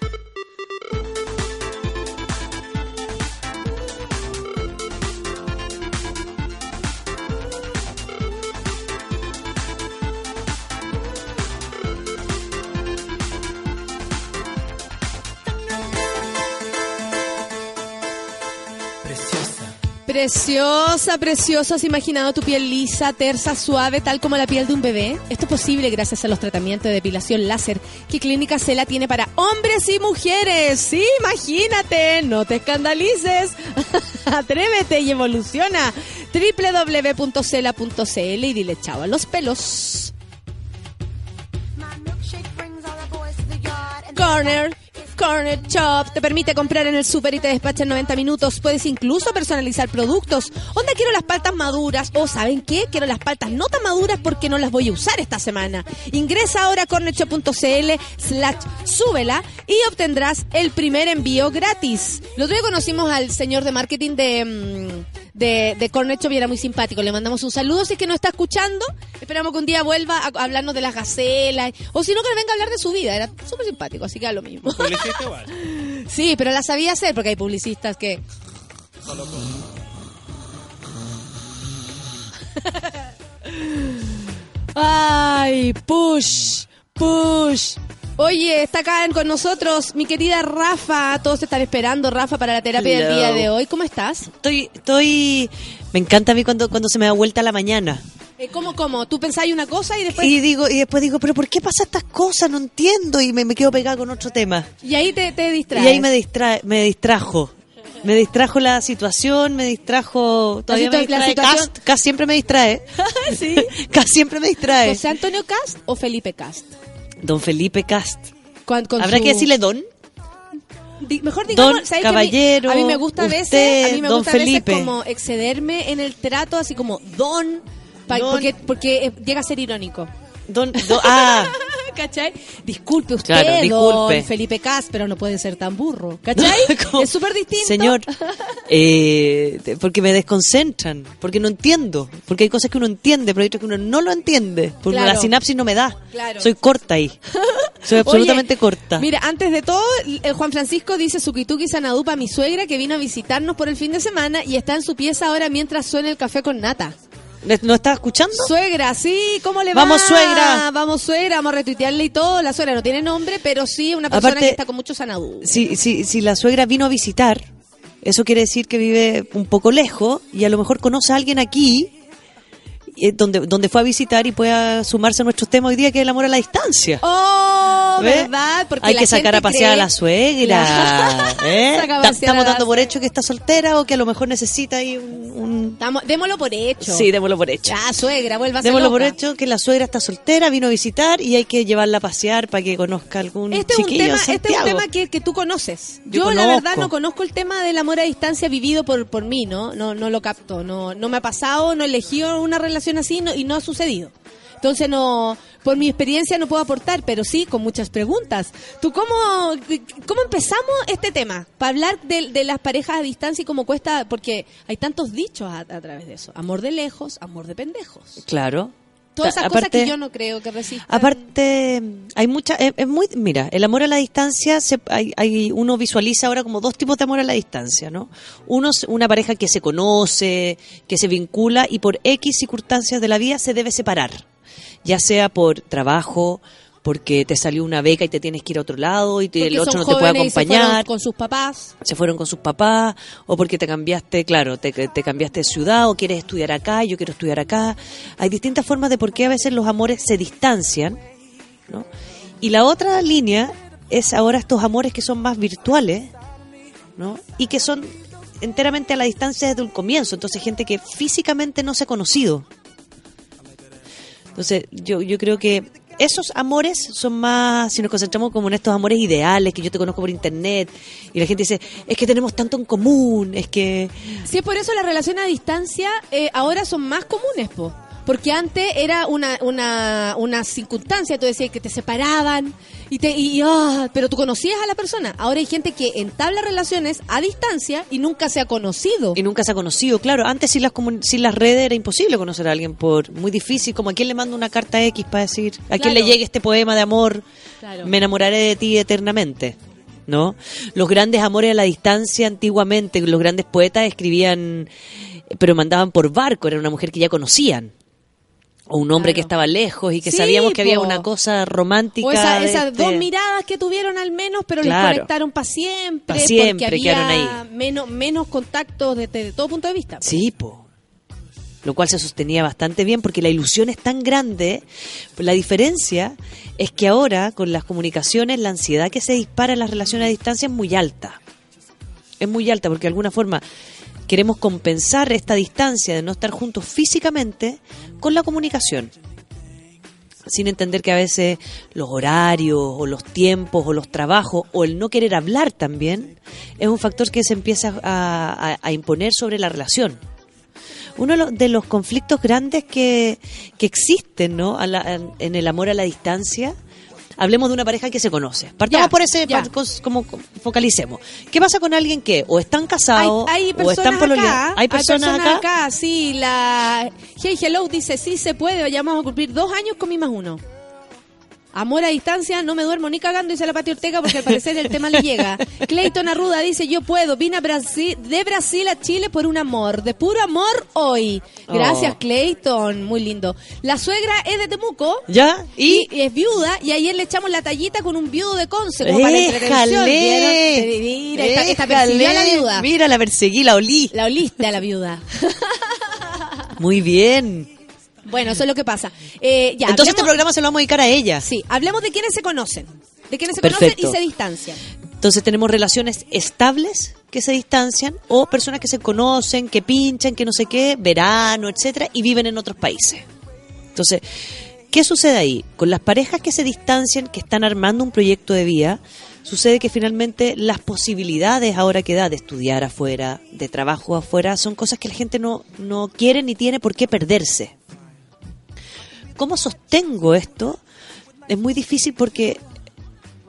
Preciosa, preciosa. ¿Has imaginado tu piel lisa, tersa, suave, tal como la piel de un bebé? Esto es posible gracias a los tratamientos de depilación láser que Clínica Cela tiene para hombres y mujeres. Sí, imagínate. No te escandalices. Atrévete y evoluciona. www.cela.cl y dile chao a los pelos. Corner. Corner Shop te permite comprar en el super y te despacha en 90 minutos. Puedes incluso personalizar productos. Onda, quiero las paltas maduras. O, ¿saben qué? Quiero las paltas no tan maduras porque no las voy a usar esta semana. Ingresa ahora a cornershop.cl slash súbela y obtendrás el primer envío gratis. Lo otro día conocimos al señor de marketing de... mm, de, de Corner Shop y era muy simpático. Le mandamos un saludo si es que no está escuchando. Esperamos que un día vuelva a hablarnos de las gacelas. O si no, que venga a hablar de su vida. Era súper simpático, así que a lo mismo. Publicista igual. Sí, pero la sabía hacer porque hay publicistas que... Ay, push, push. Oye, está acá con nosotros mi querida Rafa. Todos te están esperando, Rafa, para la terapia del día de hoy. ¿Cómo estás? Estoy, estoy, me encanta a mí cuando, cuando se me da vuelta la mañana. Eh, ¿Cómo, cómo? ¿Tú pensás una cosa y después... Y digo, y después digo, pero ¿por qué pasa estas cosas? No entiendo y me, me quedo pegada con otro tema. Y ahí te, te distraes. Y ahí me distrae, me distrajo. Me distrajo la situación, me distrajo, todavía me distrae. Cast, Cast siempre me distrae. ¿Sí? Cast siempre me distrae. ¿José Antonio Cast o Felipe Cast? Don Felipe Cast. Con- con ¿Habrá su- que decirle don? Di- mejor digamos, Don ¿sabes que a mí- Caballero, a mí, me gusta a veces, a mí me gusta a veces como excederme en el trato, así como don, pa- Don. porque porque eh, llega a ser irónico. Don, don- ah, ¿Cachai? Disculpe usted, Claro, disculpe. don Felipe Cast, pero no puede ser tan burro. ¿Cachai? Es súper distinto. Señor, eh, porque me desconcentran, porque no entiendo, porque hay cosas que uno entiende, pero hay otras que uno no lo entiende, porque Claro. la sinapsis no me da. Claro. Soy corta ahí. Soy absolutamente Oye, corta. Mira, antes de todo, el Juan Francisco dice Sukituki Sanadupa, mi suegra, que vino a visitarnos por el fin de semana y está en su pieza ahora mientras suena el café con nata. ¿No estás escuchando? Suegra, sí, ¿cómo le va? Vamos, suegra. Vamos, suegra, vamos a retuitearle y todo. La suegra no tiene nombre, pero sí una persona Aparte- que está con mucho sanadú. Si, si, si la suegra vino a visitar, eso quiere decir que vive un poco lejos y a lo mejor conoce a alguien aquí eh, donde, donde fue a visitar y pueda sumarse a nuestros temas hoy día, que es el amor a la distancia. Oh, ¿Ve? ¿verdad? Porque Hay la que sacar gente a pasear a la suegra. ¿eh? Estamos dando por hecho que está soltera o que a lo mejor necesita ahí un... un- Estamos- démoslo por hecho. Sí, démoslo por hecho. Ya, suegra, vuelva a ser Démoslo por hecho que la suegra está soltera, vino a visitar y hay que llevarla a pasear para que conozca algún Este es, un chiquillo tema, este es un tema que, que tú conoces. Yo Yo, la verdad no conozco el tema del amor a distancia vivido por, por mí, ¿no? No no lo capto, no no me ha pasado, no he elegido una relación así no- y no ha sucedido. Entonces no, por mi experiencia no puedo aportar, pero sí con muchas preguntas. ¿Tú cómo, cómo empezamos este tema? Para hablar de, de las parejas a distancia y cómo cuesta, porque hay tantos dichos a, a través de eso. Amor de lejos, amor de pendejos. Claro. Todas esas cosas que yo no creo que resistan. Aparte, hay mucha, es, es muy, mira, el amor a la distancia, se, hay, hay- uno visualiza ahora como dos tipos de amor a la distancia, ¿no? Uno es una pareja que se conoce, que se vincula y por X circunstancias de la vida se debe separar, ya sea por trabajo, porque te salió una beca y te tienes que ir a otro lado y te- el otro no te puede y se fueron acompañar con sus papás. se fueron con sus papás o porque te cambiaste, claro, te, te cambiaste de ciudad o quieres estudiar acá, yo quiero estudiar acá. Hay distintas formas de por qué a veces los amores se distancian, ¿no? Y la otra línea es ahora estos amores que son más virtuales, ¿no? Y que son enteramente a la distancia desde un comienzo, entonces gente que físicamente no se ha conocido. Entonces, yo, yo creo que esos amores son más, si nos concentramos como en estos amores ideales, que yo te conozco por internet, y la gente dice, es que tenemos tanto en común, es que... Si es por eso las relaciones a distancia eh, ahora son más comunes, po. Porque antes era una, una, una circunstancia, tú decías que te separaban, y te, y, ah, pero tú conocías a la persona. Ahora hay gente que entabla relaciones a distancia y nunca se ha conocido. Y nunca se ha conocido, claro. Antes sin las, sin las redes era imposible conocer a alguien por muy difícil, como a quién le mando una carta X para decir, a quién le llegue este poema de amor, Claro. me enamoraré de ti eternamente. ¿No? Los grandes amores a la distancia antiguamente, los grandes poetas escribían, pero mandaban por barco, era una mujer que ya conocían. O un hombre que estaba lejos y que Sí, sabíamos que había una cosa romántica. O esa- esas este- dos miradas que tuvieron al menos, pero Claro. les conectaron para siempre, Pa' siempre, porque había ahí. menos, menos contactos desde, de todo punto de vista. Sí, po. Lo cual se sostenía bastante bien porque la ilusión es tan grande. La diferencia es que ahora, con las comunicaciones, la ansiedad que se dispara en las relaciones a distancia es muy alta. Es muy alta porque de alguna forma queremos compensar esta distancia de no estar juntos físicamente con la comunicación. Sin entender que a veces los horarios o los tiempos o los trabajos o el no querer hablar también es un factor que se empieza a, imponer sobre la relación uno de los, conflictos grandes que, que existen ¿no? A la- en el amor a la distancia. Hablemos de una pareja que se conoce. Partamos Ya, por ese, ya. como focalicemos. ¿Qué pasa con alguien que o están casados hay, hay o están personas pololeando? acá, Hay personas acá. sí, la Hey Hello dice, sí se puede, ya vamos a cumplir dos años con mi más uno. Amor a distancia, no me duermo ni cagando, dice la Pati Ortega, porque al parecer el tema le llega. Clayton Arruda dice, yo puedo, vine a Brasil, de Brasil a Chile por un amor, de puro amor hoy. Gracias, Oh. Clayton, muy lindo. La suegra es de Temuco. ¿Ya? Y, ¿Y? es viuda y ayer le echamos la tallita con un viudo de Conce como para la entretención. Mira, esta, esta ¡Éjale! persiguió a la viuda. Mira, la perseguí, la olí. La oliste a la viuda. Muy bien. Bueno, eso es lo que pasa. Eh, ya, Entonces este programa se lo vamos a dedicar a ella. Sí, hablemos de quienes se conocen. De quienes se Perfecto. conocen y se distancian. Entonces tenemos relaciones estables que se distancian o personas que se conocen, que pinchan, que no sé qué, verano, etcétera, y viven en otros países. Entonces, ¿qué sucede ahí? Con las parejas que se distancian, que están armando un proyecto de vida, sucede que finalmente las posibilidades ahora que da de estudiar afuera, de trabajo afuera, son cosas que la gente no, no quiere ni tiene por qué perderse. ¿Cómo sostengo esto? Es muy difícil porque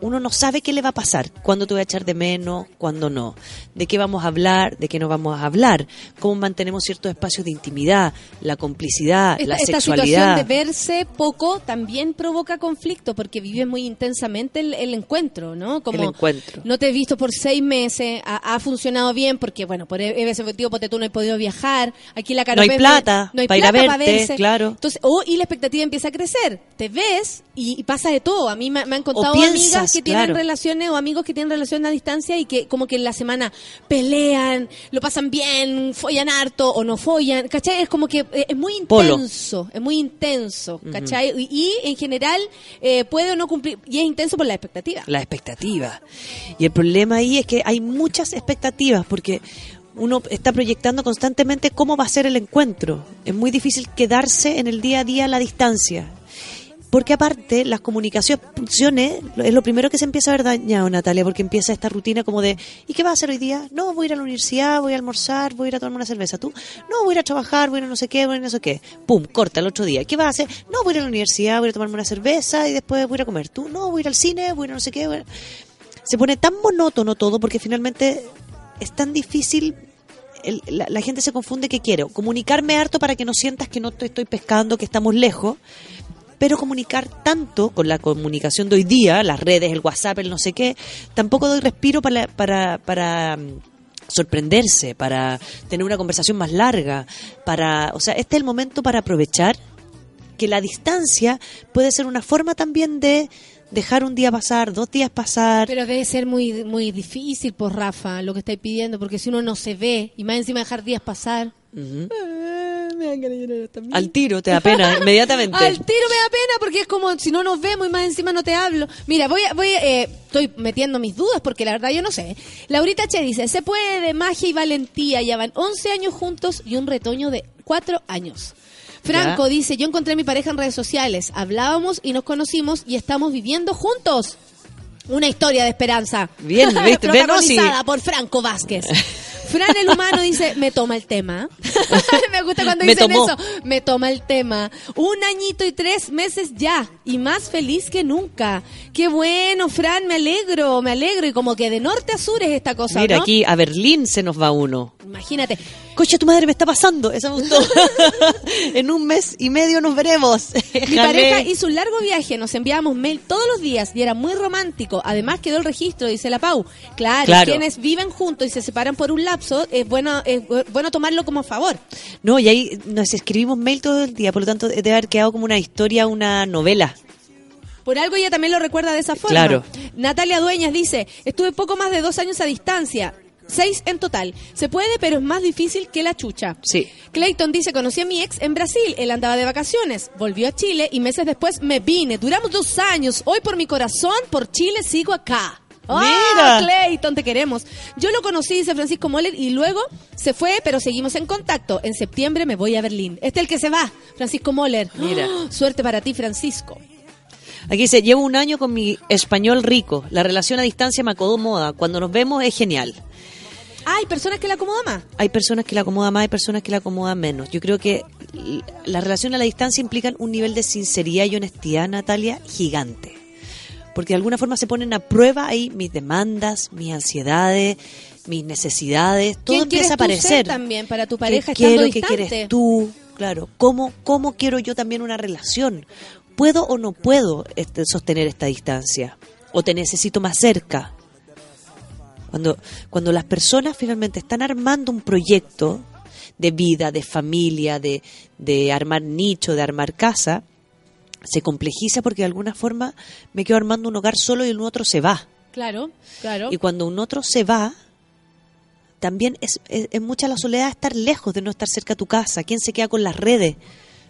uno no sabe qué le va a pasar, cuándo te voy a echar de menos, cuándo no, de qué vamos a hablar, de qué no vamos a hablar, cómo mantenemos ciertos espacios de intimidad, la complicidad, Esta, la esta situación sexualidad. de verse poco también provoca conflicto porque vive muy intensamente el, el encuentro, ¿no? Como El encuentro. no te he visto por seis meses, ha, ha funcionado bien porque, bueno, por e- ese motivo, porque tú no has podido viajar, aquí la No hay plata no hay para ir a plata para verte, verse. claro. Entonces, o, y la expectativa empieza a crecer, te ves y, y pasa de todo. A mí me, me han contado piensas, amigas que tienen claro. relaciones o amigos que tienen relaciones a distancia y que como que en la semana pelean, lo pasan bien, follan harto o no follan, ¿cachai? Es como que eh, es muy Polo. intenso, es muy intenso, ¿cachai? Y, y, en general eh, puede o no cumplir, y es intenso por la expectativa. La expectativa. Y el problema ahí es que hay muchas expectativas porque uno está proyectando constantemente cómo va a ser el encuentro. Es muy difícil quedarse en el día a día a la distancia. Porque aparte, las comunicaciones es lo primero que se empieza a ver dañado, Natalia, porque empieza esta rutina como de, ¿y qué vas a hacer hoy día? No, voy a ir a la universidad, voy a almorzar, voy a ir a tomarme una cerveza. ¿Tú? No, voy a ir a trabajar, voy a no sé qué, voy a ir a no sé qué. Pum, corta el otro día. ¿Qué vas a hacer? No, voy a ir a la universidad, voy a tomarme una cerveza y después voy a ir a comer. ¿Tú? No, voy a ir al cine, voy a ir a no sé qué. voy a- Se pone tan monótono todo porque finalmente es tan difícil el- la, la gente se confunde que quiero comunicarme harto para que no sientas que no te estoy pescando, que estamos lejos, pero comunicar tanto con la comunicación de hoy día, las redes, el WhatsApp, el no sé qué, tampoco doy respiro para, para, para mm, sorprenderse, para tener una conversación más larga, para, o sea, este es el momento para aprovechar que la distancia puede ser una forma también de dejar un día pasar, dos días pasar. Pero debe ser muy muy difícil, por Rafa, lo que estáis pidiendo, porque si uno no se ve y más encima dejar días pasar. Ujú. eh, me dan ganas de llorar también. Al tiro te da pena, inmediatamente. Al tiro me da pena porque es como si no nos vemos y más encima no te hablo. Mira, voy a, voy eh, estoy metiendo mis dudas porque la verdad yo no sé. Laurita Che dice, se puede de magia y valentía, ya van 11 años juntos y un retoño de 4 años. Franco Ya. dice, yo encontré a mi pareja en redes sociales, hablábamos y nos conocimos y estamos viviendo juntos. Una historia de esperanza. Bien, ¿viste? Ven, no, sí. Protagonizada por Franco Vázquez. Fran el humano dice, me toma el tema. me gusta cuando Me dicen tomó. eso. Me toma el tema. Un añito y tres meses ya. Y más feliz que nunca. Qué bueno, Fran, me alegro, me alegro. Y como que de norte a sur es esta cosa, Mira, ¿no? aquí a Berlín se nos va uno. Imagínate. Coche, tu madre me está pasando. Eso me gustó. en un mes y medio nos veremos. Mi pareja hizo un largo viaje, nos enviábamos mail todos los días y era muy romántico. Además quedó el registro, dice la Pau. Claro, Claro. quienes viven juntos y se separan por un es bueno, es bu- bueno tomarlo como favor. mejor. No, y ahí nos escribimos mail todo el día, por lo tanto debe haber quedado como una historia, una novela. Por algo ella también lo recuerda de esa forma. Claro. Natalia Dueñas dice, estuve poco más de dos años a distancia. Seis en total. Se puede, pero es más difícil que la chucha. Sí. Clayton dice, conocí a mi ex en Brasil. Él andaba de vacaciones. Volvió a Chile y meses después me vine. Duramos dos años. Hoy por mi corazón, por Chile sigo acá. ¡Ah, Mira. Clayton, te queremos. Yo lo conocí, dice Francisco Moller, y luego se fue, pero seguimos en contacto. En septiembre me voy a Berlín. Este es el que se va, Francisco Moller. Mira. ¡Ah! Suerte para ti, Francisco. Aquí dice, llevo un año con mi español rico. La relación a distancia me acomoda. Cuando nos vemos es genial. Hay personas que la acomodan más. Hay personas que la acomodan más, hay personas que la acomodan menos. Yo creo que la relación a la distancia implican un nivel de sinceridad y honestidad, Natalia, gigante. Porque de alguna forma se ponen a prueba ahí mis demandas, mis ansiedades, mis necesidades. Todo ¿Quién empieza a quieres tú ser aparecer. también para tu ¿Qué pareja quiero, estando qué distante? quieres tú? Claro, ¿cómo, ¿cómo quiero yo también una relación? ¿Puedo o no puedo este, sostener esta distancia? ¿O te necesito más cerca? Cuando, cuando las personas finalmente están armando un proyecto de vida, de familia, de, de armar nicho, de armar casa, se complejiza porque de alguna forma me quedo armando un hogar solo y el otro se va. Claro, claro. Y cuando un otro se va, también es, es, es mucha la soledad estar lejos de no estar cerca a tu casa. ¿Quién se queda con las redes?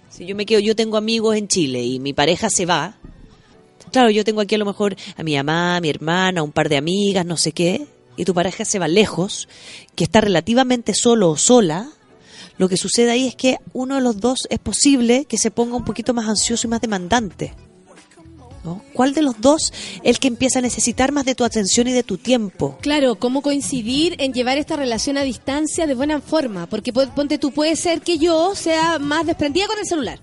Si yo me quedo, yo tengo amigos en Chile y mi pareja se va, claro, yo tengo aquí a lo mejor a mi mamá, a mi hermana, un par de amigas, no sé qué, y tu pareja se va lejos, que está relativamente solo o sola, lo que sucede ahí es que uno de los dos es posible que se ponga un poquito más ansioso y más demandante. ¿no? ¿Cuál de los dos es el que empieza a necesitar más de tu atención y de tu tiempo? Claro, cómo coincidir en llevar esta relación a distancia de buena forma. Porque pon- ponte tú, puede ser que yo sea más desprendida con el celular.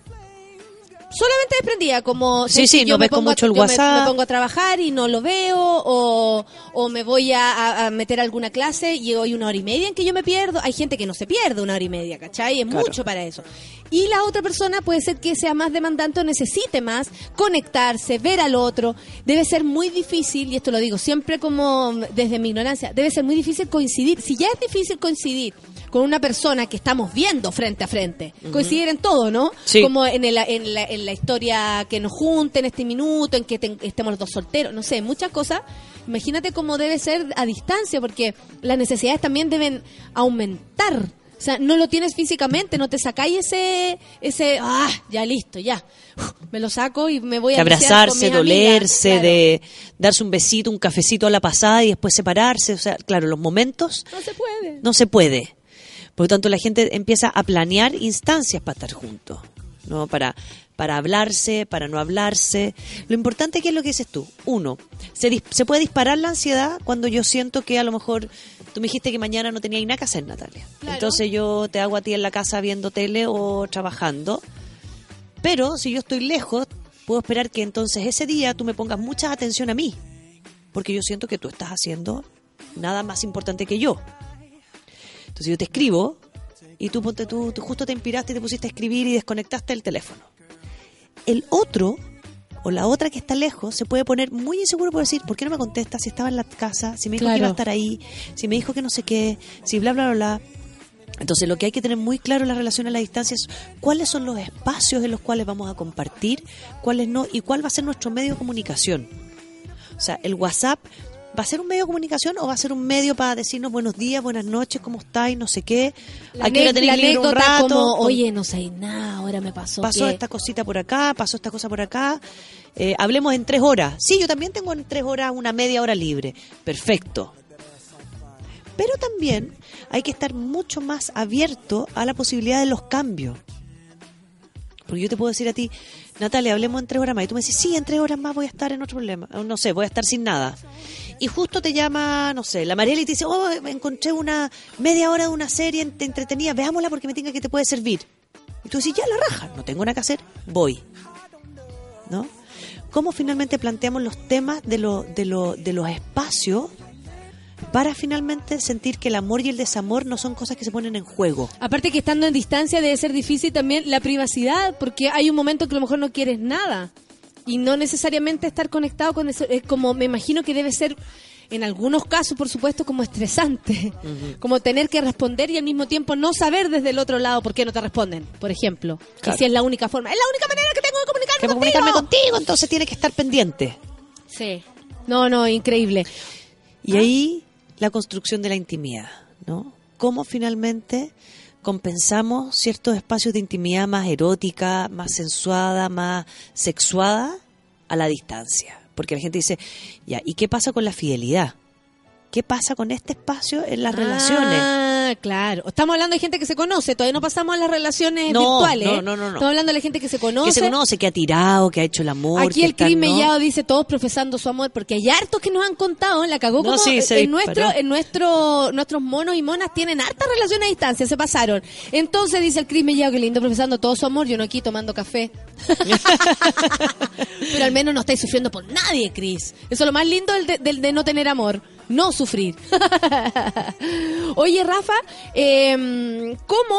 Solamente desprendida, como Sí, sí, yo no me pongo a- mucho el yo me- WhatsApp. Me, pongo a trabajar y no lo veo, o, o me voy a, a- a meter a alguna clase y hoy una hora y media en que yo me pierdo. Hay gente que no se pierde una hora y media, ¿cachai? Es Claro. mucho para eso. Y la otra persona puede ser que sea más demandante o necesite más conectarse, ver al otro. Debe ser muy difícil, y esto lo digo siempre como desde mi ignorancia, debe ser muy difícil coincidir. Si ya es difícil coincidir con una persona que estamos viendo frente a frente, Ujú. coincidir en todo, ¿no? Sí. Como en, el- en la, en la historia que nos junte en este minuto, en que ten- estemos los dos solteros, no sé, muchas cosas. Imagínate cómo debe ser a distancia, porque las necesidades también deben aumentar. O sea, no lo tienes físicamente, no te sacáis ese, ese, ah, ya listo, ya. Uf, me lo saco y me voy a pasear con abrazarse, mis dolerse, amigas. Claro. de darse un besito, un cafecito a la pasada y después separarse. O sea, claro, los momentos No se puede. no se puede. Por lo tanto, la gente empieza a planear instancias para estar juntos, ¿no? Para, para hablarse, para no hablarse. Lo importante que es lo que dices tú. Uno, se, dis- se puede disparar la ansiedad cuando yo siento que a lo mejor tú me dijiste que mañana no tenía nada que hacer, Natalia. Claro. Entonces yo te hago a ti en la casa viendo tele o trabajando. Pero si yo estoy lejos, puedo esperar que entonces ese día tú me pongas mucha atención a mí. Porque yo siento que tú estás haciendo nada más importante que yo. Entonces yo te escribo y tú, ponte, tú, tú justo te inspiraste y te pusiste a escribir y desconectaste el teléfono. El otro o la otra que está lejos se puede poner muy inseguro por decir, ¿por qué no me contesta si estaba en la casa, si me dijo que iba a estar ahí, si me dijo que no sé qué, si bla, bla, bla, bla? Entonces lo que hay que tener muy claro en la relación a la distancia es cuáles son los espacios en los cuales vamos a compartir, cuáles no, y cuál va a ser nuestro medio de comunicación. O sea, el WhatsApp va a ser un medio de comunicación o va a ser un medio para decirnos buenos días, buenas noches, cómo estáis, no sé qué. La, ¿A qué hora ane- tenéis la libre un rato? como, oye, no sé nada, ahora me pasó. pasó que- esta cosita por acá, pasó esta cosa por acá. Eh, hablemos en tres horas. Sí, yo también tengo en tres horas una media hora libre. Perfecto. Pero también hay que estar mucho más abierto a la posibilidad de los cambios. Porque yo te puedo decir a ti, Natalia, hablemos en tres horas más. Y tú me dices, sí, en tres horas más voy a estar en otro problema. No sé, voy a estar sin nada. Y justo te llama, no sé, la Mariela y te dice, oh, encontré una media hora de una serie ent- entretenida, veámosla porque me tenga que te puede servir. Y tú dices, ya la raja, no tengo nada que hacer, voy. ¿No? ¿Cómo finalmente planteamos los temas de, lo, de, lo, de los espacios para finalmente sentir que el amor y el desamor no son cosas que se ponen en juego? Aparte que estando en distancia debe ser difícil también la privacidad, porque hay un momento que a lo mejor no quieres nada. Y no necesariamente estar conectado con eso. Es como, me imagino que debe ser en algunos casos, por supuesto, como estresante. Como tener que responder y al mismo tiempo no saber desde el otro lado por qué no te responden, por ejemplo. Claro. si es la única forma. Es la única manera que tengo de comunicarme Que contigo. comunicarme contigo, entonces tiene que estar pendiente. Sí. No, no, increíble. Y ahí la construcción de la intimidad, ¿no? Cómo finalmente compensamos ciertos espacios de intimidad más erótica, más sensuada, más sexuada a la distancia. Porque la gente dice, ya, ¿y qué pasa con la fidelidad? ¿Qué pasa con este espacio en las relaciones? Ah, claro. Estamos hablando de gente que se conoce. Todavía no pasamos a las relaciones No, virtuales. no, ¿eh? no, no, no. Estamos hablando de la gente que se conoce. Que se conoce, que ha tirado, que ha hecho el amor. Aquí que el ¿no? Mellado dice todos profesando su amor, porque hay hartos que nos han contado, la cagó No, como sí, en nuestro, en nuestro, nuestros monos y monas tienen hartas relaciones a distancia, se pasaron. Entonces dice el Cris Mellado, que lindo profesando todo su amor, yo no aquí tomando café. Pero al menos no estáis sufriendo por nadie, Cris. Eso es lo más lindo del de, del de no tener amor, no sufrir. Oye, Rafa, eh, ¿cómo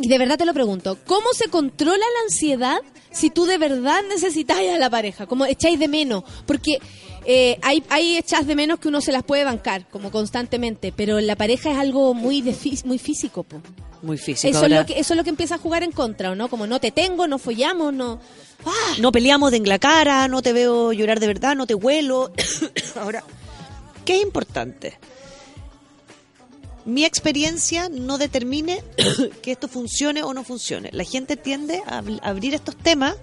y de verdad te lo pregunto, ¿cómo se controla la ansiedad si tú de verdad necesitáis a la pareja? ¿Cómo echáis de menos? Porque eh, hay, hay echas de menos que uno se las puede bancar, como constantemente, pero la pareja es algo muy de muy físico, po. Muy físico. Eso, Ahora, es lo que, eso es lo que empieza a jugar en contra, ¿o no? Como no te tengo, no follamos, no... ¡Ah! No peleamos de en la cara, no te veo llorar de verdad, no te huelo. Ahora, ¿qué es importante? Mi experiencia no determine que esto funcione o no funcione. La gente tiende a ab- abrir estos temas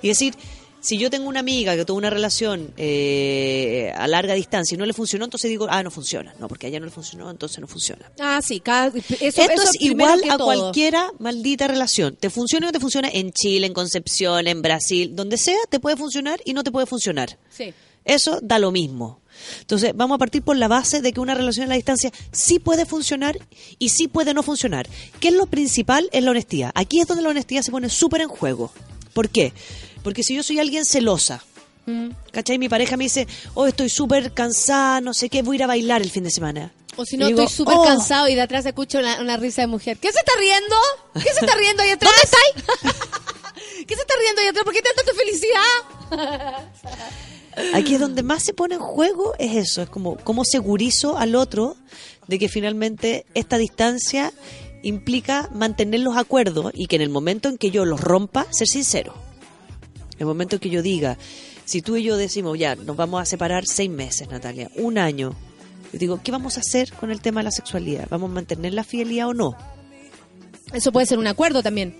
y decir, si yo tengo una amiga que tuvo una relación eh, a larga distancia y no le funcionó, entonces digo, ah, no funciona. No, porque a ella no le funcionó, entonces no funciona. Ah, sí, cada, eso, Esto eso es igual a todo. cualquiera maldita relación. Te funciona o no te funciona en Chile, en Concepción, en Brasil, donde sea, te puede funcionar y no te puede funcionar. Sí. Eso da lo mismo. Entonces, vamos a partir por la base de que una relación a la distancia sí puede funcionar y sí puede no funcionar. ¿Qué es lo principal? Es la honestidad. Aquí es donde la honestidad se pone súper en juego. ¿Por qué? Porque si yo soy alguien celosa, Mm. ¿cachai? Mi pareja me dice, oh, estoy súper cansada, no sé qué, voy a ir a bailar el fin de semana. O si no, digo, estoy súper "Oh, cansado y de atrás escucho una, una risa de mujer. ¿Qué se está riendo? ¿Qué se está riendo ahí atrás? ¿Dónde estáis? ¿Qué se está riendo ahí atrás? ¿Por qué tanta felicidad? Aquí es donde más se pone en juego, es eso, es como cómo segurizo al otro de que finalmente esta distancia implica mantener los acuerdos y que en el momento en que yo los rompa, ser sincero. En el momento en que yo diga, si tú y yo decimos, ya, nos vamos a separar seis meses, Natalia, un año, yo digo, ¿qué vamos a hacer con el tema de la sexualidad? ¿Vamos a mantener la fidelidad o no? Eso puede ser un acuerdo también.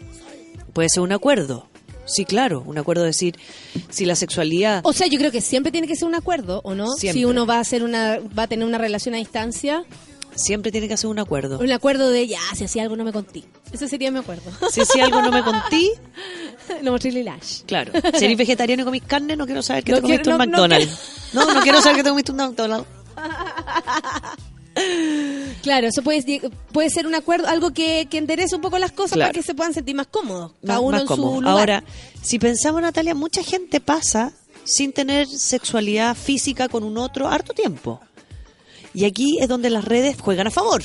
Puede ser un acuerdo. Sí, claro, un acuerdo de decir, si la sexualidad... O sea, yo creo que siempre tiene que ser un acuerdo, ¿o no? Siempre. Si uno va a hacer una, va a tener una relación a distancia, Siempre tiene que hacer un acuerdo. un acuerdo de ya, si hacía algo no me conté. Ese sería mi acuerdo. Si, si algo no me conté, no mostré lash. Claro. Si eres vegetariano y comís carne, no quiero saber que No te comiste quiero- un no- no McDonald's. No, no, quiero saber que te comiste un McDonald's. Claro, eso puede, puede ser un acuerdo, algo que, que enderece un poco las cosas Claro. para que se puedan sentir más cómodos. Cada Más- uno más en cómodo. su lugar. Ahora, si pensamos, Natalia, mucha gente pasa sin tener sexualidad física con un otro harto tiempo. Y aquí es donde las redes juegan a favor.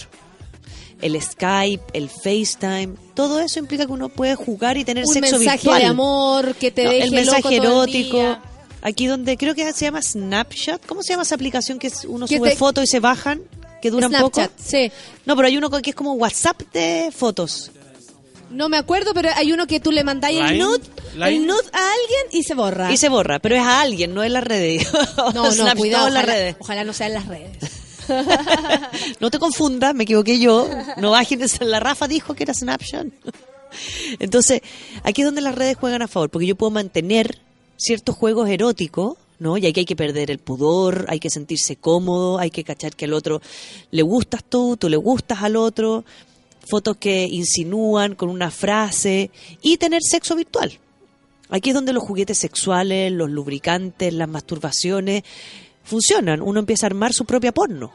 El Skype, el FaceTime, todo eso implica que uno puede jugar y tener un sexo mensaje virtual. de amor que te No, deje el mensaje loco todo el erótico. día. Aquí donde creo que se llama Snapchat. ¿Cómo se llama esa aplicación que uno Que sube te- fotos y se bajan? Que duran Snapchat, poco. sí. No, pero hay uno que es como WhatsApp de fotos. No me acuerdo, pero hay uno que tú le mandáis el nude, el nude a alguien y se borra. Y se borra, pero es a alguien, no en las redes. No, no, Snapchat cuidado, en las ojalá, redes. ojalá no sea en las redes. No te confundas, me equivoqué yo. No bajen, la Rafa dijo que era Snapchat. Entonces, aquí es donde las redes juegan a favor, porque yo puedo mantener ciertos juegos eróticos, ¿no? Y aquí hay que perder el pudor, hay que sentirse cómodo, hay que cachar que al otro le gustas tú, tú le gustas al otro, fotos que insinúan con una frase y tener sexo virtual. Aquí es donde los juguetes sexuales, los lubricantes, las masturbaciones funcionan. Uno empieza a armar su propia porno.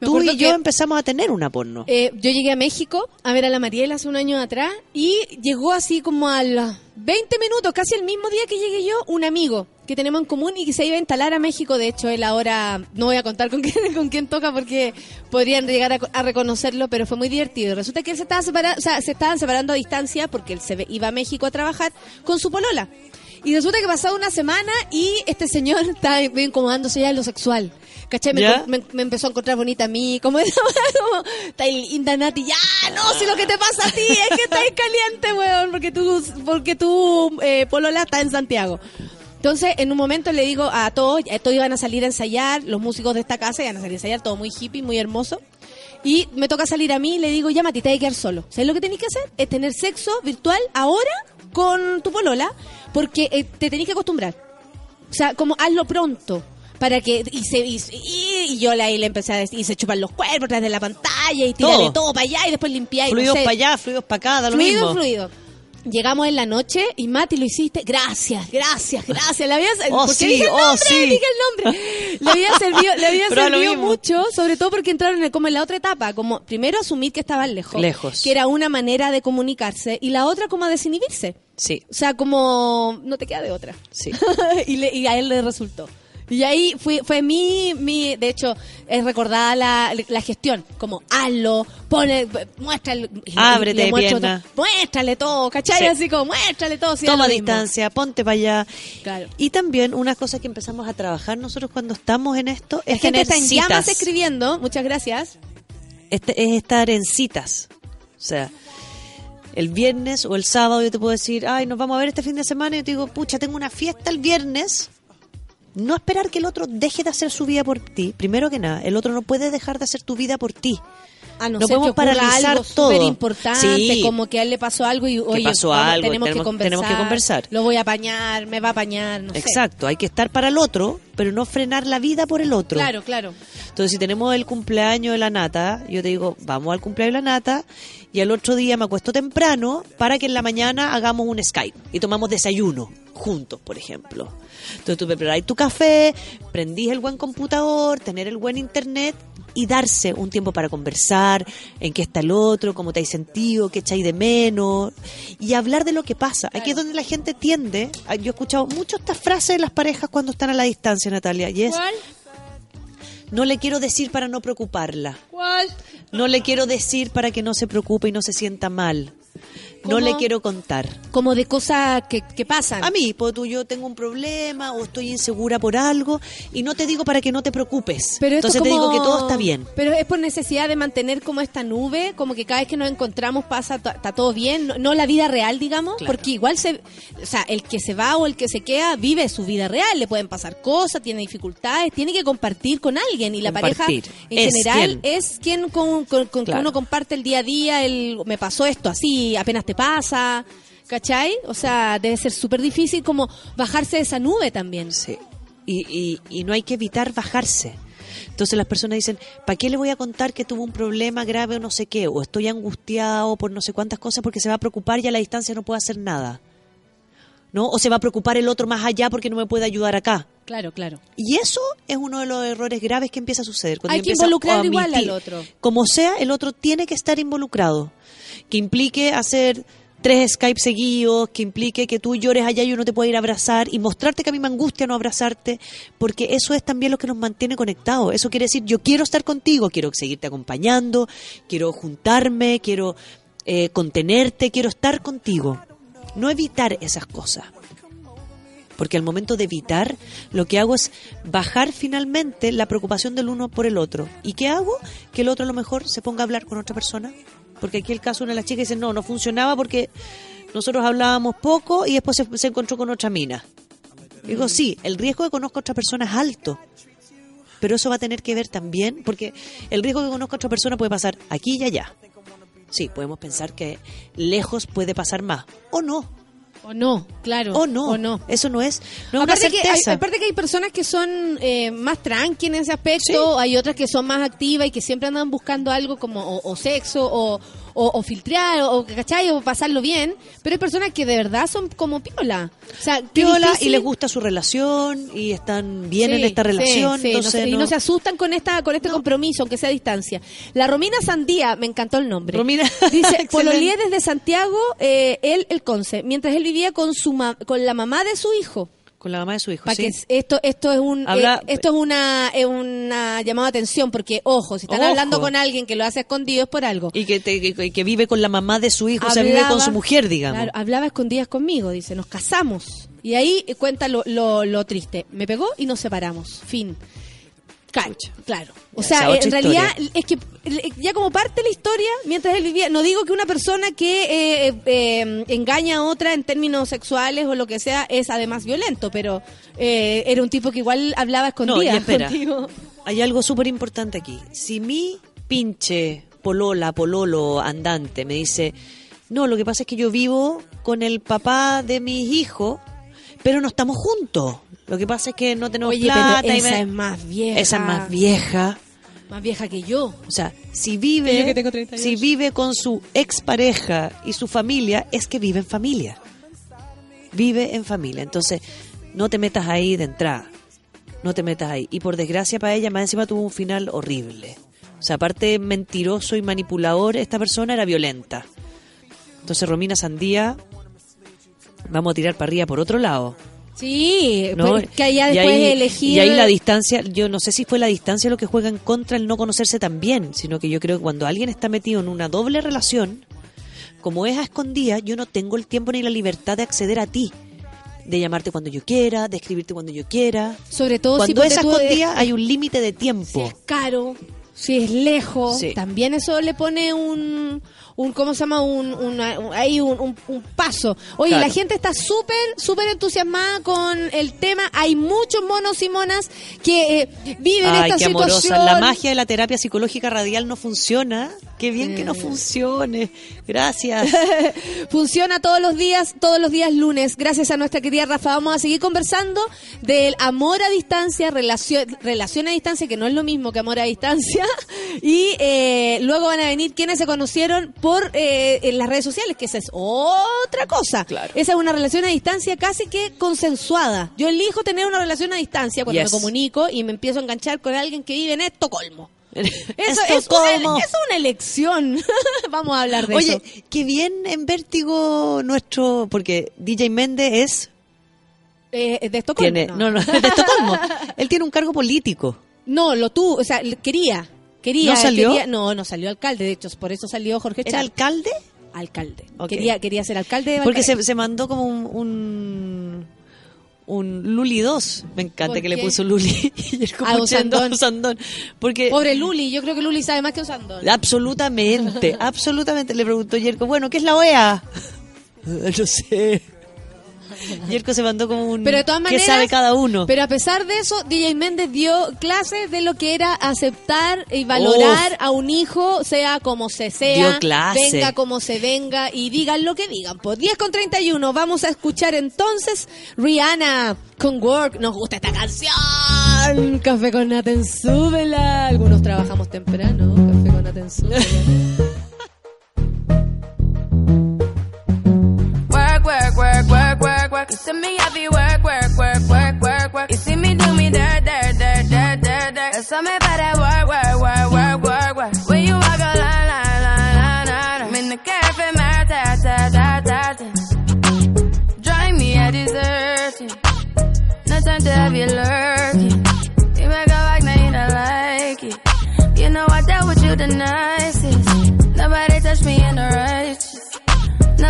Me Tú y yo empezamos a tener una porno. Eh, yo llegué a México a ver a la Mariela hace un año atrás y llegó así como a los 20 minutos, casi el mismo día que llegué yo, un amigo que tenemos en común y que se iba a instalar a México. De hecho, él ahora, no voy a contar con quién, con quién toca porque podrían llegar a, a reconocerlo, pero fue muy divertido. Resulta que él se estaba separando, o sea, se estaban separando a distancia porque él se iba a México a trabajar con su polola. Y resulta que pasaba una semana y este señor estaba incomodándose ya en lo sexual. ¿Cachai? Me, ¿Ya? me- me empezó a encontrar bonita a mí, como esa como, está linda Nati, ya, no, si lo que te pasa a ti es que estás caliente, weón, porque tú, porque tú, eh, Polola está en Santiago. Entonces, en un momento le digo a todos, ya todos iban a salir a ensayar, los músicos de esta casa iban a salir a ensayar, todo muy hippie, muy hermoso. Y me toca salir a mí y le digo, ya Mati, te hay que quedar solo. ¿Sabes lo que tenés que hacer? Es tener sexo virtual ahora con tu polola, porque eh, te tenés que acostumbrar. O sea, como hazlo pronto. Para que, y, se, y, y- yo ahí le empecé a decir, y se chupan los cuerpos tras de la pantalla, y tirarle Todo. todo, para allá, y después limpiar. y no Fluidos sé. para allá, fluidos para acá, da lo Fluido, mismo. fluido. Llegamos en la noche y Mati lo hiciste. Gracias, gracias, gracias. Le había, Oh, porque sí, dije el oh, nombre, sí. dije el nombre. Le había servido, le había servido mucho, sobre todo porque entraron en- como en la otra etapa, como primero asumir que estaban lejos, Lejos. que era una manera de comunicarse y la otra como desinhibirse. Sí, O sea, como no te queda de otra. sí. y, le- y a él le resultó. Y ahí fue, fue mi, mi, de hecho, es recordada la, la gestión, como hazlo, pone, muéstrale, Ábrete pierna. todo. muéstrale todo, ¿cachai? Sí. Así como, muéstrale todo. si Toma distancia, ponte para allá. Claro. Y también una cosa que empezamos a trabajar nosotros cuando estamos en esto La es gente tener está en llamas citas. escribiendo, muchas gracias. Este- es estar en citas. O sea, el viernes o el sábado yo te puedo decir, ay, nos vamos a ver este fin de semana y yo te digo, pucha, tengo una fiesta el viernes. No esperar que el otro deje de hacer su vida por ti. Primero que nada, el otro no puede dejar de hacer tu vida por ti. A no, No ser que podemos ocurra paralizar algo todo. súper importante, Sí. como que a él le pasó algo y oye, pasó vamos, algo, tenemos, que tenemos- conversar, tenemos que conversar. Lo voy a apañar, me va a apañar, no sé. Exacto, hay que estar para el otro, pero no frenar la vida por el otro. Claro, claro. Entonces, si tenemos el cumpleaños de la nata, yo te digo, vamos al cumpleaños de la nata, y al otro día me acuesto temprano para que en la mañana hagamos un Skype y tomamos desayuno juntos, por ejemplo. Entonces tú preparás tu café, prendís el buen computador, tener el buen internet y darse un tiempo para conversar, en qué está el otro, cómo te hay sentido, qué echáis de menos, y hablar de lo que pasa. Aquí es donde la gente tiende, yo he escuchado mucho esta frase de las parejas cuando están a la distancia, Natalia, y es, ¿Cuál? no le quiero decir para no preocuparla. ¿Cuál? No le quiero decir para que no se preocupe y no se sienta mal. No le quiero contar. Como de cosas que, que pasan. A mí, pues tú, yo tengo un problema o estoy insegura por algo y no te digo para que no te preocupes. Pero Entonces te digo que todo está bien. Pero es por necesidad de mantener como esta nube, como que cada vez que nos encontramos pasa, está todo bien, no, no la vida real, digamos, Claro. porque igual se, o sea, el que se va o el que se queda vive su vida real, le pueden pasar cosas, tiene dificultades, tiene que compartir con alguien y la pareja en Es general quien. es quien con, con- con que uno comparte el día a día, el me pasó esto así, apenas te pasa. ¿Cachai? O sea, debe ser súper difícil como bajarse de esa nube también. Sí. Y, y, y no hay que evitar bajarse. Entonces las personas dicen, ¿para qué le voy a contar que tuvo un problema grave o no sé qué? O estoy angustiado por no sé cuántas cosas porque se va a preocupar y a la distancia no puede hacer nada. ¿No? O se va a preocupar el otro más allá porque no me puede ayudar acá. Claro, claro. Y eso es uno de los errores graves que empieza a suceder. Cuando Hay que involucrar igual al otro. Como sea, el otro tiene que estar involucrado. Que implique hacer tres Skype seguidos, que implique que tú llores allá y yo no te pueda ir a abrazar y mostrarte que a mí me angustia no abrazarte, porque eso es también lo que nos mantiene conectados. Eso quiere decir, yo quiero estar contigo, quiero seguirte acompañando, quiero juntarme, quiero eh, contenerte, quiero estar contigo. No evitar esas cosas. Porque al momento de evitar, lo que hago es bajar finalmente la preocupación del uno por el otro. ¿Y qué hago? Que el otro a lo mejor se ponga a hablar con otra persona. Porque aquí el caso, una de las chicas dice, no, no funcionaba porque nosotros hablábamos poco y después se, se encontró con otra mina. Digo, sí, el riesgo de que conozca a otra persona es alto. Pero eso va a tener que ver también, porque el riesgo de que conozca a otra persona puede pasar aquí y allá. Sí, podemos pensar que lejos puede pasar más. O no. O no, claro. O no. O no. Eso no es, no es una aparte, que hay, aparte que hay personas que son eh, más tranqui en ese aspecto, hay otras que son más activas y que siempre andan buscando algo como o, o sexo o, o, o filtrar o, ¿cachai? o pasarlo bien, pero hay personas que de verdad son como piola. O sea, Piola difícil- y les gusta su relación y están bien Sí, en esta relación. sí, no entonces se- y no- se asustan con esta con este compromiso, aunque sea a distancia. La Romina Sandía, me encantó el nombre. Romina, Dice, pololeé desde Santiago, eh, él, el Conce, mientras él vivía con su ma- con la mamá de su hijo. Con la mamá de su hijo, Pa' sí. que esto esto es un Habla- eh, esto es una es una llamada de atención porque ojo si están Ojo. hablando con alguien que lo hace escondido es por algo Y que, te- que, que vive con la mamá de su hijo, o sea, vive con Hablaba- su mujer, digamos. claro, hablaba escondidas conmigo dice nos casamos y ahí eh, cuenta lo, lo, lo triste me pegó y nos separamos fin Cancha, claro. O sea, en realidad historia. es que ya como parte de la historia, mientras él vivía, no digo que una persona que eh, eh, eh, engaña a otra en términos sexuales o lo que sea es además violento, pero eh, era un tipo que igual hablaba a No, espera. contigo. Hay algo súper importante aquí. Si mi pinche polola, pololo, andante me dice, no, lo que pasa es que yo vivo con el papá de mis hijos, pero no estamos juntos. Lo que pasa es que no tenemos Oye, plata. pero y esa me- es más vieja. Esa es más vieja. Más vieja que yo. O sea, si Que yo vive, que tengo 38. si vive con su expareja y su familia, es que vive en familia. Vive en familia. Entonces, no te metas ahí de entrada. No te metas ahí. Y por desgracia para ella, más encima tuvo un final horrible. O sea, aparte de mentiroso y manipulador, esta persona era violenta. Entonces, Romina Sandía, vamos a tirar para arriba por otro lado. Sí, ¿no? pues, que allá después ahí- elegir... Y ahí la distancia, yo no sé si fue la distancia lo que juega en contra el no conocerse tan bien, sino que yo creo que cuando alguien está metido en una doble relación, como es a escondida, yo no tengo el tiempo ni la libertad de acceder a ti. De llamarte cuando yo quiera, de escribirte cuando yo quiera. Sobre todo si Cuando ponte es escondida hay un límite de si tiempo. es caro, si es lejos, Sí. también eso le pone un, un ¿cómo se llama? Un, una- un- ahí un, un- un paso. Oye, Claro. la gente está súper, súper entusiasmada con el tema. Hay muchos monos y monas que eh, viven Ay, esta qué amorosa. situación. La magia de la terapia psicológica radial no funciona. Qué bien que no funcione. Gracias. Funciona todos los días, todos los días lunes. Gracias a nuestra querida Rafa. Vamos a seguir conversando del amor a distancia, relación, relación a distancia, que no es lo mismo que amor a distancia. Y eh, luego van a venir quienes se conocieron por eh, en las redes sociales, que esa es otra cosa. Esa es una relación a distancia casi que consensuada. Yo elijo tener una relación a distancia cuando Yes. me comunico y me empiezo a enganchar con alguien que vive en Estocolmo. Eso es una, es una elección. Vamos a hablar de Oye, eso. qué bien en vértigo nuestro, porque DJ Méndez es Eh, de Estocolmo. tiene, no, no, de Estocolmo. Él tiene un cargo político. No, lo tuvo, o sea, quería. Quería, ¿No salió? quería- no, no salió alcalde, de hecho, por eso salió Jorge ¿Era Char. alcalde? Alcalde. Quería, quería ser alcalde de Porque se, se mandó como un, un, un Luli 2. Me encanta ¿Por que le puso Luli. y él como Ah, un echando Sandón. un Sandón. Porque Pobre Luli, yo creo que Luli sabe más que un sandón. absolutamente, absolutamente le preguntó Yerko, bueno, ¿qué es la OEA? No sé. Yerko se mandó como un... Pero de todas maneras, ¿Qué sabe cada uno? Pero a pesar de eso, DJ Méndez dio clases de lo que era aceptar y valorar a un hijo, sea como se sea, Dio clase. venga como se venga y digan lo que digan. Pues 10 con 31, vamos a escuchar entonces Rihanna con Work. Nos gusta esta canción. Café con Naten, súbela. Algunos trabajamos temprano. Café con Naten, súbela. work. You see me happy work, work, work, work, work, work. You see me do me dirt, dirt, dirt, dirt, dirt, dirt. That's me by that work, work, work, work, work, work. When you walk a line, line, line, line, line. I'm in the cafe, my ta, ta, ta, ta, ta. Drive me a dessert. No time to have you lurking. You make a back, now you don't like it. You know I dealt with you the nicest. Nobody touched me in the righteous.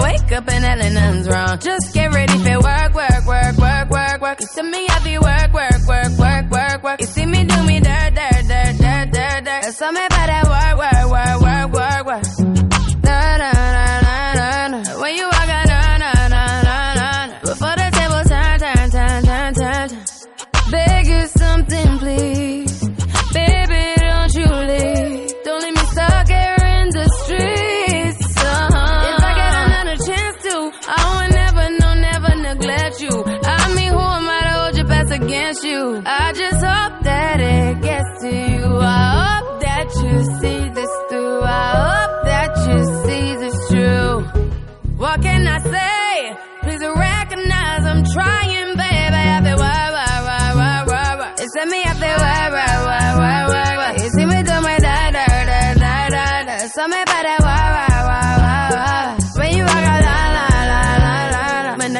Wake up and hell nothing's wrong. Just get ready for work, work, work, work, work, work. You see me happy work, work, work, work, work, work. You see me do me dirt, dirt, dirt, dirt, dirt, dirt. That's me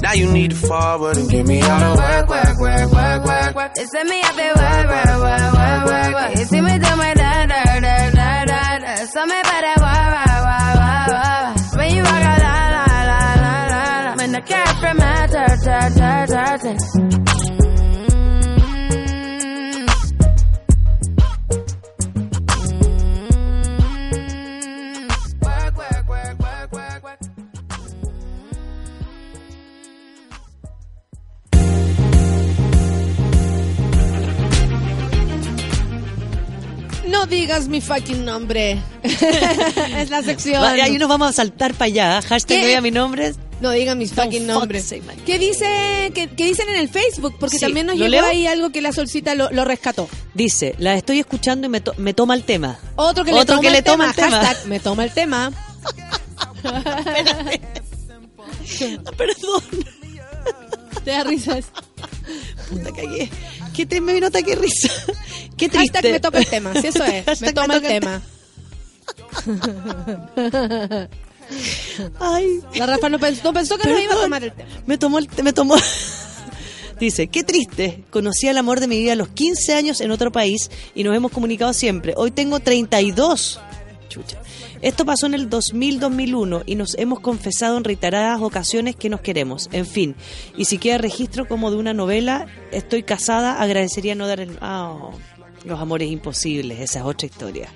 Now you need to forward and give me all the work, work, work, work, work, work. It's me up there, work, work, work, work, work, work. You see me do my da da da da da da. So me better wah wah wah wah wah. When you walk a la la la la la la. When the cat from my ta ta ta ta digas mi fucking nombre. es la sección. Ahí nos vamos a saltar para allá. Hashtag ¿Qué? no diga mi nombre. No digan mis fucking fuck nombres. say ¿Qué, dice, qué, qué dicen en el Facebook? Porque Sí, también nos ¿lo llegó leo? ahí algo que la solcita lo, lo rescató. Dice, la estoy escuchando y me, to- me toma el tema. Otro que le toma, que el, le toma el tema. Hashtag me toma el tema. Perdón. Te da risas. Puta cagué. ¿Qué te me vino ataque de risa? Qué triste. Hashtag me toca el tema. Si eso es. me toma el tema. Ay, La Rafa no pensó, no pensó que no iba a Perdón. tomar el tema. me tomó el me tomó Dice, qué triste. Conocí al amor de mi vida a los 15 años en otro país y nos hemos comunicado siempre. Hoy tengo 32. Chucha. Esto pasó en el 2000-2001 y nos hemos confesado en reiteradas ocasiones que nos queremos. En fin, y si queda registro como de una novela, estoy casada, agradecería no dar el... Ah, los amores imposibles, esa es otra historia.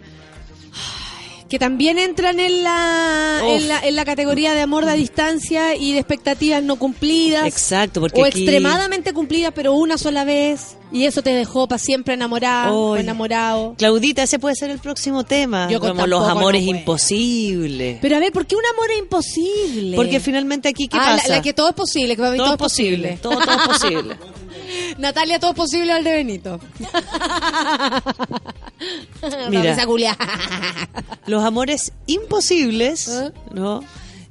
Que también entran en la, en la, en la categoría de amor a distancia y de expectativas no cumplidas. Exacto, porque o aquí- extremadamente cumplidas, pero una sola vez. Y eso te dejó para siempre enamorada o enamorado. Claudita, ese puede ser el próximo tema. Yo como los amores no imposibles. Pero a ver, ¿por qué un amor es imposible? Porque finalmente aquí, ¿qué Ah, pasa? La, que todo es posible, que todo, todo, es posible. Todo, todo es posible. Natalia, todo es posible al de Benito. Mira. Los amores imposibles, ¿Eh? ¿no?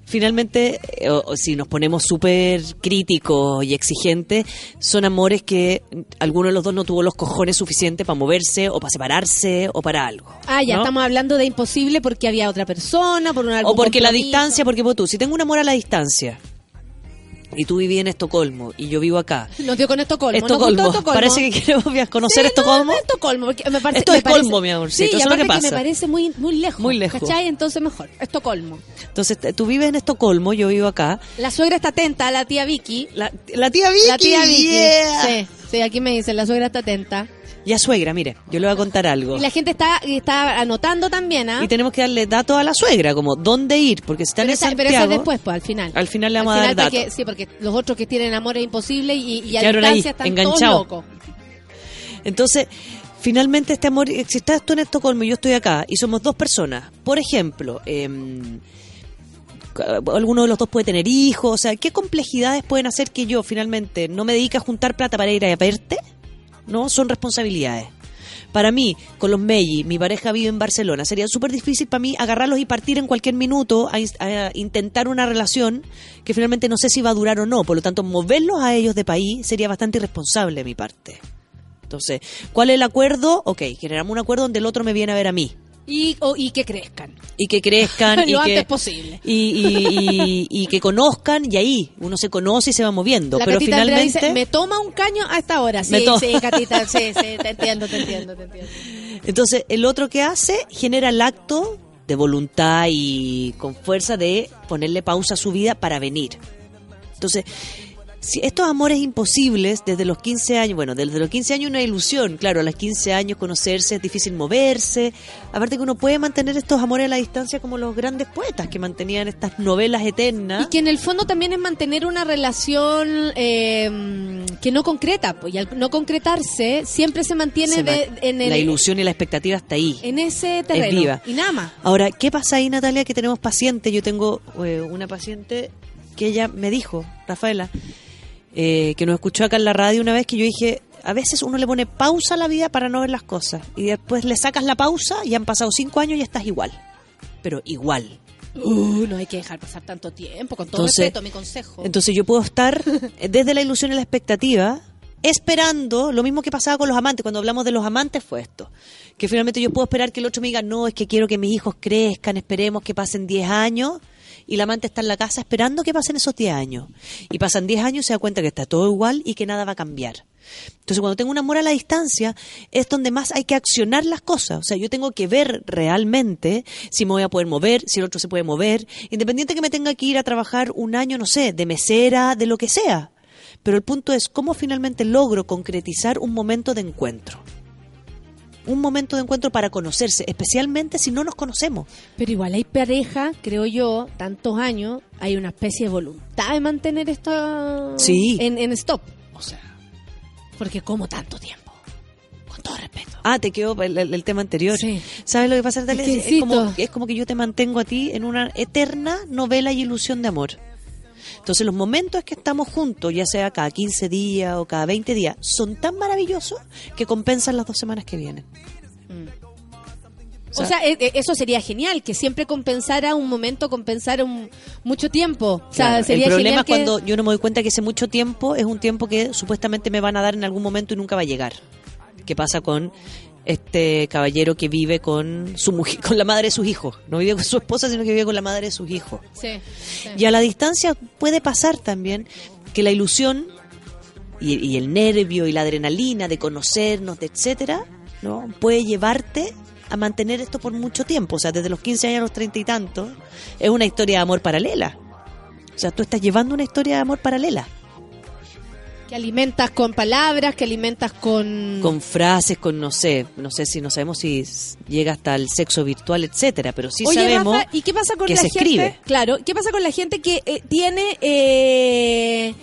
Finalmente, eh, o- o si nos ponemos súper críticos y exigentes, son amores que alguno de los dos no tuvo los cojones suficientes para moverse o para separarse o para algo. Ah, ya ¿no? estamos hablando de imposible porque había otra persona, por una O porque la distancia, porque vos tú, si tengo un amor a la distancia y tú viví en Estocolmo y yo vivo acá, Nos dio con Estocolmo. Estocolmo, Estocolmo. parece que queremos conocer Sí, Estocolmo. No, Estocolmo, porque me parece, Esto es Colmo, parece- mi amorcito, Sí, eso es lo que aparte pasa. me parece muy, muy lejos. Muy lejos. ¿Cachai? Entonces mejor. Estocolmo. Entonces, tú vives en Estocolmo, yo vivo acá. La suegra está atenta, la tía Vicky. La, la tía Vicky, La tía Vicky. yeah. Sí, sí, aquí me dicen, la suegra está atenta. Ya suegra, mire, yo le voy a contar algo. Y la gente está, está anotando también, ¿ah? Y tenemos que darle datos a la suegra, como dónde ir, porque si están pero, en esa- pero Santiago, eso es después, pues, al final. al final le vamos a dar datos. sí, porque los otros que tienen amor es imposible y, y a Quedaron ahí, distancia están enganchados. todos locos. Entonces, finalmente este amor, si estás tú en Estocolmo y yo estoy acá, y somos dos personas, por ejemplo, em, alguno de los dos puede tener hijos, o sea, ¿qué complejidades pueden hacer que yo finalmente no me dedique a juntar plata para ir a verte? No, son responsabilidades. Para mí, con los Meiji, mi pareja vive en Barcelona, sería súper difícil para mí agarrarlos y partir en cualquier minuto a, a intentar una relación que finalmente no sé si va a durar o no. Por lo tanto, moverlos a ellos de país sería bastante irresponsable de mi parte. Entonces, ¿cuál es el acuerdo? Ok, generamos un acuerdo donde el otro me viene a ver a mí. Y, o- y que crezcan. Y que crezcan y Lo que, antes posible. Y, y- y- y que conozcan y ahí uno se conoce y se va moviendo. La Pero Catita finalmente... dice, me toma un caño a esta hora. Sí, sí, Catita, sí, sí, te entiendo, te entiendo, te entiendo. Entonces, el otro que hace genera el acto de voluntad y con fuerza de ponerle pausa a su vida para venir. Entonces, si estos amores imposibles desde los 15 años, bueno, desde los 15 años una ilusión, claro, a los 15 años conocerse es difícil moverse, aparte que uno puede mantener estos amores a la distancia como los grandes poetas que mantenían estas novelas eternas. Y que en el fondo también es mantener una relación eh, que no concreta, pues, y al no concretarse siempre se mantiene Se de- en, el- la ilusión y la expectativa está ahí. en ese terreno. viva. Y nada más. Ahora, ¿qué pasa ahí, Natalia, que tenemos pacientes? Yo tengo eh, una paciente que ella me dijo, Rafaela, eh, que nos escuchó acá en la radio una vez que yo dije, a veces uno le pone pausa a la vida para no ver las cosas y después le sacas la pausa y han pasado cinco años y estás igual, pero igual. Uh, no hay que dejar pasar tanto tiempo, con todo Entonces- respeto, mi consejo. Entonces yo puedo estar desde la ilusión y la expectativa esperando lo mismo que pasaba con los amantes. Cuando hablamos de los amantes fue esto. Que finalmente yo puedo esperar que el otro me diga, no, es que quiero que mis hijos crezcan, esperemos que pasen 10 años. Y la amante está en la casa esperando que pasen esos 10 años. Y pasan 10 años y se da cuenta que está todo igual y que nada va a cambiar. Entonces, cuando tengo un amor a la distancia, es donde más hay que accionar las cosas. O sea, yo tengo que ver realmente si me voy a poder mover, si el otro se puede mover, independiente que me tenga que ir a trabajar un año, no sé, de mesera, de lo que sea. Pero el punto es cómo finalmente logro concretizar un momento de encuentro. Un momento de encuentro para conocerse, especialmente si no nos conocemos. Pero igual hay pareja, creo yo, tantos años, hay una especie de voluntad de mantener esto Sí. en, en stop. O sea, porque como tanto tiempo. Con todo respeto. Ah, te quedó el, el- el tema anterior. Sí. ¿Sabes lo que pasa, Natalia? Es que Es, como, es como que yo te mantengo a ti en una eterna novela y ilusión de amor. Entonces los momentos que estamos juntos, ya sea cada 15 días o cada 20 días, son tan maravillosos que compensan las dos semanas que vienen. O sea, e- e- eso sería genial, que siempre compensara un momento, compensara un, mucho tiempo. O sea, Claro, sería el problema es que- cuando yo no me doy cuenta que ese mucho tiempo es un tiempo que supuestamente me van a dar en algún momento y nunca va a llegar. ¿Qué pasa con este caballero que vive con su mujer, con la madre de sus hijos? No vive con su esposa, sino que vive con la madre de sus hijos. Sí, sí. Y a la distancia puede pasar también que la ilusión y, y el nervio y la adrenalina de conocernos, de etcétera, ¿no? puede llevarte a mantener esto por mucho tiempo. O sea, desde los 15 años a los 30 y tantos, es una historia de amor paralela. O sea, tú estás llevando una historia de amor paralela. Que alimentas con palabras, que alimentas con... Con frases, con no sé, no sé si no sabemos si llega hasta el sexo virtual, etcétera, pero sí Oye, sabemos Rafa, ¿y qué pasa con que la se gente? escribe. Claro, ¿qué pasa con la gente que eh, tiene eh,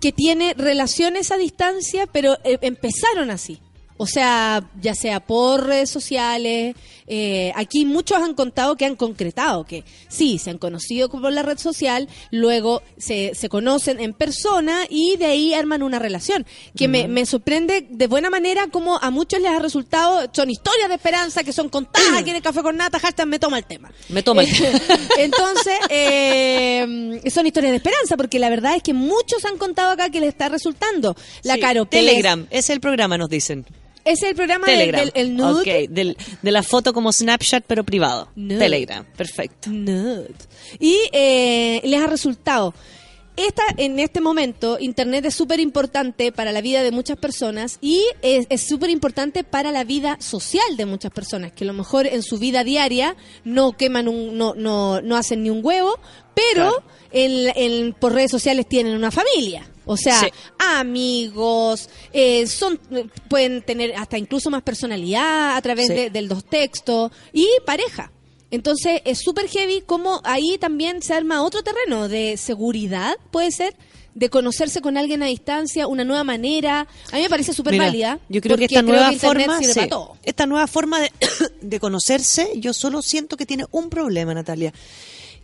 que tiene relaciones a distancia, pero eh, empezaron así? O sea, ya sea por redes sociales, eh, aquí muchos han contado que han concretado que sí, se han conocido por la red social, luego se, se conocen en persona y de ahí arman una relación. Que me, me sorprende de buena manera como a muchos les ha resultado, son historias de esperanza que son contadas aquí en el Café con Nata, hashtag me toma el tema. Me toma el Eh, Entonces, eh, son historias de esperanza, porque la verdad es que muchos han contado acá que les está resultando. La Sí, Caro Telegram, es el programa, nos dicen. Es el programa del- Telegram. del el nude. Del- de la foto como Snapchat, pero privado. Nude. Telegram, perfecto. Nude. Y eh, les ha resultado. Esta, en este momento, Internet es súper importante para la vida de muchas personas y es súper importante para la vida social de muchas personas, que a lo mejor en su vida diaria no queman un, no, no, no hacen ni un huevo, pero en, en- por redes sociales tienen una familia. O sea, Sí. amigos, eh, son pueden tener hasta incluso más personalidad a través Sí. de, de los textos y pareja. Entonces es súper heavy como ahí también se arma otro terreno de seguridad, puede ser, de conocerse con alguien a distancia, una nueva manera. A mí me parece súper válida. Yo creo que esta nueva forma, sí, esta nueva forma de, de conocerse, yo solo siento que tiene un problema, Natalia,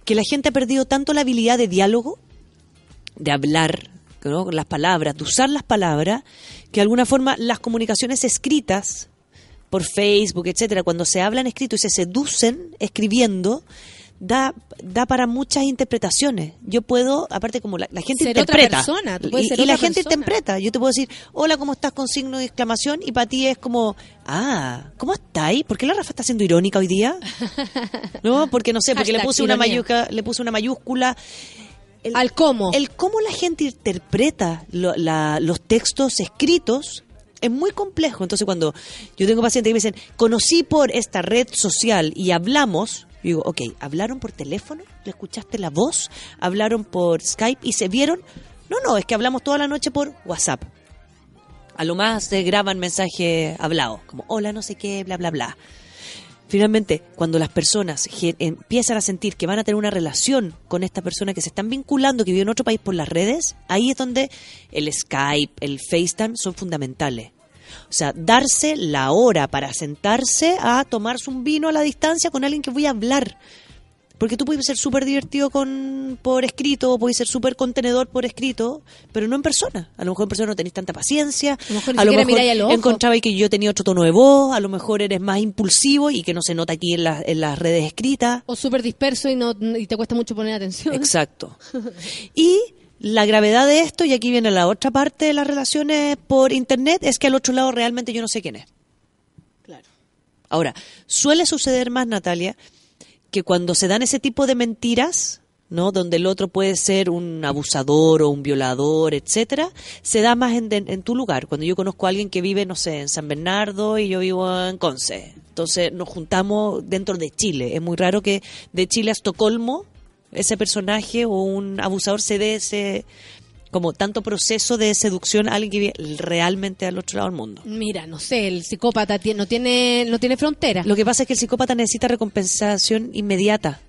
que la gente ha perdido tanto la habilidad de diálogo, de hablar, las palabras, de usar las palabras, que de alguna forma las comunicaciones escritas por Facebook, etcétera, cuando se hablan escrito y se seducen escribiendo, da, da para muchas interpretaciones. Yo puedo, aparte como la, la gente Ser otra interpreta, persona, tú puedes y, ser y la gente persona. interpreta. Yo te puedo decir, hola, ¿cómo estás? con signo de exclamación, y para ti es como, ah, ¿cómo estáis? ¿Por qué la Rafa está siendo irónica hoy día? No, porque no sé, porque una mayúscula, le puse una mayúscula. El- Al cómo. el cómo la gente interpreta lo- la- los textos escritos es muy complejo. Entonces, cuando yo tengo pacientes que me dicen, conocí por esta red social y hablamos, yo digo, ok, ¿hablaron por teléfono? ¿Le escuchaste la voz? ¿Hablaron por Skype y se vieron? No, no, es que hablamos toda la noche por WhatsApp. A lo más se graban mensajes hablados, como hola, no sé qué, bla, bla, bla. Finalmente, cuando las personas empiezan a sentir que van a tener una relación con esta persona que se están vinculando, que vive en otro país por las redes, ahí es donde el Skype, el FaceTime son fundamentales. O sea, darse la hora para sentarse a tomarse un vino a la distancia con alguien que voy a hablar. Porque tú puedes ser súper divertido con, por escrito, o puedes ser súper contenedor por escrito, pero no en persona. A lo mejor en persona no tenés tanta paciencia. A lo mejor ni siquiera miráis al ojo. encontraba que yo tenía otro tono de voz. A lo mejor eres más impulsivo y que no se nota aquí en, las- en las redes escritas. O súper disperso y, no, y te cuesta mucho poner atención. Exacto. Y la gravedad de esto, y aquí viene la otra parte de las relaciones por internet, es que al otro lado realmente yo no sé quién es. Claro. Ahora, suele suceder más, Natalia, que cuando se dan ese tipo de mentiras, ¿no? Donde el otro puede ser un abusador o un violador, etcétera, se da más en, en- en tu lugar. Cuando yo conozco a alguien que vive, no sé, en San Bernardo y yo vivo en Conce. Entonces nos juntamos dentro de Chile. Es muy raro que de Chile a Estocolmo ese personaje o un abusador se dé ese como tanto proceso de seducción a alguien que vive realmente al otro lado del mundo. Mira, no sé, el psicópata no tiene, no tiene frontera. Lo que pasa es que el psicópata necesita recompensación inmediata.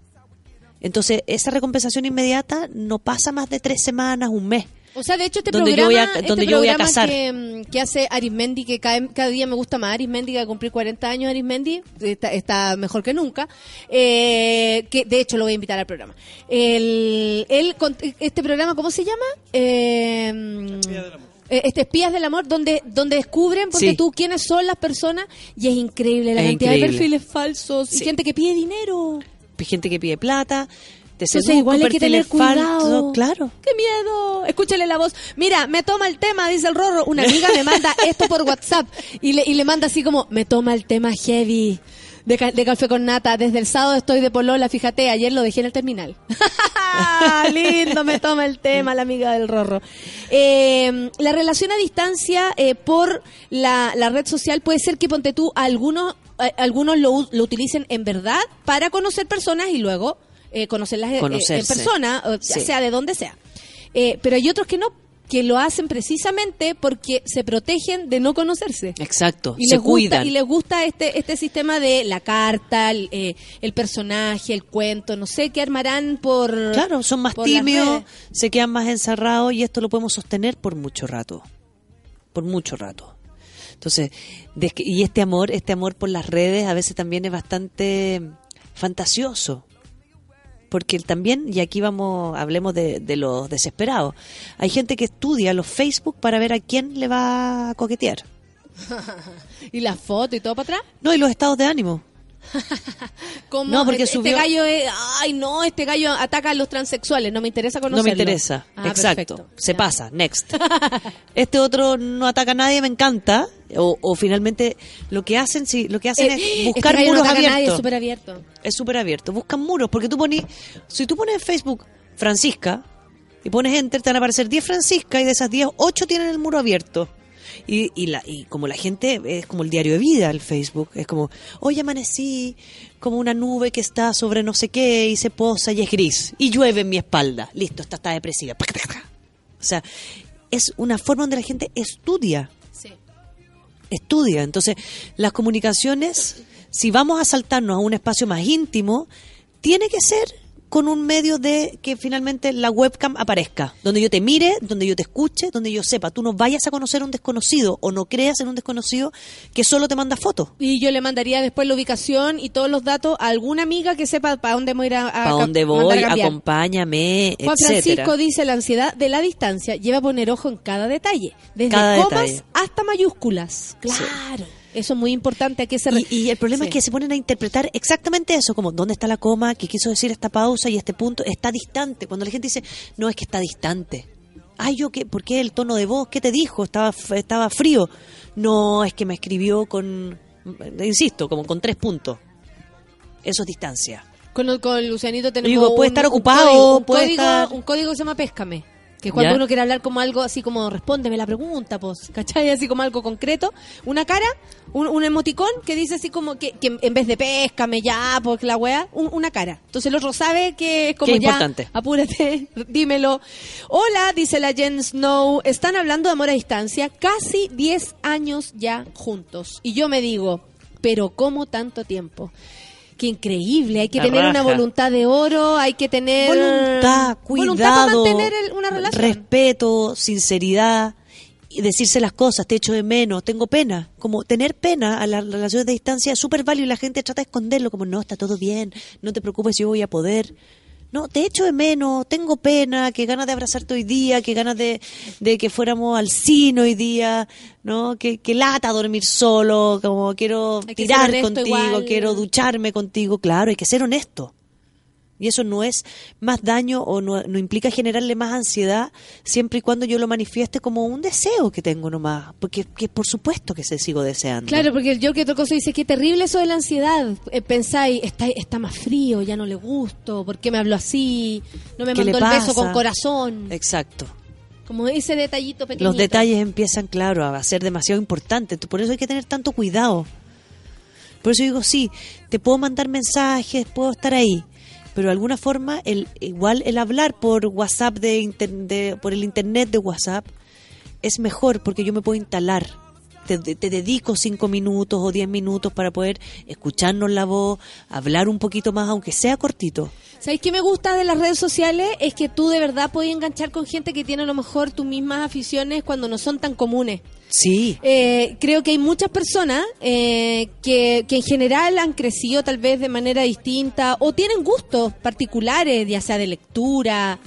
Entonces, esa recompensación inmediata no pasa más de tres semanas, un mes. O sea, de hecho, este Donde yo programa, voy a- este donde yo voy a programa. Que, mm, que hace Arismendi, que cada, cada día me gusta más Arismendi, que va a cumplir 40 años Arismendi, está, está mejor que nunca, eh, que de hecho lo voy a invitar al programa. El, él, con- este programa, ¿cómo se llama? Eh, eh, este Espías del Amor, donde, donde descubren, ponte Sí. tú, quiénes son las personas, y es increíble la Es cantidad de increíble. perfiles falsos, y gente que pide dinero. Gente que pide plata, te Entonces igual hay que tener cuidado. claro. ¡Qué miedo! Escúchale la voz. Mira, me toma el tema, dice el Rorro. Una amiga me manda esto por WhatsApp y le, y le manda así como, me toma el tema heavy. De, ca- de café con nata. Desde el sábado estoy de polola, fíjate, ayer lo dejé en el terminal. Lindo, me toma el tema la amiga del Rorro. Eh, la relación a distancia eh, por la, la red social puede ser que, ponte tú, algunos, eh, algunos lo, lo utilicen en verdad para conocer personas y luego eh, conocerlas eh, en persona, Sí. sea de donde sea. Eh, pero hay otros que no, que lo hacen precisamente porque se protegen de no conocerse. Exacto, Y se les, gusta, cuidan. y les gusta este este sistema de la carta, el, eh, el personaje, el cuento, no sé qué armarán por. Claro, son más tímidos, se quedan más encerrados y esto lo podemos sostener por mucho rato. Por mucho rato. Entonces, y este amor, este amor por las redes a veces también es bastante fantasioso. Porque también, y aquí vamos, hablemos de, de los desesperados. Hay gente que estudia los Facebook para ver a quién le va a coquetear. y la foto y todo para atrás. No, y los estados de ánimo. Como No, porque este, subió- este gallo es, ay no, este gallo ataca a los transexuales, no me interesa No conocerlo. me interesa. Ah, Exacto. perfecto. Se pasa. Next. este otro no ataca a nadie, me encanta. O, o finalmente lo que hacen, sí, lo que hacen Eh, es este buscar no muros nadie, abiertos. es súper abierto. es súper abierto. Buscan muros, porque tú pones, si tú pones en Facebook Francisca y pones enter, te van a aparecer 10 Francisca y de esas 10, 8 tienen el muro abierto. Y, y, la, y como la gente es como el diario de vida el Facebook, es como, hoy amanecí como una nube que está sobre no sé qué y se posa y es gris y llueve en mi espalda. Listo, esta está depresiva. O sea, es una forma donde la gente estudia Sí. estudia. Entonces, las comunicaciones, si vamos a saltarnos a un espacio más íntimo, tiene que ser con un medio de que finalmente la webcam aparezca, donde yo te mire, donde yo te escuche, donde yo sepa, tú no vayas a conocer a un desconocido o no creas en un desconocido que solo te manda fotos. Y yo le mandaría después la ubicación y todos los datos a alguna amiga que sepa para dónde voy a ir a, ¿Para dónde voy? a. Acompáñame, Juan etcétera. Francisco dice la ansiedad de la distancia lleva a poner ojo en cada detalle, desde Cada comas detalle. hasta mayúsculas. Claro. Eso es muy importante. Hay que ser... Y, y el problema Sí. es que se ponen a interpretar exactamente eso, como dónde está la coma, qué quiso decir esta pausa y este punto está distante. Cuando la gente dice, no es que está distante. Ay, yo qué, ¿por qué el tono de voz? ¿Qué te dijo? Estaba estaba frío. No, es que me escribió con, insisto, como con tres puntos. Eso es distancia. Con, con Lucianito tenemos Digo, puede un- estar un ocupado, un código- estar- un código que se llama Péscame. Que cuando ¿Ya? uno quiere hablar como algo así como respóndeme la pregunta, pues, ¿cachai? Así como algo concreto. Una cara, un, un emoticón que dice así como que, que en vez de péscame ya, pues la wea, un- una cara. Entonces el otro sabe que es como Qué ya, importante. apúrate, dímelo. Hola, dice la Jen Snow, están hablando de amor a distancia, casi 10 años ya juntos. Y yo me digo, pero ¿cómo tanto tiempo? Qué increíble, hay que La tener una voluntad de oro, hay que tener Voluntad, voluntad para cuidado, mantener el- una relación. respeto, sinceridad y decirse las cosas, te echo de menos, tengo pena. Como tener pena a las relaciones de distancia es súper válido y la gente trata de esconderlo, como no, está todo bien, no te preocupes, yo voy a poder. No, te echo de menos, tengo pena, que ganas de abrazarte hoy día, que ganas de, de que fuéramos al cine hoy día, ¿no? Que, que lata dormir solo, como quiero tirar contigo, igual. quiero ducharme contigo, claro, hay que ser honesto. Y eso no es más daño o no, no implica generarle más ansiedad siempre y cuando yo lo manifieste como un deseo que tengo nomás. Porque que por supuesto que se sigo deseando. Claro, porque el yo que otra cosa dice, qué terrible eso de la ansiedad. Eh, pensáis, está, está más frío, ya no le gusto, ¿por qué me habló así? No me ¿Qué le mandó el beso con corazón. Exacto. Como ese detallito pequeñito. Los detalles empiezan, claro, a ser demasiado importantes. Por eso hay que tener tanto cuidado. Por eso digo, sí, te puedo mandar mensajes, puedo estar ahí. Pero de alguna forma, el, igual el hablar por WhatsApp, de, inter- de- por el internet de WhatsApp, es mejor porque yo me puedo instalar. Te, te- dedico cinco minutos o diez minutos para poder escucharnos la voz, hablar un poquito más, aunque sea cortito. ¿Sabéis qué me gusta de las redes sociales? Es que tú de verdad puedes enganchar con gente que tiene a lo mejor tus mismas aficiones cuando no son tan comunes. Sí. Eh, creo que hay muchas personas eh, que, que en general han crecido tal vez de manera distinta o tienen gustos particulares, ya sea de lectura,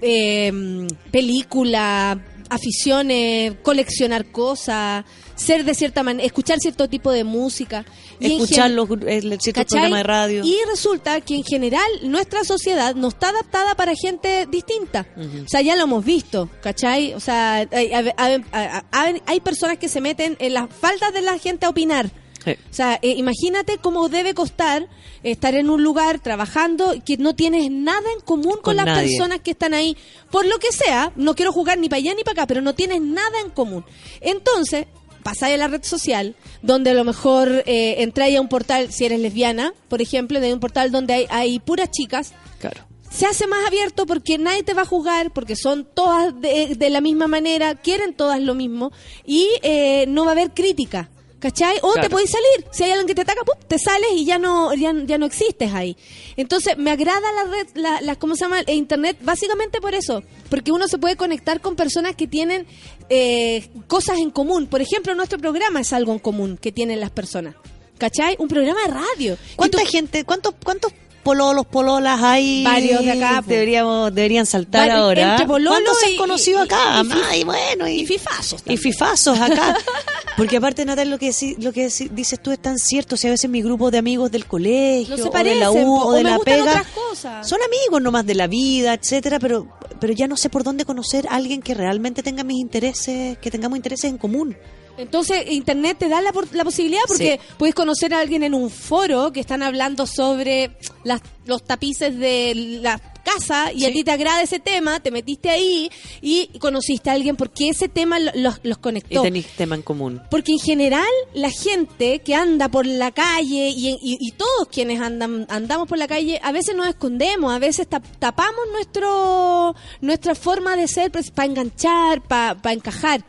eh, película, aficiones, coleccionar cosas, ser de cierta manera, escuchar cierto tipo de música. Y Escuchar los ciertos programas de radio. Y resulta que en general nuestra sociedad no está adaptada para gente distinta. O sea, ya lo hemos visto, ¿cachai? O sea, hay, hay- hay- hay- hay personas que se meten en las faldas de la gente a opinar. Sí. O sea, eh, imagínate cómo debe costar estar en un lugar trabajando que no tienes nada en común con, Con las nadie. personas que están ahí. Por lo que sea, no quiero jugar ni para allá ni para acá, pero no tienes nada en común. Entonces, pasáis a la red social, donde a lo mejor eh, entráis a un portal, si eres lesbiana, por ejemplo, de un portal donde hay, hay puras chicas, Claro. se hace más abierto porque nadie te va a juzgar, porque son todas de, de la misma manera, quieren todas lo mismo y eh, no va a haber crítica. ¿Cachai? O Claro. te podéis salir. Si hay alguien que te ataca, ¡pum! te sales y ya no, ya, ya no existes ahí. Entonces, me agrada la red, la, la- ¿cómo se llama? El Internet, básicamente por eso. Porque uno se puede conectar con personas que tienen eh, cosas en común. Por ejemplo, nuestro programa es algo en común que tienen las personas. ¿Cachai? Un programa de radio. ¿Cuánta gente, cuántos, cuántos pololos, pololas hay? Varios de acá, po. Deberíamos, deberían saltar ahora. entre ¿Cuántos se han conocido y- acá? y- y Más, fi- y bueno, y, Y fifazos. y fifazos acá. Porque aparte, Natal, lo que, lo que dices tú es tan cierto. Si a veces mi grupo de amigos del colegio, No se o de la U, o de me la gustan pega, otras cosas. son amigos nomás de la vida, etcétera, pero, pero ya no sé por dónde conocer a alguien que realmente tenga mis intereses, que tengamos intereses en común. Entonces, Internet te da la, la posibilidad porque puedes conocer a alguien en un foro que están hablando sobre las, los tapices de la casa y a ti te agrada ese tema, te metiste ahí y conociste a alguien porque ese tema lo- los, los Y conectó. tenéis tema en común. Porque en general la gente que anda por la calle y, y- y todos quienes andan andamos por la calle a veces nos escondemos, a veces tap- tapamos nuestro nuestra forma de ser para enganchar, para encajar.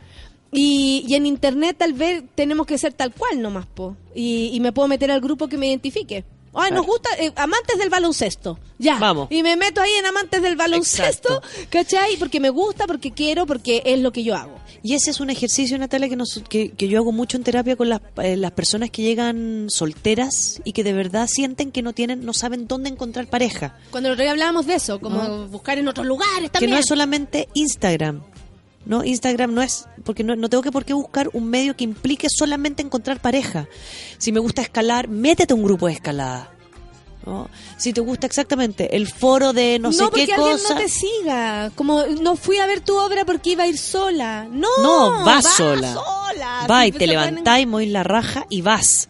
Y, y en internet tal vez tenemos que ser tal cual nomás, po. Y, y me puedo meter al grupo que me identifique. Ay, nos gusta, eh, amantes del baloncesto. Ya. Vamos. Y me meto ahí en amantes del baloncesto, ¿cachai? Porque me gusta, porque quiero, porque es lo que yo hago. Y ese es un ejercicio, Natalia, que, nos, que, que yo hago mucho en terapia con las, eh, las personas que llegan solteras y que de verdad sienten que no tienen, no saben dónde encontrar pareja. Cuando el otro día hablábamos de eso, como Ah. buscar en otros lugares Que también. no es solamente Instagram. ¿No? Instagram no es, porque no, no tengo que por qué buscar un medio que implique solamente encontrar pareja. Si me gusta escalar, métete a un grupo de escalada. ¿no? Si te gusta exactamente el foro de no, sé porque qué alguien cosa. no te siga. Como no fui a ver tu obra porque iba a ir sola. No, No, vas va sola. sola. Va y te y movís la raja y vas.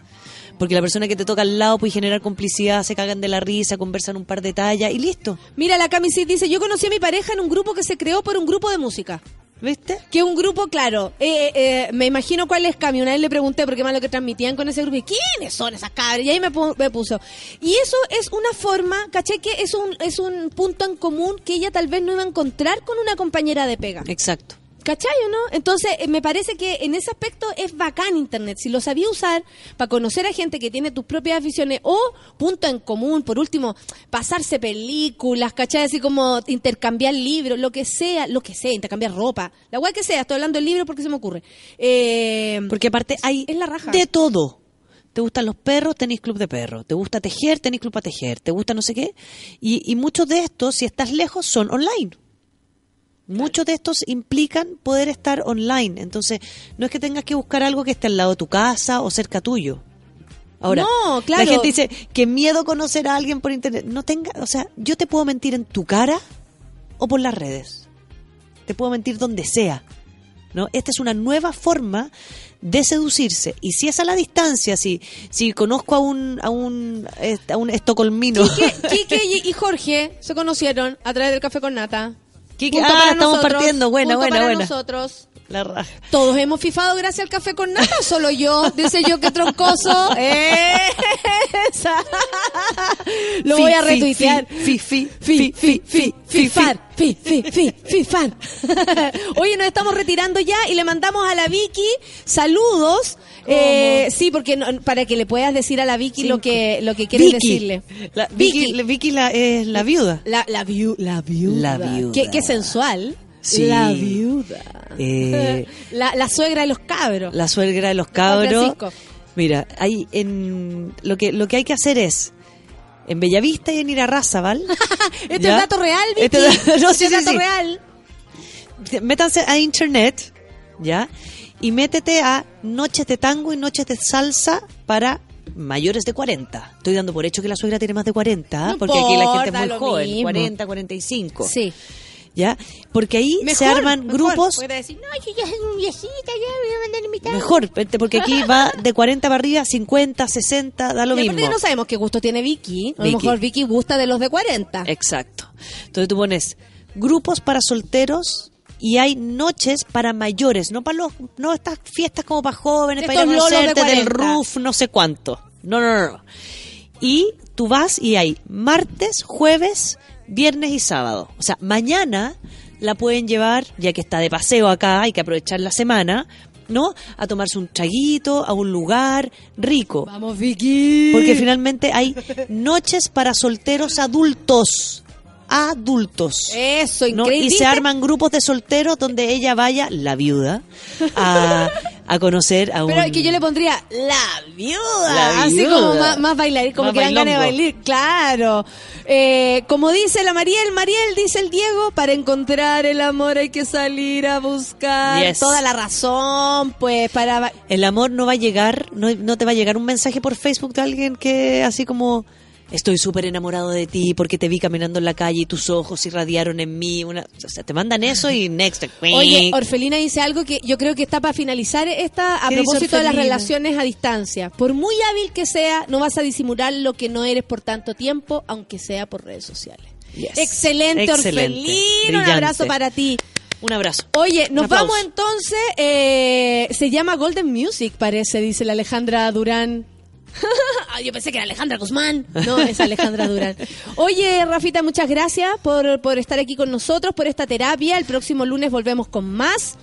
Porque la persona que te toca al lado puede generar complicidad, se cagan de la risa, conversan un par de tallas y listo. Mira, la Camisit dice, yo conocí a mi pareja en un grupo que se creó por un grupo de música. ¿Viste? Que un grupo, claro, eh, eh, me imagino cuál es Cami. Una vez le pregunté por qué más lo que transmitían con ese grupo. Y, ¿quiénes son esas cabras? Y ahí me, pu- me puso. Y eso es una forma, caché que es un, es un punto en común que ella tal vez no iba a encontrar con una compañera de pega. Exacto. ¿Cachai o no? Entonces, eh, me parece que en ese aspecto es bacán Internet. Si lo sabía usar para conocer a gente que tiene tus propias aficiones o punto en común, por último, pasarse películas, ¿cachai? Así como intercambiar libros, lo que sea, lo que sea, intercambiar ropa. La guay que sea, estoy hablando del libro porque se me ocurre. Eh, Porque aparte hay es la raja. de todo. ¿Te gustan los perros? Tenéis club de perros. ¿Te gusta tejer? Tenéis club para tejer. ¿Te gusta no sé qué? Y, y muchos de estos, si estás lejos, son online. Muchos de estos implican poder estar online. Entonces, no es que tengas que buscar algo que esté al lado de tu casa o cerca tuyo. Ahora, No, claro. la gente dice que miedo conocer a alguien por internet. No tenga, o sea, yo te puedo mentir en tu cara o por las redes. Te puedo mentir donde sea. ¿no? Esta es una nueva forma de seducirse. Y si es a la distancia, si, si conozco a un, a un, a un estocolmino. Quique, Quique y Jorge se conocieron a través del café con nata. Quique- Punto ah, para estamos nosotros, partiendo. Buena, punto buena, para buena. nosotros. La raja. Todos hemos fifado gracias al café con nata, ¿o solo yo. Dice yo que troncoso. Esa. Lo Fi, voy a retuitear. Fi, fi, Fi, fi, fi, fifar. Fi, fi, fi, fifar. Oye, nos estamos retirando ya y le mandamos a la Vicky saludos. Eh, sí, porque no- para que le puedas decir a la Vicky lo que lo que quieres Vicky. decirle. La, Vicky, la- Vicky la, es la viuda. La, la, viu- la viuda. La viuda. Qué, qué sensual. Sí. La viuda. Eh, La, la suegra de los cabros. la suegra de los cabros. Francisco. Mira, hay en lo que lo que hay que hacer es en Bellavista y en Irarrázaval. Este ¿ya? es dato real, Vicky. Este es- no, sí, Este es sí, dato sí. real. métanse a internet, ¿ya? Y métete a noches de tango y noches de salsa para mayores de 40. Estoy dando por hecho que la suegra tiene más de 40, No porque aquí la gente es muy joven, mismo. 40, 45. Sí. ¿Ya? Porque ahí se arman mejor. grupos Puede decir, no, yo ya soy viejita, ya me voy a mandar invitar. mejor, porque aquí va de 40 para arriba, 50, 60, da lo Y mismo. no sabemos qué gusto tiene Vicky. A lo Vicky. mejor Vicky gusta de los de 40. Exacto. Entonces tú pones grupos para solteros y hay noches para mayores, no para los, no estas fiestas como para jóvenes, para ir a de del 40. roof, no sé cuánto. No, no, no, no. Y tú vas y hay martes, jueves, viernes y sábado. O sea, mañana la pueden llevar, ya que está de paseo acá, hay que aprovechar la semana, ¿no? A tomarse un traguito, a un lugar rico. Vamos, Vicky. Porque finalmente hay noches para solteros adultos. Adultos. Eso, ¿no? increíble. Y se arman grupos de solteros donde ella vaya, la viuda, a, a conocer a un... Pero que yo le pondría la viuda. La Así viuda. como más, más bailar, como Más que dan ganas de bailar. Claro. Eh, como dice la Mariel, Mariel dice el Diego, para encontrar el amor hay que salir a buscar. Yes. Toda la razón, pues, para... El amor no va a llegar, no, no te va a llegar un mensaje por Facebook de alguien que así como... Estoy súper enamorado de ti porque te vi caminando en la calle y tus ojos irradiaron en mí. Una, o sea, te mandan eso y next. Oye, Orfelina dice algo que yo creo que está para finalizar esta a ¿Qué dice propósito de las relaciones a distancia. Por muy hábil que sea, no vas a disimular lo que no eres por tanto tiempo, aunque sea por redes sociales. Yes. Excelente, Excelente. Orfelina. Un abrazo para ti. Un abrazo. Oye, nos vamos entonces. eh, se llama Golden Music, parece, dice la Alejandra Durán. Ah, Yo pensé que era Alejandra Guzmán. No, es Alejandra Durán. Oye, Rafita, muchas gracias por, por estar aquí con nosotros, por esta terapia. El próximo lunes volvemos con más.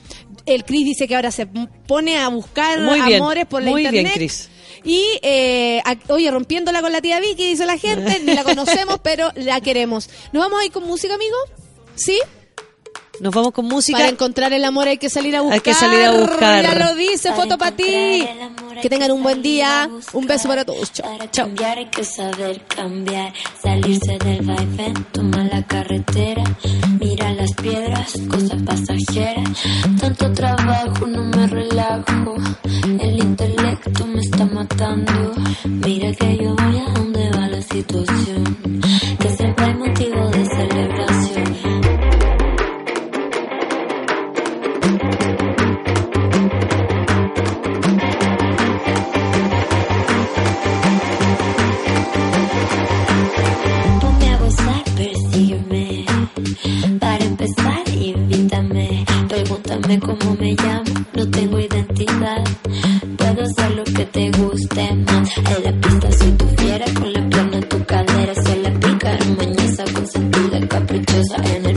El Cris dice que ahora se pone a buscar Muy bien, amores por la muy bien, internet. Cris. Y, eh, a- oye, rompiéndola con la tía Vicky, dice la gente. Ni la conocemos, pero la queremos. ¿Nos vamos a ir con música, amigo? ¿Sí? Nos vamos con música. Para encontrar el amor hay que salir a buscar. Hay que salir a buscar. Ya lo dice, Para foto para ti. Que tengan un buen día. Un beso para todos. Chao. Para cambiar hay que saber cambiar, salirse del vaivén, toma la carretera, mira las piedras, cosa pasajera. Tanto trabajo, no me relajo, el intelecto me está matando. Mira que yo voy a donde va la situación, que siempre hay motivo de celebración. de cómo me llamo, no tengo identidad. Puedo hacer lo que te guste más. En la pista soy tu fiera, con la pierna en tu cadera se la pica, mañosa, consentida, caprichosa en el